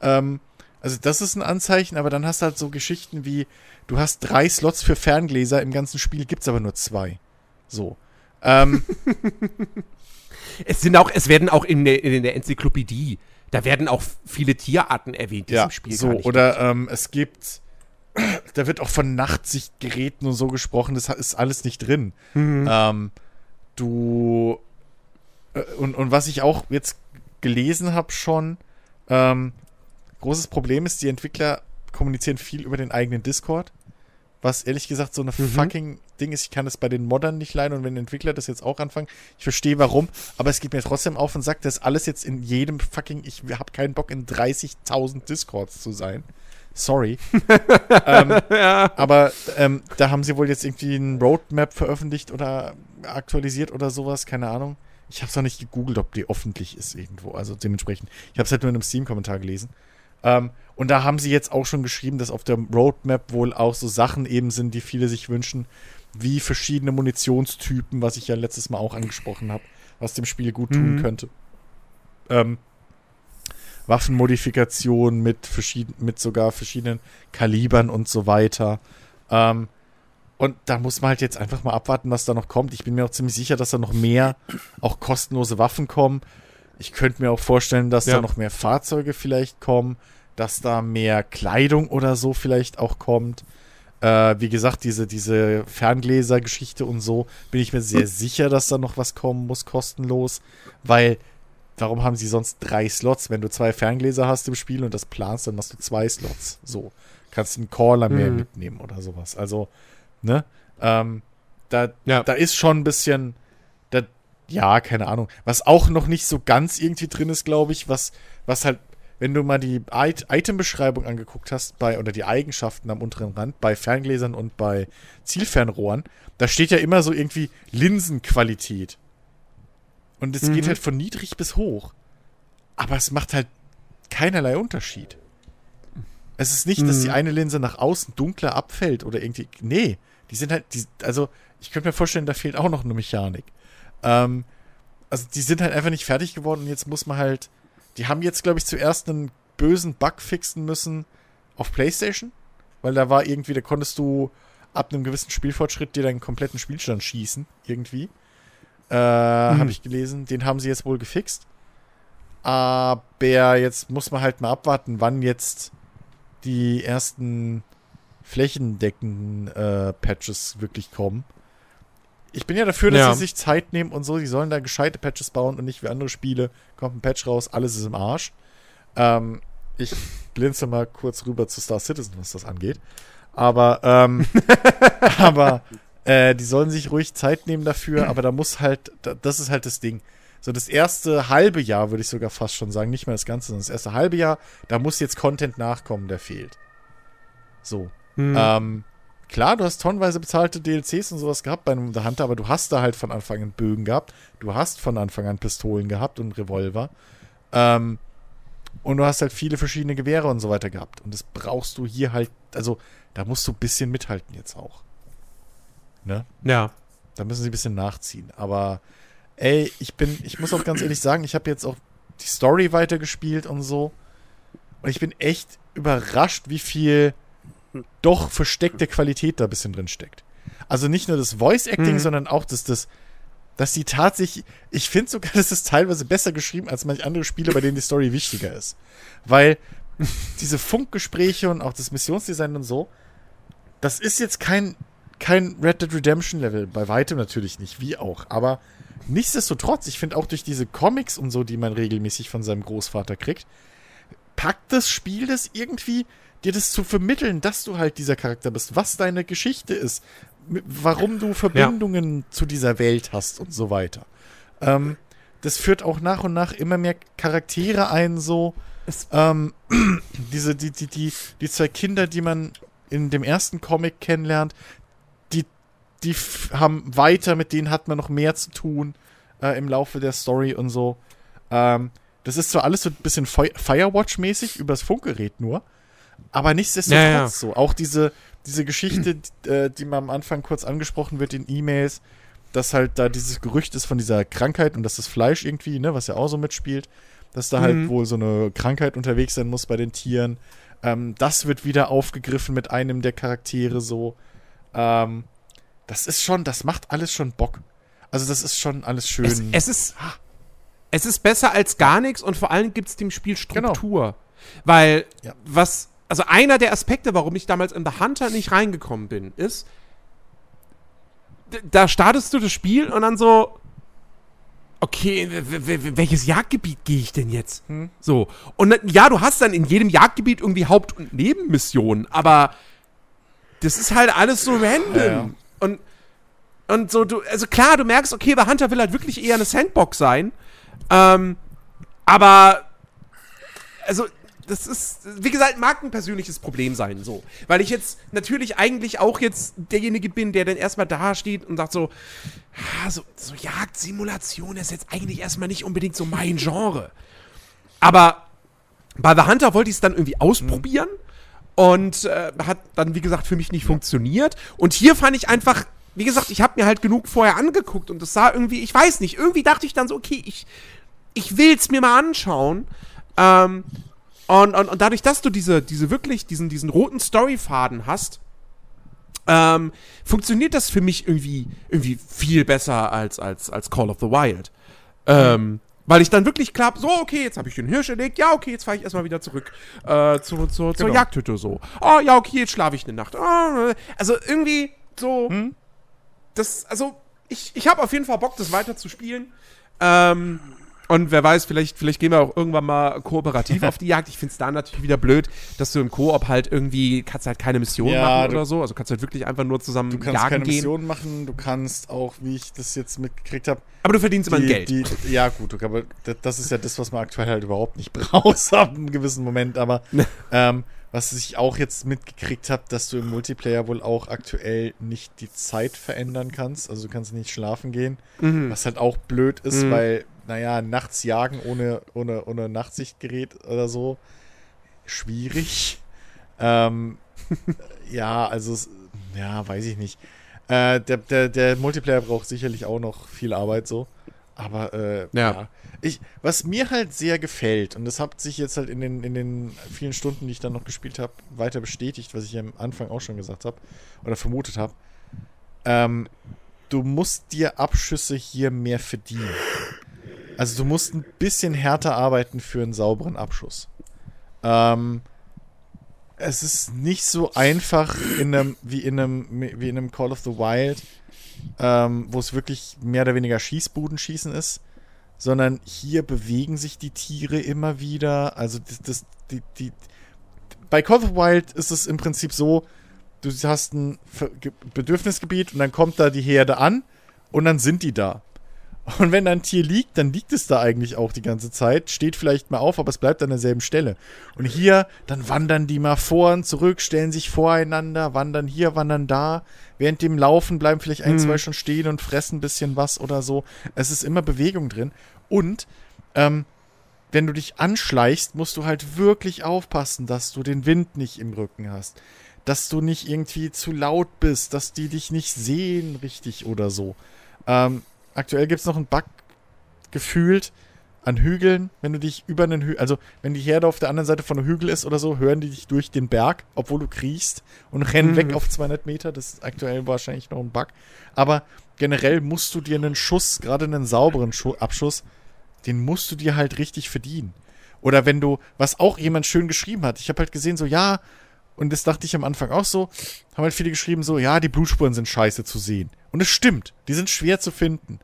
Ähm, also das ist ein Anzeichen, aber dann hast du halt so Geschichten wie, du hast drei Slots für Ferngläser, im ganzen Spiel gibt's aber nur zwei. So. Ähm, Es sind auch, es werden auch in der, in der Enzyklopädie, da werden auch viele Tierarten erwähnt, die es ja, im Spiel so. Oder ähm, es gibt, da wird auch von Nachtsichtgeräten und so gesprochen, das ist alles nicht drin. Mhm. Ähm, du äh, und, und was ich auch jetzt gelesen habe schon, ähm, großes Problem ist, die Entwickler kommunizieren viel über den eigenen Discord. Was ehrlich gesagt so eine Mhm. fucking Ding ist, ich kann das bei den Modern nicht leiden und wenn Entwickler das jetzt auch anfangen, ich verstehe warum, aber es geht mir trotzdem auf und sagt, das alles jetzt in jedem fucking, ich habe keinen Bock in 30.000 Discords zu sein. Sorry. ähm, aber ähm, da haben sie wohl jetzt irgendwie ein Roadmap veröffentlicht oder aktualisiert oder sowas, keine Ahnung. Ich habe es noch nicht gegoogelt, ob die öffentlich ist irgendwo. Also dementsprechend. Ich habe es halt nur in einem Steam-Kommentar gelesen. Ähm, und da haben sie jetzt auch schon geschrieben, dass auf der Roadmap wohl auch so Sachen eben sind, die viele sich wünschen, wie verschiedene Munitionstypen, was ich ja letztes Mal auch angesprochen habe, was dem Spiel gut tun Mhm. könnte. Ähm, Waffenmodifikation mit, verschieden, mit sogar verschiedenen Kalibern und so weiter. Ähm, und da muss man halt jetzt einfach mal abwarten, was da noch kommt. Ich bin mir auch ziemlich sicher, dass da noch mehr auch kostenlose Waffen kommen. Ich könnte mir auch vorstellen, dass Ja. da noch mehr Fahrzeuge vielleicht kommen, dass da mehr Kleidung oder so vielleicht auch kommt. Äh, wie gesagt, diese, diese Ferngläser-Geschichte und so, bin ich mir sehr sicher, dass da noch was kommen muss, kostenlos. Weil, warum haben sie sonst drei Slots? Wenn du zwei Ferngläser hast im Spiel und das planst, dann hast du zwei Slots. So. Kannst einen Caller mehr Mhm. mitnehmen oder sowas. Also, ne? Ähm, da, Ja. da ist schon ein bisschen. Da, ja, keine Ahnung. Was auch noch nicht so ganz irgendwie drin ist, glaube ich, was, was halt wenn du mal die It- Item-Beschreibung angeguckt hast, bei, oder die Eigenschaften am unteren Rand, bei Ferngläsern und bei Zielfernrohren, da steht ja immer so irgendwie Linsenqualität. Und es geht Mhm. halt von niedrig bis hoch. Aber es macht halt keinerlei Unterschied. Es ist nicht, dass Mhm. die eine Linse nach außen dunkler abfällt oder irgendwie. Nee, die sind halt. Die, also, ich könnte mir vorstellen, da fehlt auch noch eine Mechanik. Ähm, also, die sind halt einfach nicht fertig geworden und jetzt muss man halt. Die haben jetzt, glaube ich, zuerst einen bösen Bug fixen müssen auf PlayStation, weil da war irgendwie, da konntest du ab einem gewissen Spielfortschritt dir deinen kompletten Spielstand schießen, irgendwie. Äh, habe ich gelesen. Den haben sie jetzt wohl gefixt. Aber jetzt muss man halt mal abwarten, wann jetzt die ersten flächendeckenden äh, Patches wirklich kommen. Ich bin ja dafür, dass Ja. sie sich Zeit nehmen und so. Die sollen da gescheite Patches bauen und nicht wie andere Spiele. Kommt ein Patch raus, alles ist im Arsch. Ähm, ich blinze mal kurz rüber zu Star Citizen, was das angeht. Aber, ähm, aber äh, die sollen sich ruhig Zeit nehmen dafür, aber da muss halt, da, das ist halt das Ding. So das erste halbe Jahr, würde ich sogar fast schon sagen, nicht mehr das Ganze, sondern das erste halbe Jahr, da muss jetzt Content nachkommen, der fehlt. So. Hm. Ähm, klar, du hast tonnenweise bezahlte DLCs und sowas gehabt bei einem The Hunter, aber du hast da halt von Anfang an Bögen gehabt. Du hast von Anfang an Pistolen gehabt und Revolver. Ähm, und du hast halt viele verschiedene Gewehre und so weiter gehabt. Und das brauchst du hier halt, also da musst du ein bisschen mithalten jetzt auch. Ne? ja. Da müssen sie ein bisschen nachziehen. Aber ey, ich bin, ich muss auch ganz ehrlich sagen, ich habe jetzt auch die Story weitergespielt und so. Und ich bin echt überrascht, wie viel doch versteckte Qualität da ein bisschen drin steckt. Also nicht nur das Voice Acting, Mhm. sondern auch das, das, dass die tatsächlich, ich finde sogar, das ist teilweise besser geschrieben als manche andere Spiele, bei denen die Story wichtiger ist. Weil diese Funkgespräche und auch das Missionsdesign und so, das ist jetzt kein, kein Red Dead Redemption Level, bei weitem natürlich nicht, wie auch. Aber nichtsdestotrotz, ich finde auch durch diese Comics und so, die man regelmäßig von seinem Großvater kriegt, packt das Spiel das irgendwie, dir das zu vermitteln, dass du halt dieser Charakter bist, was deine Geschichte ist, warum du Verbindungen zu dieser Welt hast und so weiter. Ähm, das führt auch nach und nach immer mehr Charaktere ein, so. Ähm, diese, die, die, die, die zwei Kinder, die man in dem ersten Comic kennenlernt, die haben weiter, mit denen hat man noch mehr zu tun äh, im Laufe der Story und so. Ähm, das ist zwar alles so ein bisschen Fi- Firewatch-mäßig, übers Funkgerät nur, aber nichtsdestotrotz Ja, ja. so. Auch diese, diese Geschichte, die, äh, die mal am Anfang kurz angesprochen wird in E-Mails, dass halt da dieses Gerücht ist von dieser Krankheit und dass das Fleisch irgendwie, ne, was ja auch so mitspielt, dass da halt Mhm. wohl so eine Krankheit unterwegs sein muss bei den Tieren. Ähm, das wird wieder aufgegriffen mit einem der Charaktere so. Ähm, das ist schon, das macht alles schon Bock. Also das ist schon alles schön. Es, es ist. Es ist besser als gar nichts und vor allem gibt es dem Spiel Struktur. Weil, Ja. was. Also, einer der Aspekte, warum ich damals in The Hunter nicht reingekommen bin, ist. Da startest du das Spiel und dann so. Okay, welches Jagdgebiet gehe ich denn jetzt? Hm. So. Und dann- ja, du hast dann in jedem Jagdgebiet irgendwie Haupt- und Nebenmissionen, aber das ist halt alles so random. Ja, ja. Und, und so, du, also klar, du merkst, okay, The Hunter will halt wirklich eher eine Sandbox sein. Ähm, aber, also, das ist, wie gesagt, mag ein persönliches Problem sein, so. Weil ich jetzt natürlich eigentlich auch jetzt derjenige bin, der dann erstmal da steht und sagt so, ah, so, so Jagdsimulation ist jetzt eigentlich erstmal nicht unbedingt so mein Genre. Aber bei The Hunter wollte ich es dann irgendwie ausprobieren und äh, hat dann, wie gesagt, für mich nicht funktioniert. Und hier fand ich einfach, wie gesagt, ich habe mir halt genug vorher angeguckt und das sah irgendwie, ich weiß nicht, irgendwie dachte ich dann so, okay, ich, ich will es mir mal anschauen. Ähm, und, und, und dadurch, dass du diese, diese wirklich, diesen, diesen roten Storyfaden hast, ähm, funktioniert das für mich irgendwie, irgendwie viel besser als, als, als Call of the Wild. Ähm, weil ich dann wirklich klar, so, okay, jetzt habe ich den Hirsch erlegt, ja, okay, jetzt fahre ich erstmal wieder zurück äh, zu, zu, zur Genau. Jagdhütte so. Oh, ja, okay, jetzt schlafe ich eine Nacht. Ah, also irgendwie so, das, also ich, ich habe auf jeden Fall Bock, das weiter zu spielen. Ähm, Und wer weiß, vielleicht, vielleicht gehen wir auch irgendwann mal kooperativ auf die Jagd. Ich finde es da natürlich wieder blöd, dass du im Koop halt irgendwie, kannst halt keine Mission Ja, machen du- oder so. Also kannst halt wirklich einfach nur zusammen Du kannst jagen keine gehen. Mission machen, du kannst auch, wie ich das jetzt mitgekriegt habe, Aber du verdienst immer die, Geld. Die, ja, gut, aber das, das ist ja das, was man aktuell halt überhaupt nicht braucht, ab einem gewissen Moment. Aber ähm, was ich auch jetzt mitgekriegt habe, dass du im Multiplayer wohl auch aktuell nicht die Zeit verändern kannst. Also du kannst nicht schlafen gehen. Mhm. Was halt auch blöd ist, Mhm. weil, naja, nachts jagen ohne, ohne, ohne Nachtsichtgerät oder so, schwierig. Ähm, ja, also, ja, weiß ich nicht. Äh, der, der, der Multiplayer braucht sicherlich auch noch viel Arbeit so. Aber, äh, Ja. ja. Ich, was mir halt sehr gefällt, und das hat sich jetzt halt in den, in den vielen Stunden, die ich dann noch gespielt habe, weiter bestätigt, was ich am Anfang auch schon gesagt habe oder vermutet habe. Ähm, du musst dir Abschüsse hier mehr verdienen. Also du musst ein bisschen härter arbeiten für einen sauberen Abschuss. Ähm, es ist nicht so einfach in einem, wie, in einem, wie in einem Call of the Wild, ähm, wo es wirklich mehr oder weniger Schießbudenschießen ist, sondern hier bewegen sich die Tiere immer wieder. Also das, das, die, die, bei Call of the Wild ist es im Prinzip so, du hast ein Bedürfnisgebiet und dann kommt da die Herde an und dann sind die da. Und wenn da ein Tier liegt, dann liegt es da eigentlich auch die ganze Zeit, steht vielleicht mal auf, aber es bleibt an derselben Stelle. Und hier, dann wandern die mal vor und zurück, stellen sich voreinander, wandern hier, wandern da. Während dem Laufen bleiben vielleicht ein, Mhm. zwei schon stehen und fressen ein bisschen was oder so. Es ist immer Bewegung drin. Und ähm, wenn du dich anschleichst, musst du halt wirklich aufpassen, dass du den Wind nicht im Rücken hast. Dass du nicht irgendwie zu laut bist, dass die dich nicht sehen richtig oder so. Ähm, aktuell gibt es noch einen Bug gefühlt an Hügeln, wenn du dich über einen Hügel, also wenn die Herde auf der anderen Seite von einem Hügel ist oder so, hören die dich durch den Berg, obwohl du kriechst und rennen Mhm. weg auf 200 Meter. Das ist aktuell wahrscheinlich noch ein Bug. Aber generell musst du dir einen Schuss, gerade einen sauberen Schu Abschuss, den musst du dir halt richtig verdienen. Oder wenn du, was auch jemand schön geschrieben hat, ich habe halt gesehen, so ja, und das dachte ich am Anfang auch so, haben halt viele geschrieben, so ja, die Blutspuren sind scheiße zu sehen. Und es stimmt, die sind schwer zu finden.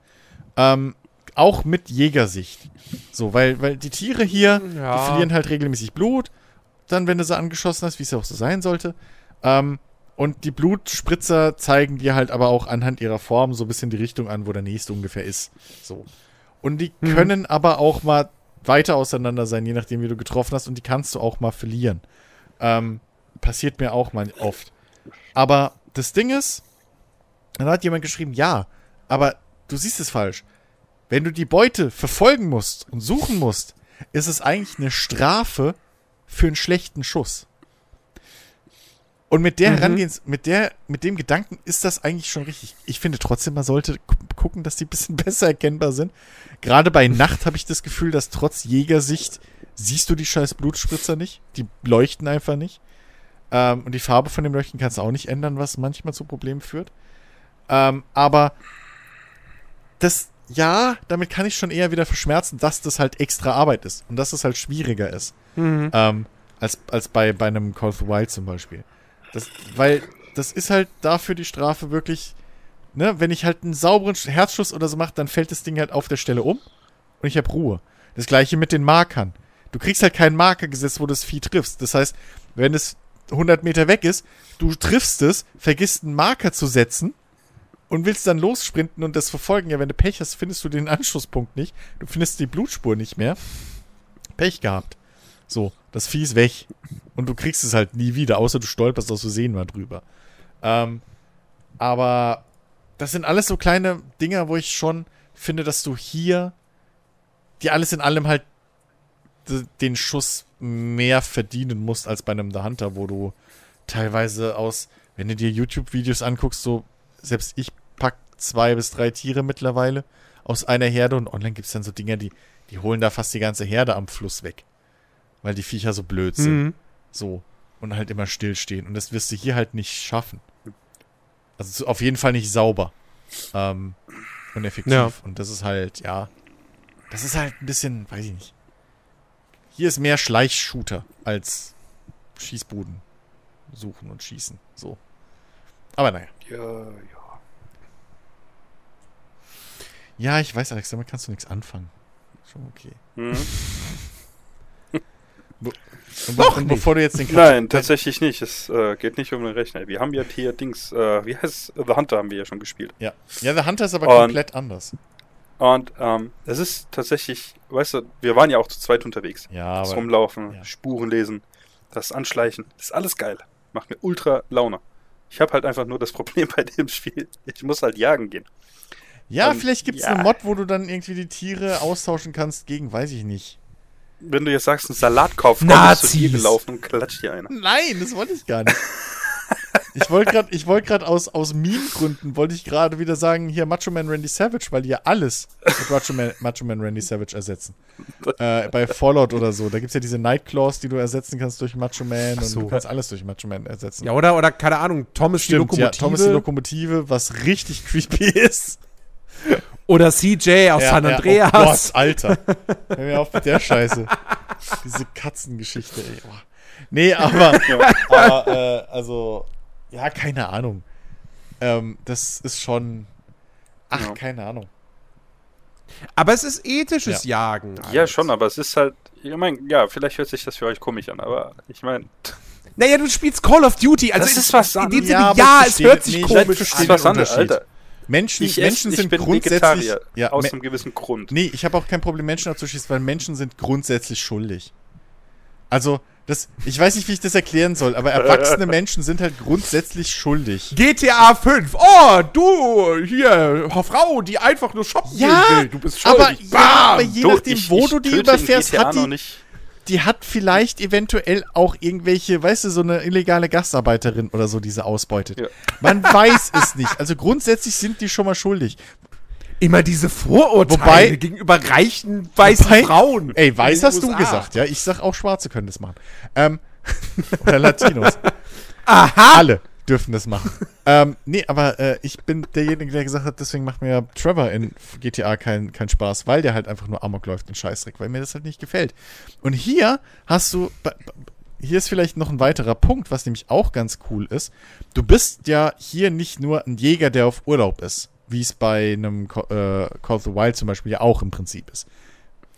Ähm, auch mit Jägersicht. So, weil, weil die Tiere hier, Ja. die verlieren halt regelmäßig Blut, dann, wenn du sie angeschossen hast, wie es ja auch so sein sollte. Ähm, und die Blutspritzer zeigen dir halt aber auch anhand ihrer Form so ein bisschen die Richtung an, wo der nächste ungefähr ist. So. Und die Mhm. können aber auch mal weiter auseinander sein, je nachdem, wie du getroffen hast, und die kannst du auch mal verlieren. Ähm, passiert mir auch mal oft. Aber das Ding ist, dann hat jemand geschrieben, ja, aber du siehst es falsch. Wenn du die Beute verfolgen musst und suchen musst, ist es eigentlich eine Strafe für einen schlechten Schuss. Und mit der Mhm. Herangehens, mit der, mit dem Gedanken ist das eigentlich schon richtig. Ich finde trotzdem, man sollte gu- gucken, dass die ein bisschen besser erkennbar sind. Gerade bei Nacht habe ich das Gefühl, dass trotz Jägersicht siehst du die scheiß Blutspritzer nicht. Die leuchten einfach nicht. Ähm, und die Farbe von dem Leuchten kannst du auch nicht ändern, was manchmal zu Problemen führt. Ähm, aber das, ja, damit kann ich schon eher wieder verschmerzen, dass das halt extra Arbeit ist und dass es halt schwieriger ist. Mhm. Ähm, als, als bei, bei einem Call of the Wild zum Beispiel. Das, weil das ist halt dafür die Strafe wirklich, ne, wenn ich halt einen sauberen Sch- Herzschuss oder so mache, dann fällt das Ding halt auf der Stelle um und ich habe Ruhe. Das gleiche mit den Markern. Du kriegst halt keinen Marker gesetzt, wo du das Vieh triffst. Das heißt, wenn es 100 Meter weg ist, du triffst es, vergisst einen Marker zu setzen und willst dann lossprinten und das verfolgen. Ja, wenn du Pech hast, findest du den Anschlusspunkt nicht. Du findest die Blutspur nicht mehr. Pech gehabt. So, das Vieh ist weg. Und du kriegst es halt nie wieder, außer du stolperst aus Versehen mal drüber. Ähm, aber das sind alles so kleine Dinger, wo ich schon finde, dass du hier dir alles in allem halt den Schuss mehr verdienen musst als bei einem The Hunter, wo du teilweise aus, wenn du dir YouTube-Videos anguckst, so selbst ich zwei bis drei Tiere mittlerweile aus einer Herde und online gibt es dann so Dinger, die, die holen da fast die ganze Herde am Fluss weg. Weil die Viecher so blöd sind. Mhm. So. Und halt immer stillstehen. Und das wirst du hier halt nicht schaffen. Also auf jeden Fall nicht sauber. Ähm, und effektiv. Ja. Und das ist halt, ja. Das ist halt ein bisschen, weiß ich nicht. Hier ist mehr Schleichshooter als Schießbuden suchen und schießen. So. Aber naja. Ja, ja. Ja, ich weiß, Alex, damit kannst du nichts anfangen. Schon okay. Mhm. Und nicht. bevor du jetzt den Nein, tatsächlich nicht. Es äh, geht nicht um den Rechner. Wir haben ja hier Dings, äh, wie heißt es? The Hunter haben wir ja schon gespielt. Ja. ja, der Hunter ist aber Und- komplett anders. Und ähm, es ist tatsächlich, weißt du, wir waren ja auch zu zweit unterwegs. Ja, Das aber Rumlaufen, ja. Spuren lesen, das Anschleichen, das ist alles geil. Macht mir ultra Laune. Ich habe halt einfach nur das Problem bei dem Spiel. Ich muss halt jagen gehen. Ja, ähm, vielleicht gibt es ja. eine Mod, wo du dann irgendwie die Tiere austauschen kannst gegen, weiß ich nicht. Wenn du jetzt sagst, einen Salatkauf, komm ich zu dir Nazis. gelaufen und klatscht dir einer. Nein, das wollte ich gar nicht. Ich wollte gerade, ich wollte gerade aus, aus Meme-Gründen, wollte ich gerade wieder sagen, hier Macho Man Randy Savage, weil die ja alles mit Macho Man, Macho Man Randy Savage ersetzen. Äh, bei Fallout oder so, da gibt es ja diese Nightclaws, die du ersetzen kannst durch Macho Man und so. du kannst alles durch Macho Man ersetzen. Ja, oder, oder keine Ahnung, Thomas die Stimmt, ja, Lokomotive Thomas die Lokomotive, was richtig creepy ist. Oder CJ aus Ja, San ja, Andreas. Oh Gott, Alter. Hör mir auf mit der Scheiße. Diese Katzengeschichte, ey. Oh. Nee, aber, aber äh, also, ja, keine Ahnung. Ähm, das ist schon. Ach, Ja. keine Ahnung. Aber es ist ethisches Jagen. Ja, Alex. schon, aber es ist halt, ich meine, ja, vielleicht hört sich das für euch komisch an, aber ich meine, Naja, du spielst Call of Duty. Also Das ist was In dem anderes. Sinne, Ja, ja, es hört sich nee, komisch verstehe das ist was anderes. Alter. Menschen, Ich, Menschen esse, sind ich bin grundsätzlich. Ja, aus einem gewissen Grund. Nee, ich habe auch kein Problem, Menschen abzuschießen, weil Menschen sind grundsätzlich schuldig. Also, das, ich weiß nicht, wie ich das erklären soll, aber erwachsene Menschen sind halt grundsätzlich schuldig. GTA 5. Oh, du, hier, Frau, die einfach nur shoppen Ja, gehen will. Du bist schuldig. aber, ja, aber je Du, nachdem, ich- wo ich du die überfährst, hat noch die, nicht. Die hat vielleicht eventuell auch irgendwelche, weißt du, so eine illegale Gastarbeiterin oder so, die sie ausbeutet. Ja. Man weiß es nicht. Also grundsätzlich sind die schon mal schuldig. Immer diese Vorurteile Wobei- gegenüber reichen weißen Wobei- Frauen. Ey, weiß hast du USA. gesagt, ja? Ich sag auch Schwarze können das machen. Ähm, oder Latinos. Aha. Alle dürfen das machen. ähm, nee, aber äh, ich bin derjenige, der gesagt hat, deswegen macht mir Trevor in GTA keinen kein Spaß, weil der halt einfach nur Amok läuft und Scheißdreck, weil mir das halt nicht gefällt. Und hier hast du, hier ist vielleicht noch ein weiterer Punkt, was nämlich auch ganz cool ist. Du bist ja hier nicht nur ein Jäger, der auf Urlaub ist, wie es bei einem äh, Call of the Wild zum Beispiel ja auch im Prinzip ist.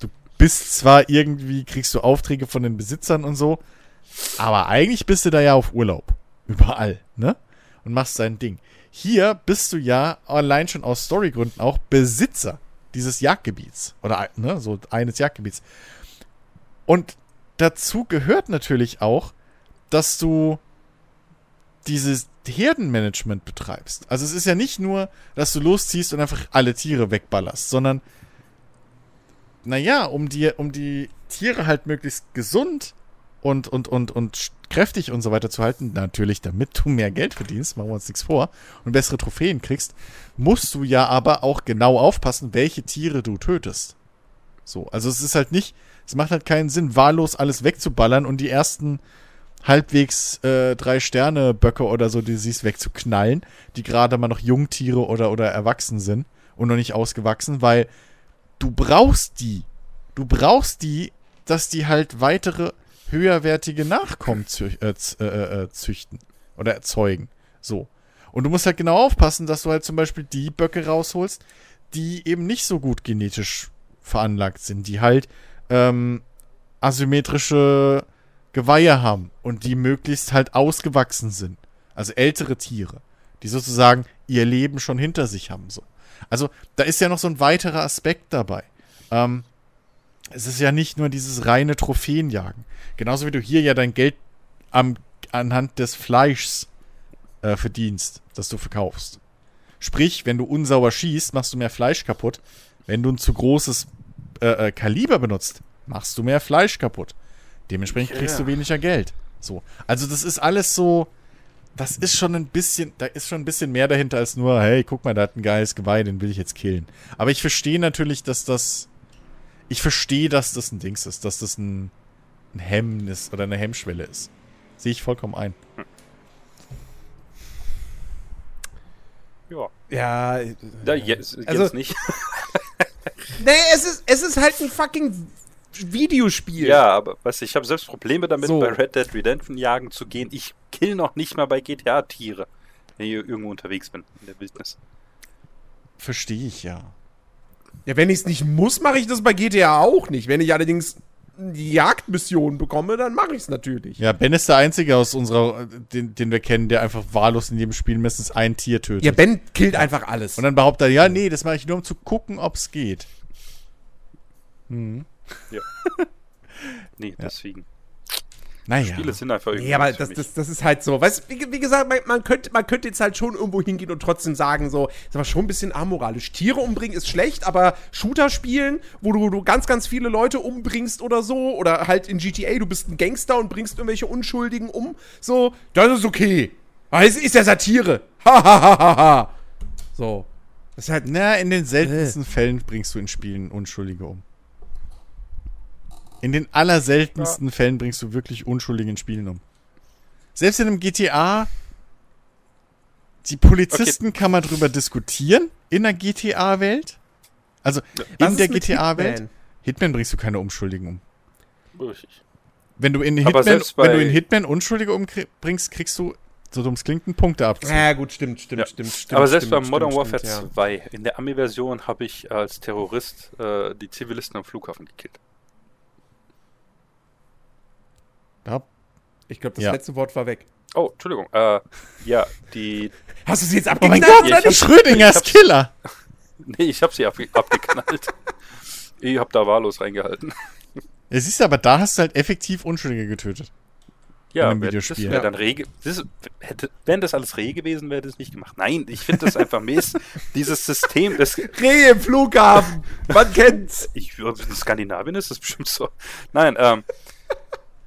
Du bist zwar irgendwie, kriegst du Aufträge von den Besitzern und so, aber eigentlich bist du da ja auf Urlaub. Überall, ne? Und machst dein Ding. Hier bist du ja allein schon aus Storygründen auch Besitzer dieses Jagdgebiets. Oder, ne, so eines Jagdgebiets. Und dazu gehört natürlich auch, dass du dieses Herdenmanagement betreibst. Also es ist ja nicht nur, dass du losziehst und einfach alle Tiere wegballerst, sondern naja, um die, um die Tiere halt möglichst gesund und, und, und, und kräftig und so weiter zu halten, natürlich damit du mehr Geld verdienst, machen wir uns nichts vor, und bessere Trophäen kriegst, musst du ja aber auch genau aufpassen, welche Tiere du tötest. So, also es ist halt nicht, es macht halt keinen Sinn, wahllos alles wegzuballern und die ersten halbwegs äh, drei Sterne Böcke oder so, die siehst, wegzuknallen, die gerade mal noch Jungtiere oder, oder erwachsen sind und noch nicht ausgewachsen, weil du brauchst die. Du brauchst die, dass die halt weitere höherwertige Nachkommen zü äh, z- äh, äh, züchten oder erzeugen. So. Und du musst halt genau aufpassen, dass du halt zum Beispiel die Böcke rausholst, die eben nicht so gut genetisch veranlagt sind, die halt ähm, asymmetrische Geweihe haben und die möglichst halt ausgewachsen sind. Also ältere Tiere, die sozusagen ihr Leben schon hinter sich haben. So. Also da ist ja noch so ein weiterer Aspekt dabei. Ähm, es ist ja nicht nur dieses reine Trophäenjagen. Genauso wie du hier ja dein Geld am, anhand des Fleischs äh, verdienst, das du verkaufst. Sprich, wenn du unsauber schießt, machst du mehr Fleisch kaputt. Wenn du ein zu großes äh, äh, Kaliber benutzt, machst du mehr Fleisch kaputt. Dementsprechend Ja, kriegst du weniger Geld. So. Also das ist alles so, das ist schon ein bisschen, da ist schon ein bisschen mehr dahinter als nur, hey, guck mal, da hat ein geiles Geweih, den will ich jetzt killen. Aber ich verstehe natürlich, dass das, ich verstehe, dass das ein Dings ist, dass das ein, ein Hemmnis oder eine Hemmschwelle ist. Sehe ich vollkommen ein. Ja. Ja, ja jetzt, jetzt Also- nicht. nee, es ist, es ist halt ein fucking Videospiel. Ja, aber was ich habe selbst Probleme damit, So. bei Red Dead Redemption jagen zu gehen. Ich kill noch nicht mal bei GTA Tiere, wenn ich irgendwo unterwegs bin in der Wildnis. Verstehe ich ja. Ja, wenn ich es nicht muss, mache ich das bei GTA auch nicht. Wenn ich allerdings die Jagdmission bekomme, dann mache ich es natürlich. Ja, Ben ist der Einzige aus unserer, den, den wir kennen, der einfach wahllos in jedem Spiel mindestens ein Tier tötet. Ja, Ben killt einfach alles. Und dann behauptet er, ja, nee, das mache ich nur, um zu gucken, ob es geht. Ja. nee, deswegen. Naja. Spiele sind einfach irgendwie. Nee, aber das, das, das ist halt so. Weißt wie, wie gesagt, man, man, könnte, man könnte jetzt halt schon irgendwo hingehen und trotzdem sagen, so, ist aber schon ein bisschen amoralisch. Tiere umbringen ist schlecht, aber Shooter spielen, wo du, du ganz, ganz viele Leute umbringst oder so, oder halt in GTA, du bist ein Gangster und bringst irgendwelche Unschuldigen um, so, das ist okay. Aber es ist ja Satire. Hahaha. so. Das ist halt. Na, in den seltensten Fällen bringst du in Spielen Unschuldige um. In den allerseltensten Fällen bringst du wirklich Unschuldige in Spielen um. Selbst in einem GTA, die Polizisten kann man drüber diskutieren in der GTA-Welt. Also Was in der GTA-Welt. Hitman? Hitman bringst du keine Unschuldigen um. Richtig. Wenn du in Hitman, wenn du in Hitman Unschuldige umbringst, kriegst du, so dumm es klingt, einen Punkteabzug. Ja, gut, stimmt, stimmt, Ja. stimmt, stimmt. aber selbst stimmt, bei Modern stimmt, Warfare stimmt, 2, in der Ami-Version, habe ich als Terrorist äh, die Zivilisten am Flughafen gekillt. Ja. Ich glaube, das Ja. letzte Wort war weg. Oh, Entschuldigung. Äh, ja, die. Hast du sie jetzt Oh mein abgeknallt Gott, nicht? Schrödingers Killer. Nee, ich habe sie abge abgeknallt. ich habe da wahllos reingehalten. Ja, siehst du, aber da hast du halt effektiv Unschuldige getötet. Ja, einem wär- Videospiel. das wäre dann Reh. ge- Das ist, hätte, wenn das alles Reh gewesen wäre, hätte es nicht gemacht. Nein, ich finde das einfach Mist. Dieses System, das, Rehe im Flughafen. Man kennt's. ich, in Skandinavien ist das bestimmt so. Nein, ähm,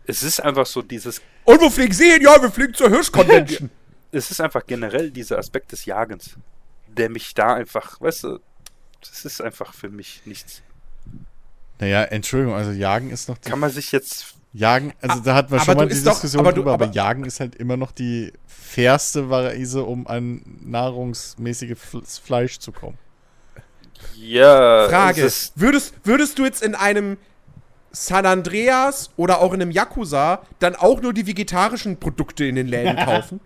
es ist einfach so dieses, Und wo fliegen Sie hin? Ja, wir fliegen zur Hirsch-Convention. es ist einfach generell dieser Aspekt des Jagens, der mich da einfach, weißt du, das ist einfach für mich nichts. Naja, Entschuldigung, also Jagen ist noch die. Kann man sich jetzt, Jagen, also da hatten wir aber schon mal du die ist doch- Diskussion aber du- drüber, aber, aber- Jagen ist halt immer noch die fairste Weise, um an nahrungsmäßige F Fleisch zu kommen. ja, Frage. Würdest, würdest du jetzt in einem San Andreas oder auch in einem Yakuza dann auch nur die vegetarischen Produkte in den Läden kaufen?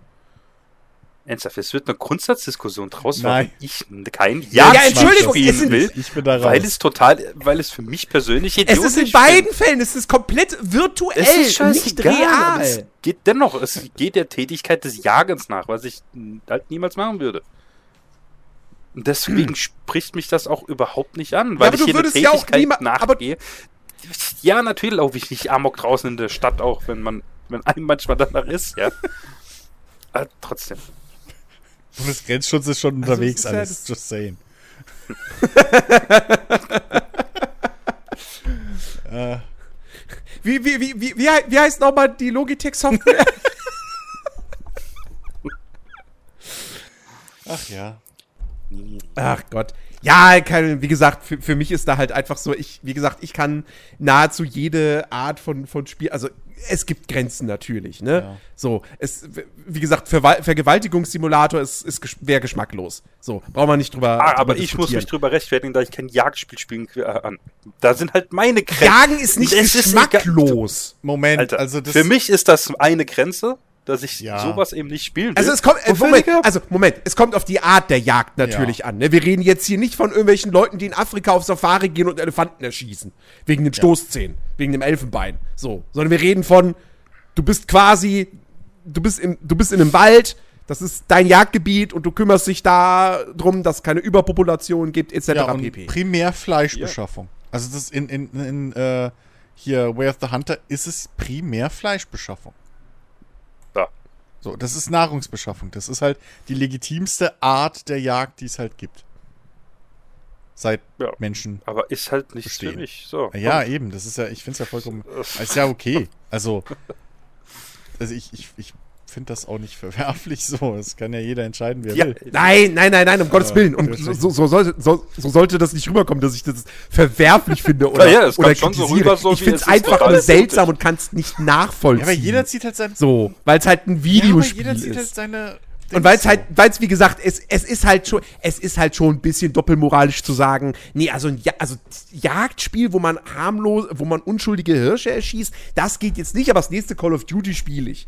ernsthaft, es wird eine Grundsatzdiskussion draus, Nein. warum ich kein Ja, Jagdspiel Entschuldigung, spielen sind- will. Ich bin da raus. Weil es total, weil es für mich persönlich es ist in idiotisch beiden Fällen, es ist komplett virtuell, Es ist nicht aber Es real. geht dennoch, es geht der Tätigkeit des Jagens nach, was ich halt niemals machen würde. Und deswegen spricht mich das auch überhaupt nicht an, weil aber ich du hier eine würdest ja auch Tätigkeit nachgehe. Ja, natürlich laufe ich nicht amok draußen in der Stadt, auch wenn man, wenn einem manchmal danach ist, ja. Aber trotzdem. Bundesgrenzschutz ist schon Also, unterwegs, ja alles. das- Just saying. äh, Wie, wie, wie, wie, wie heißt nochmal die Logitech-Software? ach ja. Ach Gott. Ja, keine, wie gesagt, für, für mich ist da halt einfach so, ich, wie gesagt, ich kann nahezu jede Art von, von Spiel, also es gibt Grenzen natürlich, ne? Ja. So, es, wie gesagt, Verwal Vergewaltigungssimulator ist, ist gesch wäre geschmacklos. So, brauchen wir nicht drüber. Ah, drüber aber ich muss mich drüber rechtfertigen, da ich kein Jagdspiel spielen äh, an. Da sind halt meine Grenzen. Jagen ist nicht Es ist geschmacklos. Moment, Alter, also das. für mich ist das eine Grenze, dass ich Ja. sowas eben nicht spielen will. Also es kommt, äh, Moment, also Moment, es kommt auf die Art der Jagd natürlich Ja. an. Ne? Wir reden jetzt hier nicht von irgendwelchen Leuten, die in Afrika auf Safari gehen und Elefanten erschießen. Wegen den Stoßzähnen, wegen dem Elfenbein. So. Sondern wir reden von, du bist quasi, du bist im, du bist in einem Wald, das ist dein Jagdgebiet und du kümmerst dich da drum, dass es keine Überpopulation gibt, etc. ja, und pp. primär Fleischbeschaffung. Also das in, in, in äh, hier Way of the Hunter ist es primär Fleischbeschaffung. So, das ist Nahrungsbeschaffung. Das ist halt die legitimste Art der Jagd, die es halt gibt. Seit Ja. Menschen. aber ist halt nicht Verstehen. für mich. So. Ja, eben, das ist ja, ich finde es ja vollkommen. Ist ja okay. Also, also ich, ich, ich finde das auch nicht verwerflich so. Das kann ja jeder entscheiden, wie er Ja, will. Nein, nein, nein, nein, um Gottes Willen. Natürlich. so, so, sollte, so, so sollte das nicht rüberkommen, dass ich das verwerflich finde oder, Ja, ja, es oder schon so rüber, so ich finde es einfach nur seltsam und kann es nicht nachvollziehen. Ja, aber jeder zieht halt sein. so, weil es halt ein Ja, aber Videospiel jeder zieht halt ist. seine. Und weil es halt, weil es wie gesagt, es, es ist halt schon, es ist halt schon ein bisschen doppelmoralisch zu sagen, nee, also ein ja also Jagdspiel, wo man harmlos, wo man unschuldige Hirsche erschießt, das geht jetzt nicht, aber das nächste Call of Duty spiele ich.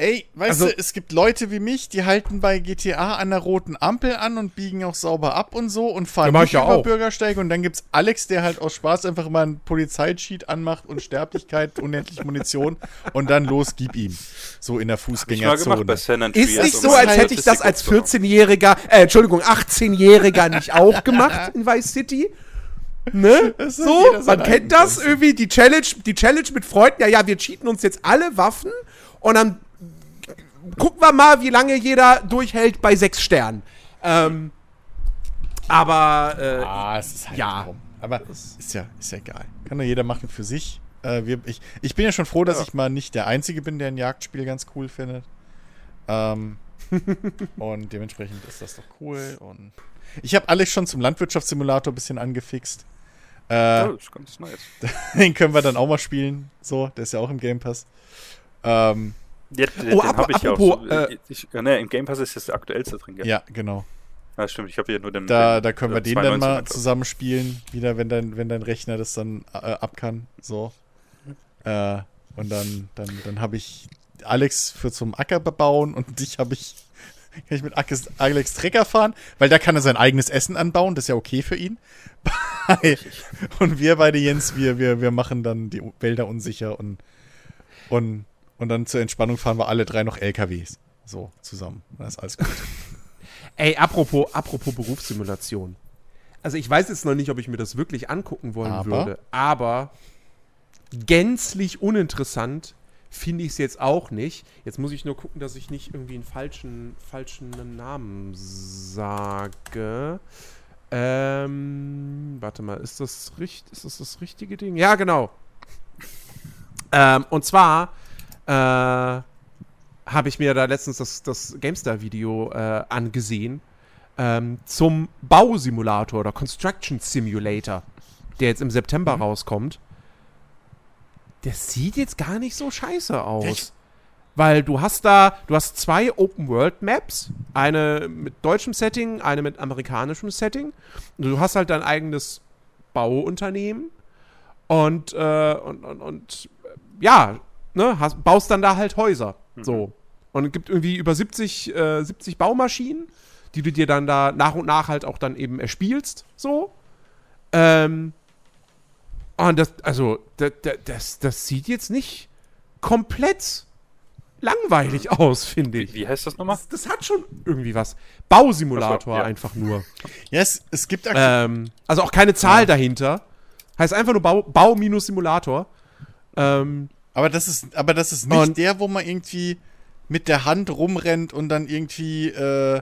Ey, weißt Also- du, es gibt Leute wie mich, die halten bei GTA an der roten Ampel an und biegen auch sauber ab und so und fahren Ja, nicht ja über auch. Bürgersteige. Und dann gibt's Alex, der halt aus Spaß einfach mal einen Polizeicheat anmacht und Sterblichkeit, unendlich Munition und dann los, gib ihm. So in der gemacht Fußgängerzone. Ist nicht so, als hätte ich das als Statistik 14-Jähriger, äh, Entschuldigung, 18-Jähriger nicht auch gemacht in Vice City? Ne? So, man kennt das irgendwie, die Challenge, die Challenge mit Freunden, ja, ja, wir cheaten uns jetzt alle Waffen und dann gucken wir mal, wie lange jeder durchhält bei sechs Sternen. Ähm, aber, äh, Ah, es ist halt Ja. drum. Aber ist ja, ist ja egal. Kann doch jeder machen für sich. Äh, wir, ich, ich bin ja schon froh, dass Ja. ich mal nicht der Einzige bin, der ein Jagdspiel ganz cool findet. Ähm, und dementsprechend ist das doch cool. Und ich habe Alex schon zum Landwirtschaftssimulator ein bisschen angefixt. Äh, Ja, das ist ganz nice. Den können wir dann auch mal spielen. So, der ist ja auch im Game Pass. Ähm, Ja, den Oh, den ap- hab ich ja auch. apropos, So, äh, ich, ja, ne, Im Game Pass ist das aktuellste drin, gell? ja, genau. Ja, stimmt. Ich habe hier nur den. Da, den, da können äh, wir den dann 92 mal einfach. zusammen spielen, wieder, wenn dein, wenn dein Rechner das dann äh, ab kann. So. Äh, und dann, dann, dann habe ich Alex für zum Acker bebauen und dich habe ich, kann ich mit Alex, Alex Trecker fahren, weil da kann er sein eigenes Essen anbauen, das ist ja okay für ihn. Und wir beide, Jens, wir, wir, wir machen dann die Wälder unsicher und, und, und dann zur Entspannung fahren wir alle drei noch LKWs. So, zusammen. Das ist alles gut. ey, apropos, apropos Berufssimulation. Also ich weiß jetzt noch nicht, ob ich mir das wirklich angucken wollen Aber? würde, aber gänzlich uninteressant finde ich es jetzt auch nicht. Jetzt muss ich nur gucken, dass ich nicht irgendwie einen falschen, falschen Namen sage. Ähm, warte mal, ist das, richt, ist das das richtige Ding? Ja, genau. Ähm, und zwar äh, habe ich mir da letztens das, das GameStar-Video äh, angesehen ähm, zum Bausimulator oder Construction Simulator, der jetzt im September Mhm. rauskommt. Der sieht jetzt gar nicht so scheiße aus. Echt? Weil du hast da, du hast zwei Open World Maps, eine mit deutschem Setting, eine mit amerikanischem Setting. Und du hast halt dein eigenes Bauunternehmen und, äh, und, und, und ja, ne, hast, baust dann da halt Häuser. So. Und es gibt irgendwie über 70, äh, 70 Baumaschinen, die du dir dann da nach und nach halt auch dann eben erspielst. So. Ähm, und das, also, das, das, das sieht jetzt nicht komplett langweilig aus, finde ich. Wie, wie heißt das nochmal? Das, das hat schon irgendwie was. Bausimulator so, ja. einfach nur. Ja, es, es gibt aktuell. Ähm, also auch keine Zahl dahinter. Heißt einfach nur Bau, Bau minus Simulator. Ähm, Aber das ist, aber das ist nicht Und- der, wo man irgendwie mit der Hand rumrennt und dann irgendwie, äh,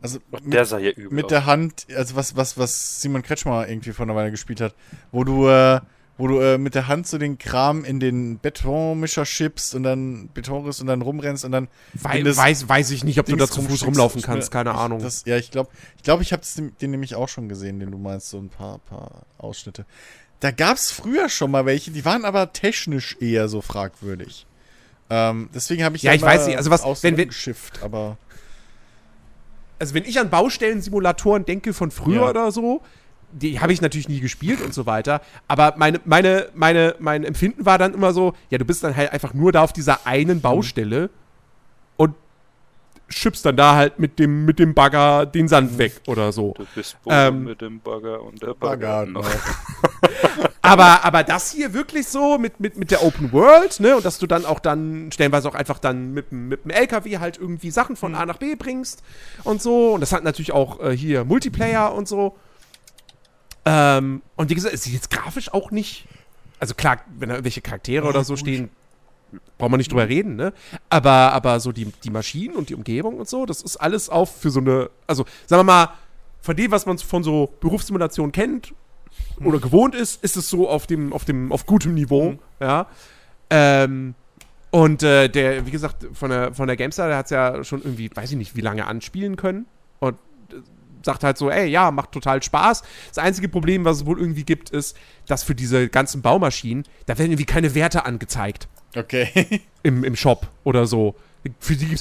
also mit, Der sah ja übel mit der Hand, also was, was, was Simon Kretschmer irgendwie vor einer Weile gespielt hat, wo du, äh, wo du äh, mit der Hand so den Kram in den Betonmischer schiebst und dann Beton ist und dann rumrennst und dann wei weiß, weiß ich nicht, ob du Dings da zu Fuß rumlaufen kannst, keine ich, Ahnung. Das, ja, ich glaube, ich, glaub, ich habe den nämlich auch schon gesehen, den du meinst, so ein paar, paar Ausschnitte. Da gab es früher schon mal welche, die waren aber technisch eher so fragwürdig. Ähm, deswegen habe ich Ja, ich weiß nicht, also was- wenn wir- geschifft, aber also wenn ich an Baustellensimulatoren denke von früher Ja. oder so, die habe ich natürlich nie gespielt und so weiter. Aber meine, meine, meine, mein Empfinden war dann immer so, ja, du bist dann halt einfach nur da auf dieser einen Baustelle und schippst dann da halt mit dem, mit dem Bagger den Sand weg oder so. Du bist Ähm, mit dem Bagger und der Bagger. Bagger, noch. Aber, aber das hier wirklich so mit, mit, mit der Open World, ne? Und dass du dann auch dann stellenweise auch einfach dann mit, dem- mit dem LKW halt irgendwie Sachen von A nach B bringst und so. Und das hat natürlich auch äh, hier Multiplayer und so. Ähm, und wie gesagt, es sieht jetzt grafisch auch nicht. Also klar, wenn da irgendwelche Charaktere oder so stehen, braucht man nicht drüber reden, ne? Aber, aber so die, die Maschinen und die Umgebung und so, das ist alles auf für so eine. Also, sagen wir mal, von dem, was man von so Berufssimulationen kennt, oder gewohnt ist, ist es so auf dem, auf dem, auf gutem Niveau, Mhm. ja. Ähm, und äh, der, wie gesagt, von der, von der GameStar, der hat es ja schon irgendwie, weiß ich nicht, wie lange anspielen können. Und äh, sagt halt so, ey, ja, macht total Spaß. Das einzige Problem, was es wohl irgendwie gibt, ist, dass für diese ganzen Baumaschinen, da werden irgendwie keine Werte angezeigt okay. im, im Shop oder so. Für die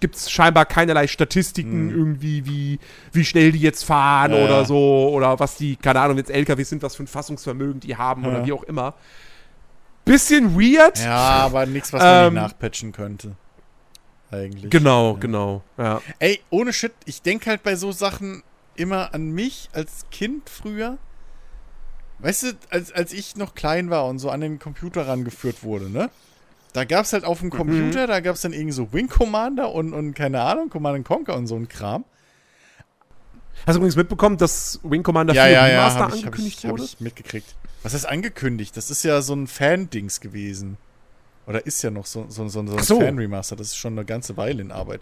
gibt es scheinbar keinerlei Statistiken Hm. irgendwie, wie, wie schnell die jetzt fahren Ja, oder ja. so. Oder was die, keine Ahnung, es LKWs sind, was für ein Fassungsvermögen die haben Ja. oder wie auch immer. Bisschen weird. ja, aber nichts, was man Ähm, nicht nachpatchen könnte. eigentlich. Genau, genau. Ey, ohne Shit, ich denke halt bei so Sachen immer an mich als Kind früher. Weißt du, als, als ich noch klein war und so an den Computer rangeführt wurde, ne? Da gab's halt auf dem Computer, da gab's dann irgendwie so Wing Commander und, und keine Ahnung, Command and Conquer und so ein Kram. Hast du übrigens mitbekommen, dass Wing Commander Ja, 4 ja, ja, Remaster hab ich, hab angekündigt ich, hab wurde? ich mitgekriegt. Was heißt angekündigt? Das ist ja so ein Fan-Dings gewesen. Oder ist ja noch so, so, so, so ein so. Fan-Remaster. Das ist schon eine ganze Weile in Arbeit.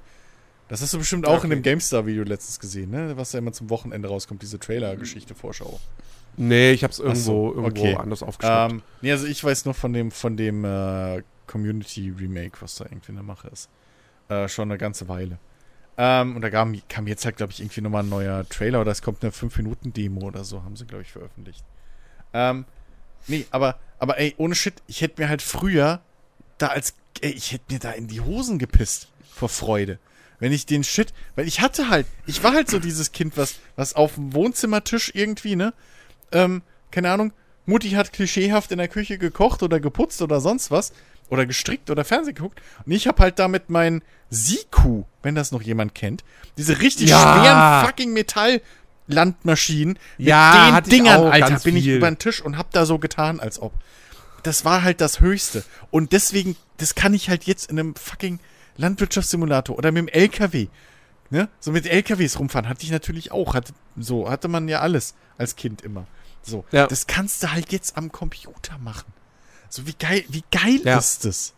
Das hast du bestimmt auch in Okay. dem GameStar-Video letztens gesehen, ne? Was ja immer zum Wochenende rauskommt, diese Trailer-Geschichte-Vorschau. Nee, ich hab's irgendwo, so, irgendwo okay. anders aufgeschnappt. Ähm, nee, also ich weiß nur von dem, von dem äh, Community-Remake, was da irgendwie in der Mache ist. Äh, schon eine ganze Weile. Ähm, und da kam, kam jetzt halt, glaube ich, irgendwie nochmal ein neuer Trailer oder es kommt eine 5-Minuten-Demo oder so, haben sie, glaube ich, veröffentlicht. Ähm, nee, aber, aber ey, ohne Shit, ich hätte mir halt früher da als, ey, ich hätte mir da in die Hosen gepisst vor Freude. Wenn ich den Shit, weil ich hatte halt, ich war halt so dieses Kind, was, was auf dem Wohnzimmertisch irgendwie, ne, ähm, keine Ahnung, Mutti hat klischeehaft in der Küche gekocht oder geputzt oder sonst was. Oder gestrickt oder Fernsehen geguckt. Und ich habe halt damit mein Siku, wenn das noch jemand kennt, diese richtig Ja. schweren fucking Metalllandmaschinen mit Ja, den Dingern, Alter, bin ich viel. über den Tisch und hab da so getan, als ob. Das war halt das Höchste. Und deswegen, das kann ich halt jetzt in einem fucking Landwirtschaftssimulator oder mit dem LKW. Ne? So mit LKWs rumfahren hatte ich natürlich auch. Hatte, so hatte man ja alles als Kind immer. So, Ja. das kannst du halt jetzt am Computer machen. So, wie geil, wie geil Ja. ist das?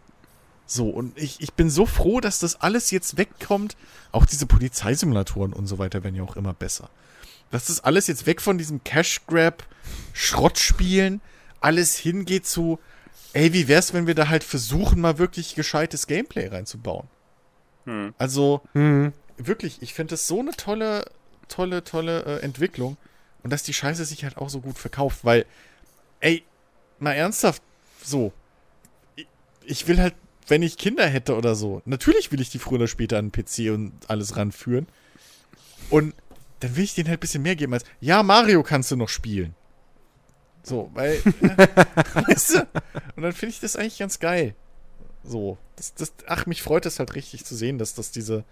So, und ich, ich bin so froh, dass das alles jetzt wegkommt. Auch diese Polizeisimulatoren und so weiter werden ja auch immer besser. Dass das alles jetzt weg von diesem Cash-Grab, Schrottspielen, alles hingeht zu, ey, wie wär's, wenn wir da halt versuchen, mal wirklich gescheites Gameplay reinzubauen? Hm. Also, Mhm. wirklich, ich finde das so eine tolle, tolle, tolle äh, Entwicklung. Und dass die Scheiße sich halt auch so gut verkauft, weil, ey, mal ernsthaft, so, ich, ich will halt, wenn ich Kinder hätte oder so, natürlich will ich die früher oder später an den PC und alles ranführen. Und dann will ich denen halt ein bisschen mehr geben als, ja, Mario kannst du noch spielen. So, weil, äh, weißt du? Und dann finde ich das eigentlich ganz geil. So, das, das, ach, mich freut es halt richtig zu sehen, dass das diese,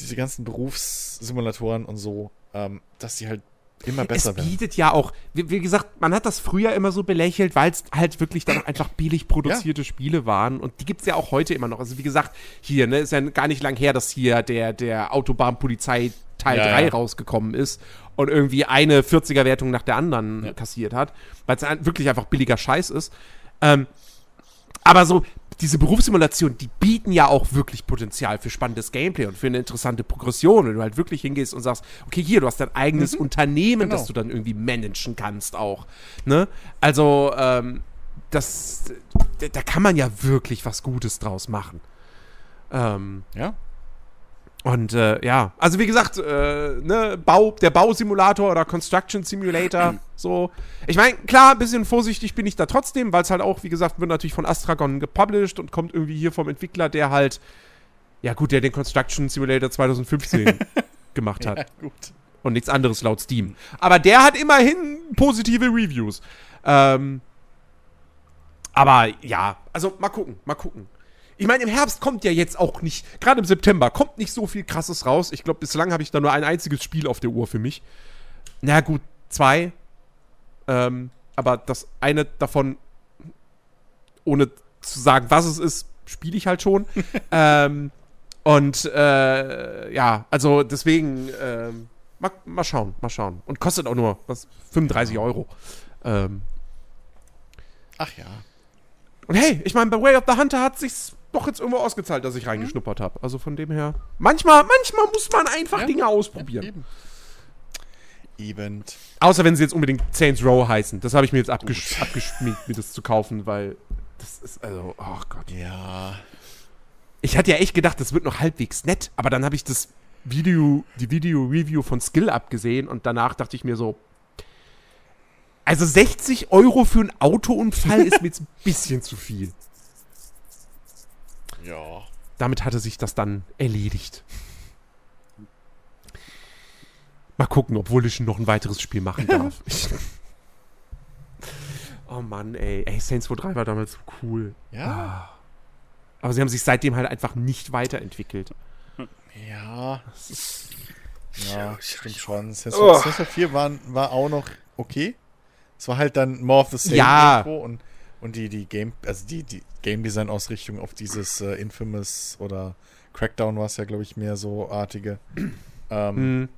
diese ganzen Berufssimulatoren und so, ähm, dass die halt immer besser es werden. bietet ja auch, wie, wie gesagt, man hat das früher immer so belächelt, weil es halt wirklich dann einfach billig produzierte Spiele waren. Und die gibt es ja auch heute immer noch. Also wie gesagt, hier, ne, ist ja gar nicht lang her, dass hier der, der Autobahnpolizei Teil Ja, 3 ja. rausgekommen ist und irgendwie eine 40er-Wertung nach der anderen Ja. kassiert hat, weil es wirklich einfach billiger Scheiß ist. Ähm, aber so, diese Berufssimulationen, die bieten ja auch wirklich Potenzial für spannendes Gameplay und für eine interessante Progression, wenn du halt wirklich hingehst und sagst, okay, hier, du hast dein eigenes Unternehmen, Genau. das du dann irgendwie managen kannst auch. Ne? Also, ähm, das, da, da kann man ja wirklich was Gutes draus machen. Ähm, Ja? Und äh, ja, also wie gesagt, äh, ne, Bau, der Bausimulator oder Construction Simulator, so. Ich meine, klar, ein bisschen vorsichtig bin ich da trotzdem, weil es halt auch, wie gesagt, wird natürlich von Astragon gepublished und kommt irgendwie hier vom Entwickler, der halt, ja gut, der den Construction Simulator 2015 gemacht hat Ja, gut. und nichts anderes laut Steam. Aber der hat immerhin positive Reviews. Ähm, aber ja, also mal gucken, mal gucken. Ich meine, im Herbst kommt ja jetzt auch nicht, gerade im September, kommt nicht so viel krasses raus. Ich glaube, bislang habe ich da nur ein einziges Spiel auf der Uhr für mich. Na gut, zwei. Ähm, aber das eine davon, ohne zu sagen, was es ist, spiele ich halt schon. ähm, und äh, ja, also deswegen, ähm, mal, mal schauen, mal schauen. Und kostet auch nur was, 35 Euro. Ähm, Ach ja. und hey, ich meine, bei Way of the Hunter hat sich's doch jetzt irgendwo ausgezahlt, dass ich reingeschnuppert habe. Also von dem her. Manchmal, manchmal muss man einfach Ja. Dinge ausprobieren. Eben. Eben. Außer wenn sie jetzt unbedingt Saints Row heißen. Das habe ich mir jetzt abgesch abgeschminkt, mir das zu kaufen, weil das ist also, oh Gott. Ja. Ich hatte ja echt gedacht, das wird noch halbwegs nett, aber dann habe ich das Video, die Video-Review von Skill abgesehen und danach dachte ich mir so, also 60 Euro für einen Autounfall ist mir jetzt ein bisschen zu viel. Ja. Damit hatte sich das dann erledigt. Mal gucken, obwohl ich noch ein weiteres Spiel machen darf. oh Mann, ey. Ey, Saints Row 3 war damals so cool. Ja. Aber sie haben sich seitdem halt einfach nicht weiterentwickelt. Ja. Ja, stimmt schon. Saints Oh. Row Saints Row 4 war, war auch noch okay. Es war halt dann more of the same Ja. und, und die, die Game, also die, die Game Design Ausrichtung auf dieses äh, Infamous oder Crackdown war es ja, glaube ich, mehr so artige. Ähm, Hm.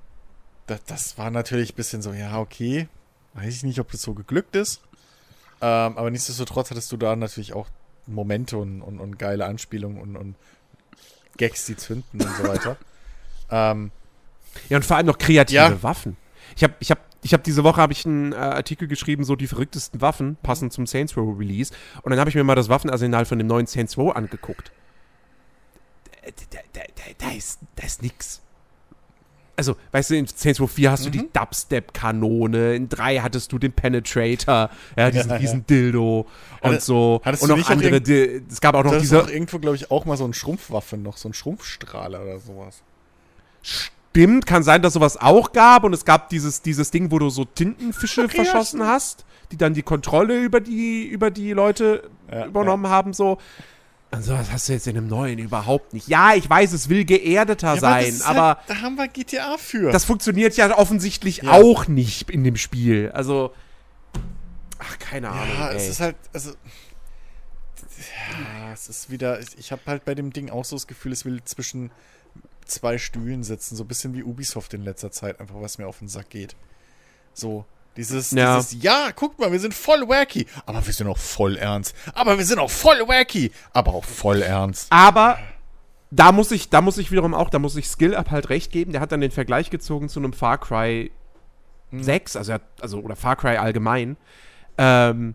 das, das war natürlich ein bisschen so, ja, okay. Weiß ich nicht, ob das so geglückt ist. Ähm, aber nichtsdestotrotz hattest du da natürlich auch Momente und, und, und geile Anspielungen und, und Gags, die zünden und so weiter. ähm, Ja, und vor allem noch kreative Ja. Waffen. Ich habe ich hab, ich hab diese Woche habe ich einen äh, Artikel geschrieben, so die verrücktesten Waffen passend zum Saints Row Release. Und dann habe ich mir mal das Waffenarsenal von dem neuen Saints Row angeguckt. Da, da, da, da, ist, da ist nix. Also, weißt du, in Saints Row 4 hast du die Dubstep-Kanone, in 3 hattest du den Penetrator, ja, diesen Ja, ja. riesen Dildo und Hatte- so. hattest und noch nicht auch andere, irgend- Di- es gab auch noch diese auch irgendwo, glaube ich, auch mal so ein Schrumpfwaffe noch, so ein Schrumpfstrahler oder sowas. Stimmt, kann sein, dass sowas auch gab und es gab dieses, dieses Ding, wo du so Tintenfische ja, verschossen stimmt. hast, die dann die Kontrolle über die, über die Leute Ja, übernommen haben, so. Und sowas hast du jetzt in dem neuen überhaupt nicht. Ja, ich weiß, es will geerdeter Ja, sein, das aber halt, da haben wir GTA für. das funktioniert ja offensichtlich Ja. auch nicht in dem Spiel. Also, ach, keine Ahnung. ja, ey. es ist halt, also. Ja, es ist wieder. Ich, ich habe halt bei dem Ding auch so das Gefühl, es will zwischen zwei Stühlen sitzen. So ein bisschen wie Ubisoft in letzter Zeit, einfach was mir auf den Sack geht. So. Dieses, Ja. dieses, ja, guck mal, wir sind voll wacky, aber wir sind auch voll ernst. Aber wir sind auch voll wacky, aber auch voll ernst. Aber da muss ich, da muss ich wiederum auch, da muss ich Skill Up halt recht geben. Der hat dann den Vergleich gezogen zu einem Far Cry 6, also, also oder Far Cry allgemein. Ähm,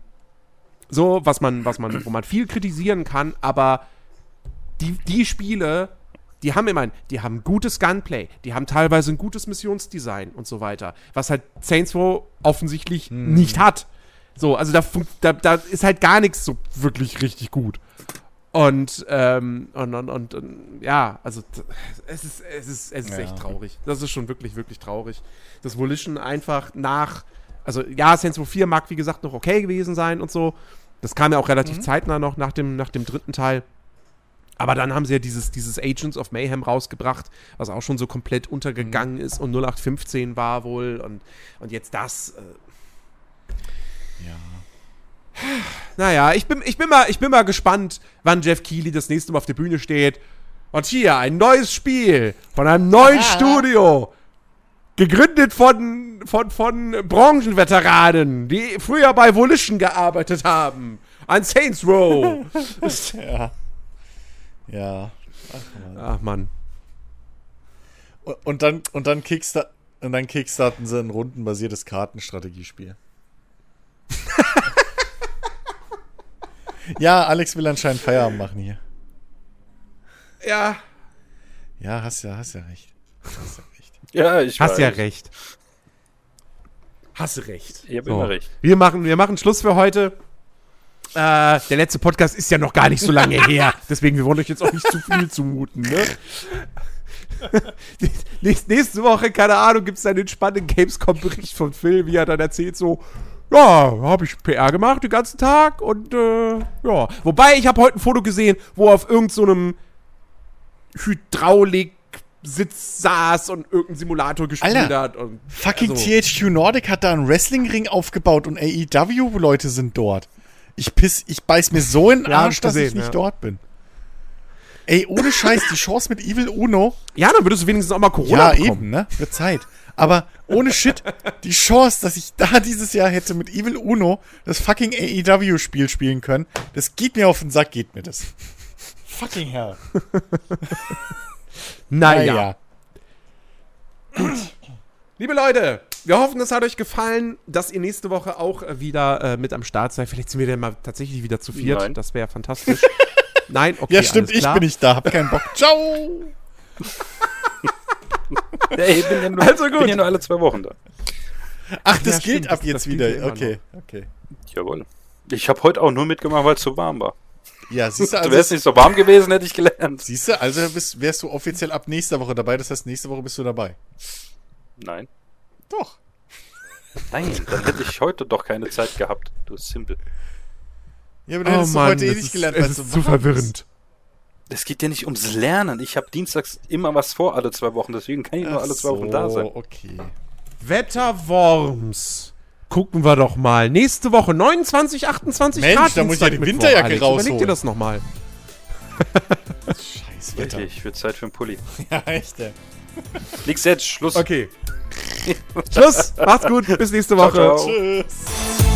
so, was man, was man, wo man viel kritisieren kann, aber die, die Spiele, die haben immerhin, die haben gutes Gunplay, die haben teilweise ein gutes Missionsdesign und so weiter, was halt Saints Row offensichtlich nicht hat. So, also da, da, da ist halt gar nichts so wirklich richtig gut. Und, ähm, und, und, und, und ja, also es ist, es ist, es ist Ja. echt traurig. Das ist schon wirklich, wirklich traurig. Dass Volition einfach nach, also ja, Saints Row 4 mag wie gesagt noch okay gewesen sein und so. Das kam ja auch relativ zeitnah noch nach dem, nach dem dritten Teil. Aber dann haben sie ja dieses, dieses Agents of Mayhem rausgebracht, was auch schon so komplett untergegangen ist und 0815 war wohl und, und jetzt das. Äh, Ja. naja, ich bin, ich, bin mal, ich bin mal gespannt, wann Jeff Keighley das nächste Mal auf der Bühne steht. Und hier ein neues Spiel von einem neuen Studio. Gegründet von, von, von Branchenveteranen, die früher bei Volition gearbeitet haben. An Saints Row. Ja. Ja. Ach man. Und, und dann, und dann, Kickstart, und dann kickstarten sie ein rundenbasiertes Kartenstrategiespiel. ja, Alex will anscheinend Feierabend machen hier. Ja, Ja, hast ja, hast ja recht. Hast ja recht. Ja, ich hast weiß. ja recht. Hast recht. Ich hab immer recht. Wir machen, wir machen Schluss für heute. Äh, der letzte Podcast ist ja noch gar nicht so lange her. Deswegen, wir wollen euch jetzt auch nicht zu viel zumuten, ne? Nächst- Nächste Woche, keine Ahnung, gibt es einen entspannten Gamescom-Bericht von Phil, wie er dann erzählt, so, ja, habe ich PR gemacht den ganzen Tag und äh, ja. Wobei, ich habe heute ein Foto gesehen, wo er auf irgendeinem Hydraulik-Sitz saß und irgendeinen Simulator gespielt Alter, hat. Und, Fucking also- THQ Nordic hat da einen Wrestling-Ring aufgebaut und AEW-Leute sind dort. Ich piss, ich beiß mir so in den Ja, Arsch, dass ich nicht ja. dort bin. Ey, ohne Scheiß, die Chance mit Evil Uno. Ja, dann würdest du wenigstens auch mal Corona Ja, bekommen. eben, ne? Wird Zeit. Aber ohne Shit, die Chance, dass ich da dieses Jahr hätte mit Evil Uno das fucking AEW-Spiel spielen können, das geht mir auf den Sack, geht mir das. Fucking hell. Naja. Liebe Leute, wir hoffen, es hat euch gefallen, dass ihr nächste Woche auch äh, wieder äh, mit am Start seid. Vielleicht sind wir dann mal tatsächlich wieder zu viert. Nein. Das wäre fantastisch. Nein, okay. Ja, stimmt, alles ich bin nicht da, hab keinen Bock. Ciao! Ey, ich bin ja nur, Also gut. bin ja nur alle zwei Wochen da. Ach, das Ja, gilt stimmt, ab das- jetzt das wieder. ja okay, okay. Jawohl. Ich habe heute auch nur mitgemacht, weil es so warm war. Ja, siehst du, du wärst also, nicht so warm gewesen, hätte ich gelernt. siehst du, also bist, wärst du offiziell ab nächster Woche dabei. Das heißt, nächste Woche bist du dabei. Nein. Doch. Nein, dann hätte ich heute doch keine Zeit gehabt. Du Simpel. Ja, aber du Oh hättest du Mann, heute eh es nicht ist, gelernt, es weil ist so zu verwirrend. Es geht ja nicht ums Lernen. Ich habe dienstags immer was vor alle zwei Wochen, deswegen kann ich nur alle zwei Wochen da sein. okay. Wetterworms. Gucken wir doch mal. Nächste Woche 29, 28 Mensch, Grad. da muss ich ja die Winterjacke Alex. Überleg rausholen. dir das nochmal. Scheiß Wetter. Richtig, wird Zeit für einen Pulli. Ja, echt, ey. Nix jetzt, Schluss. Okay. Schluss. Macht's gut. Bis nächste Woche. Ciao, ciao. Tschüss.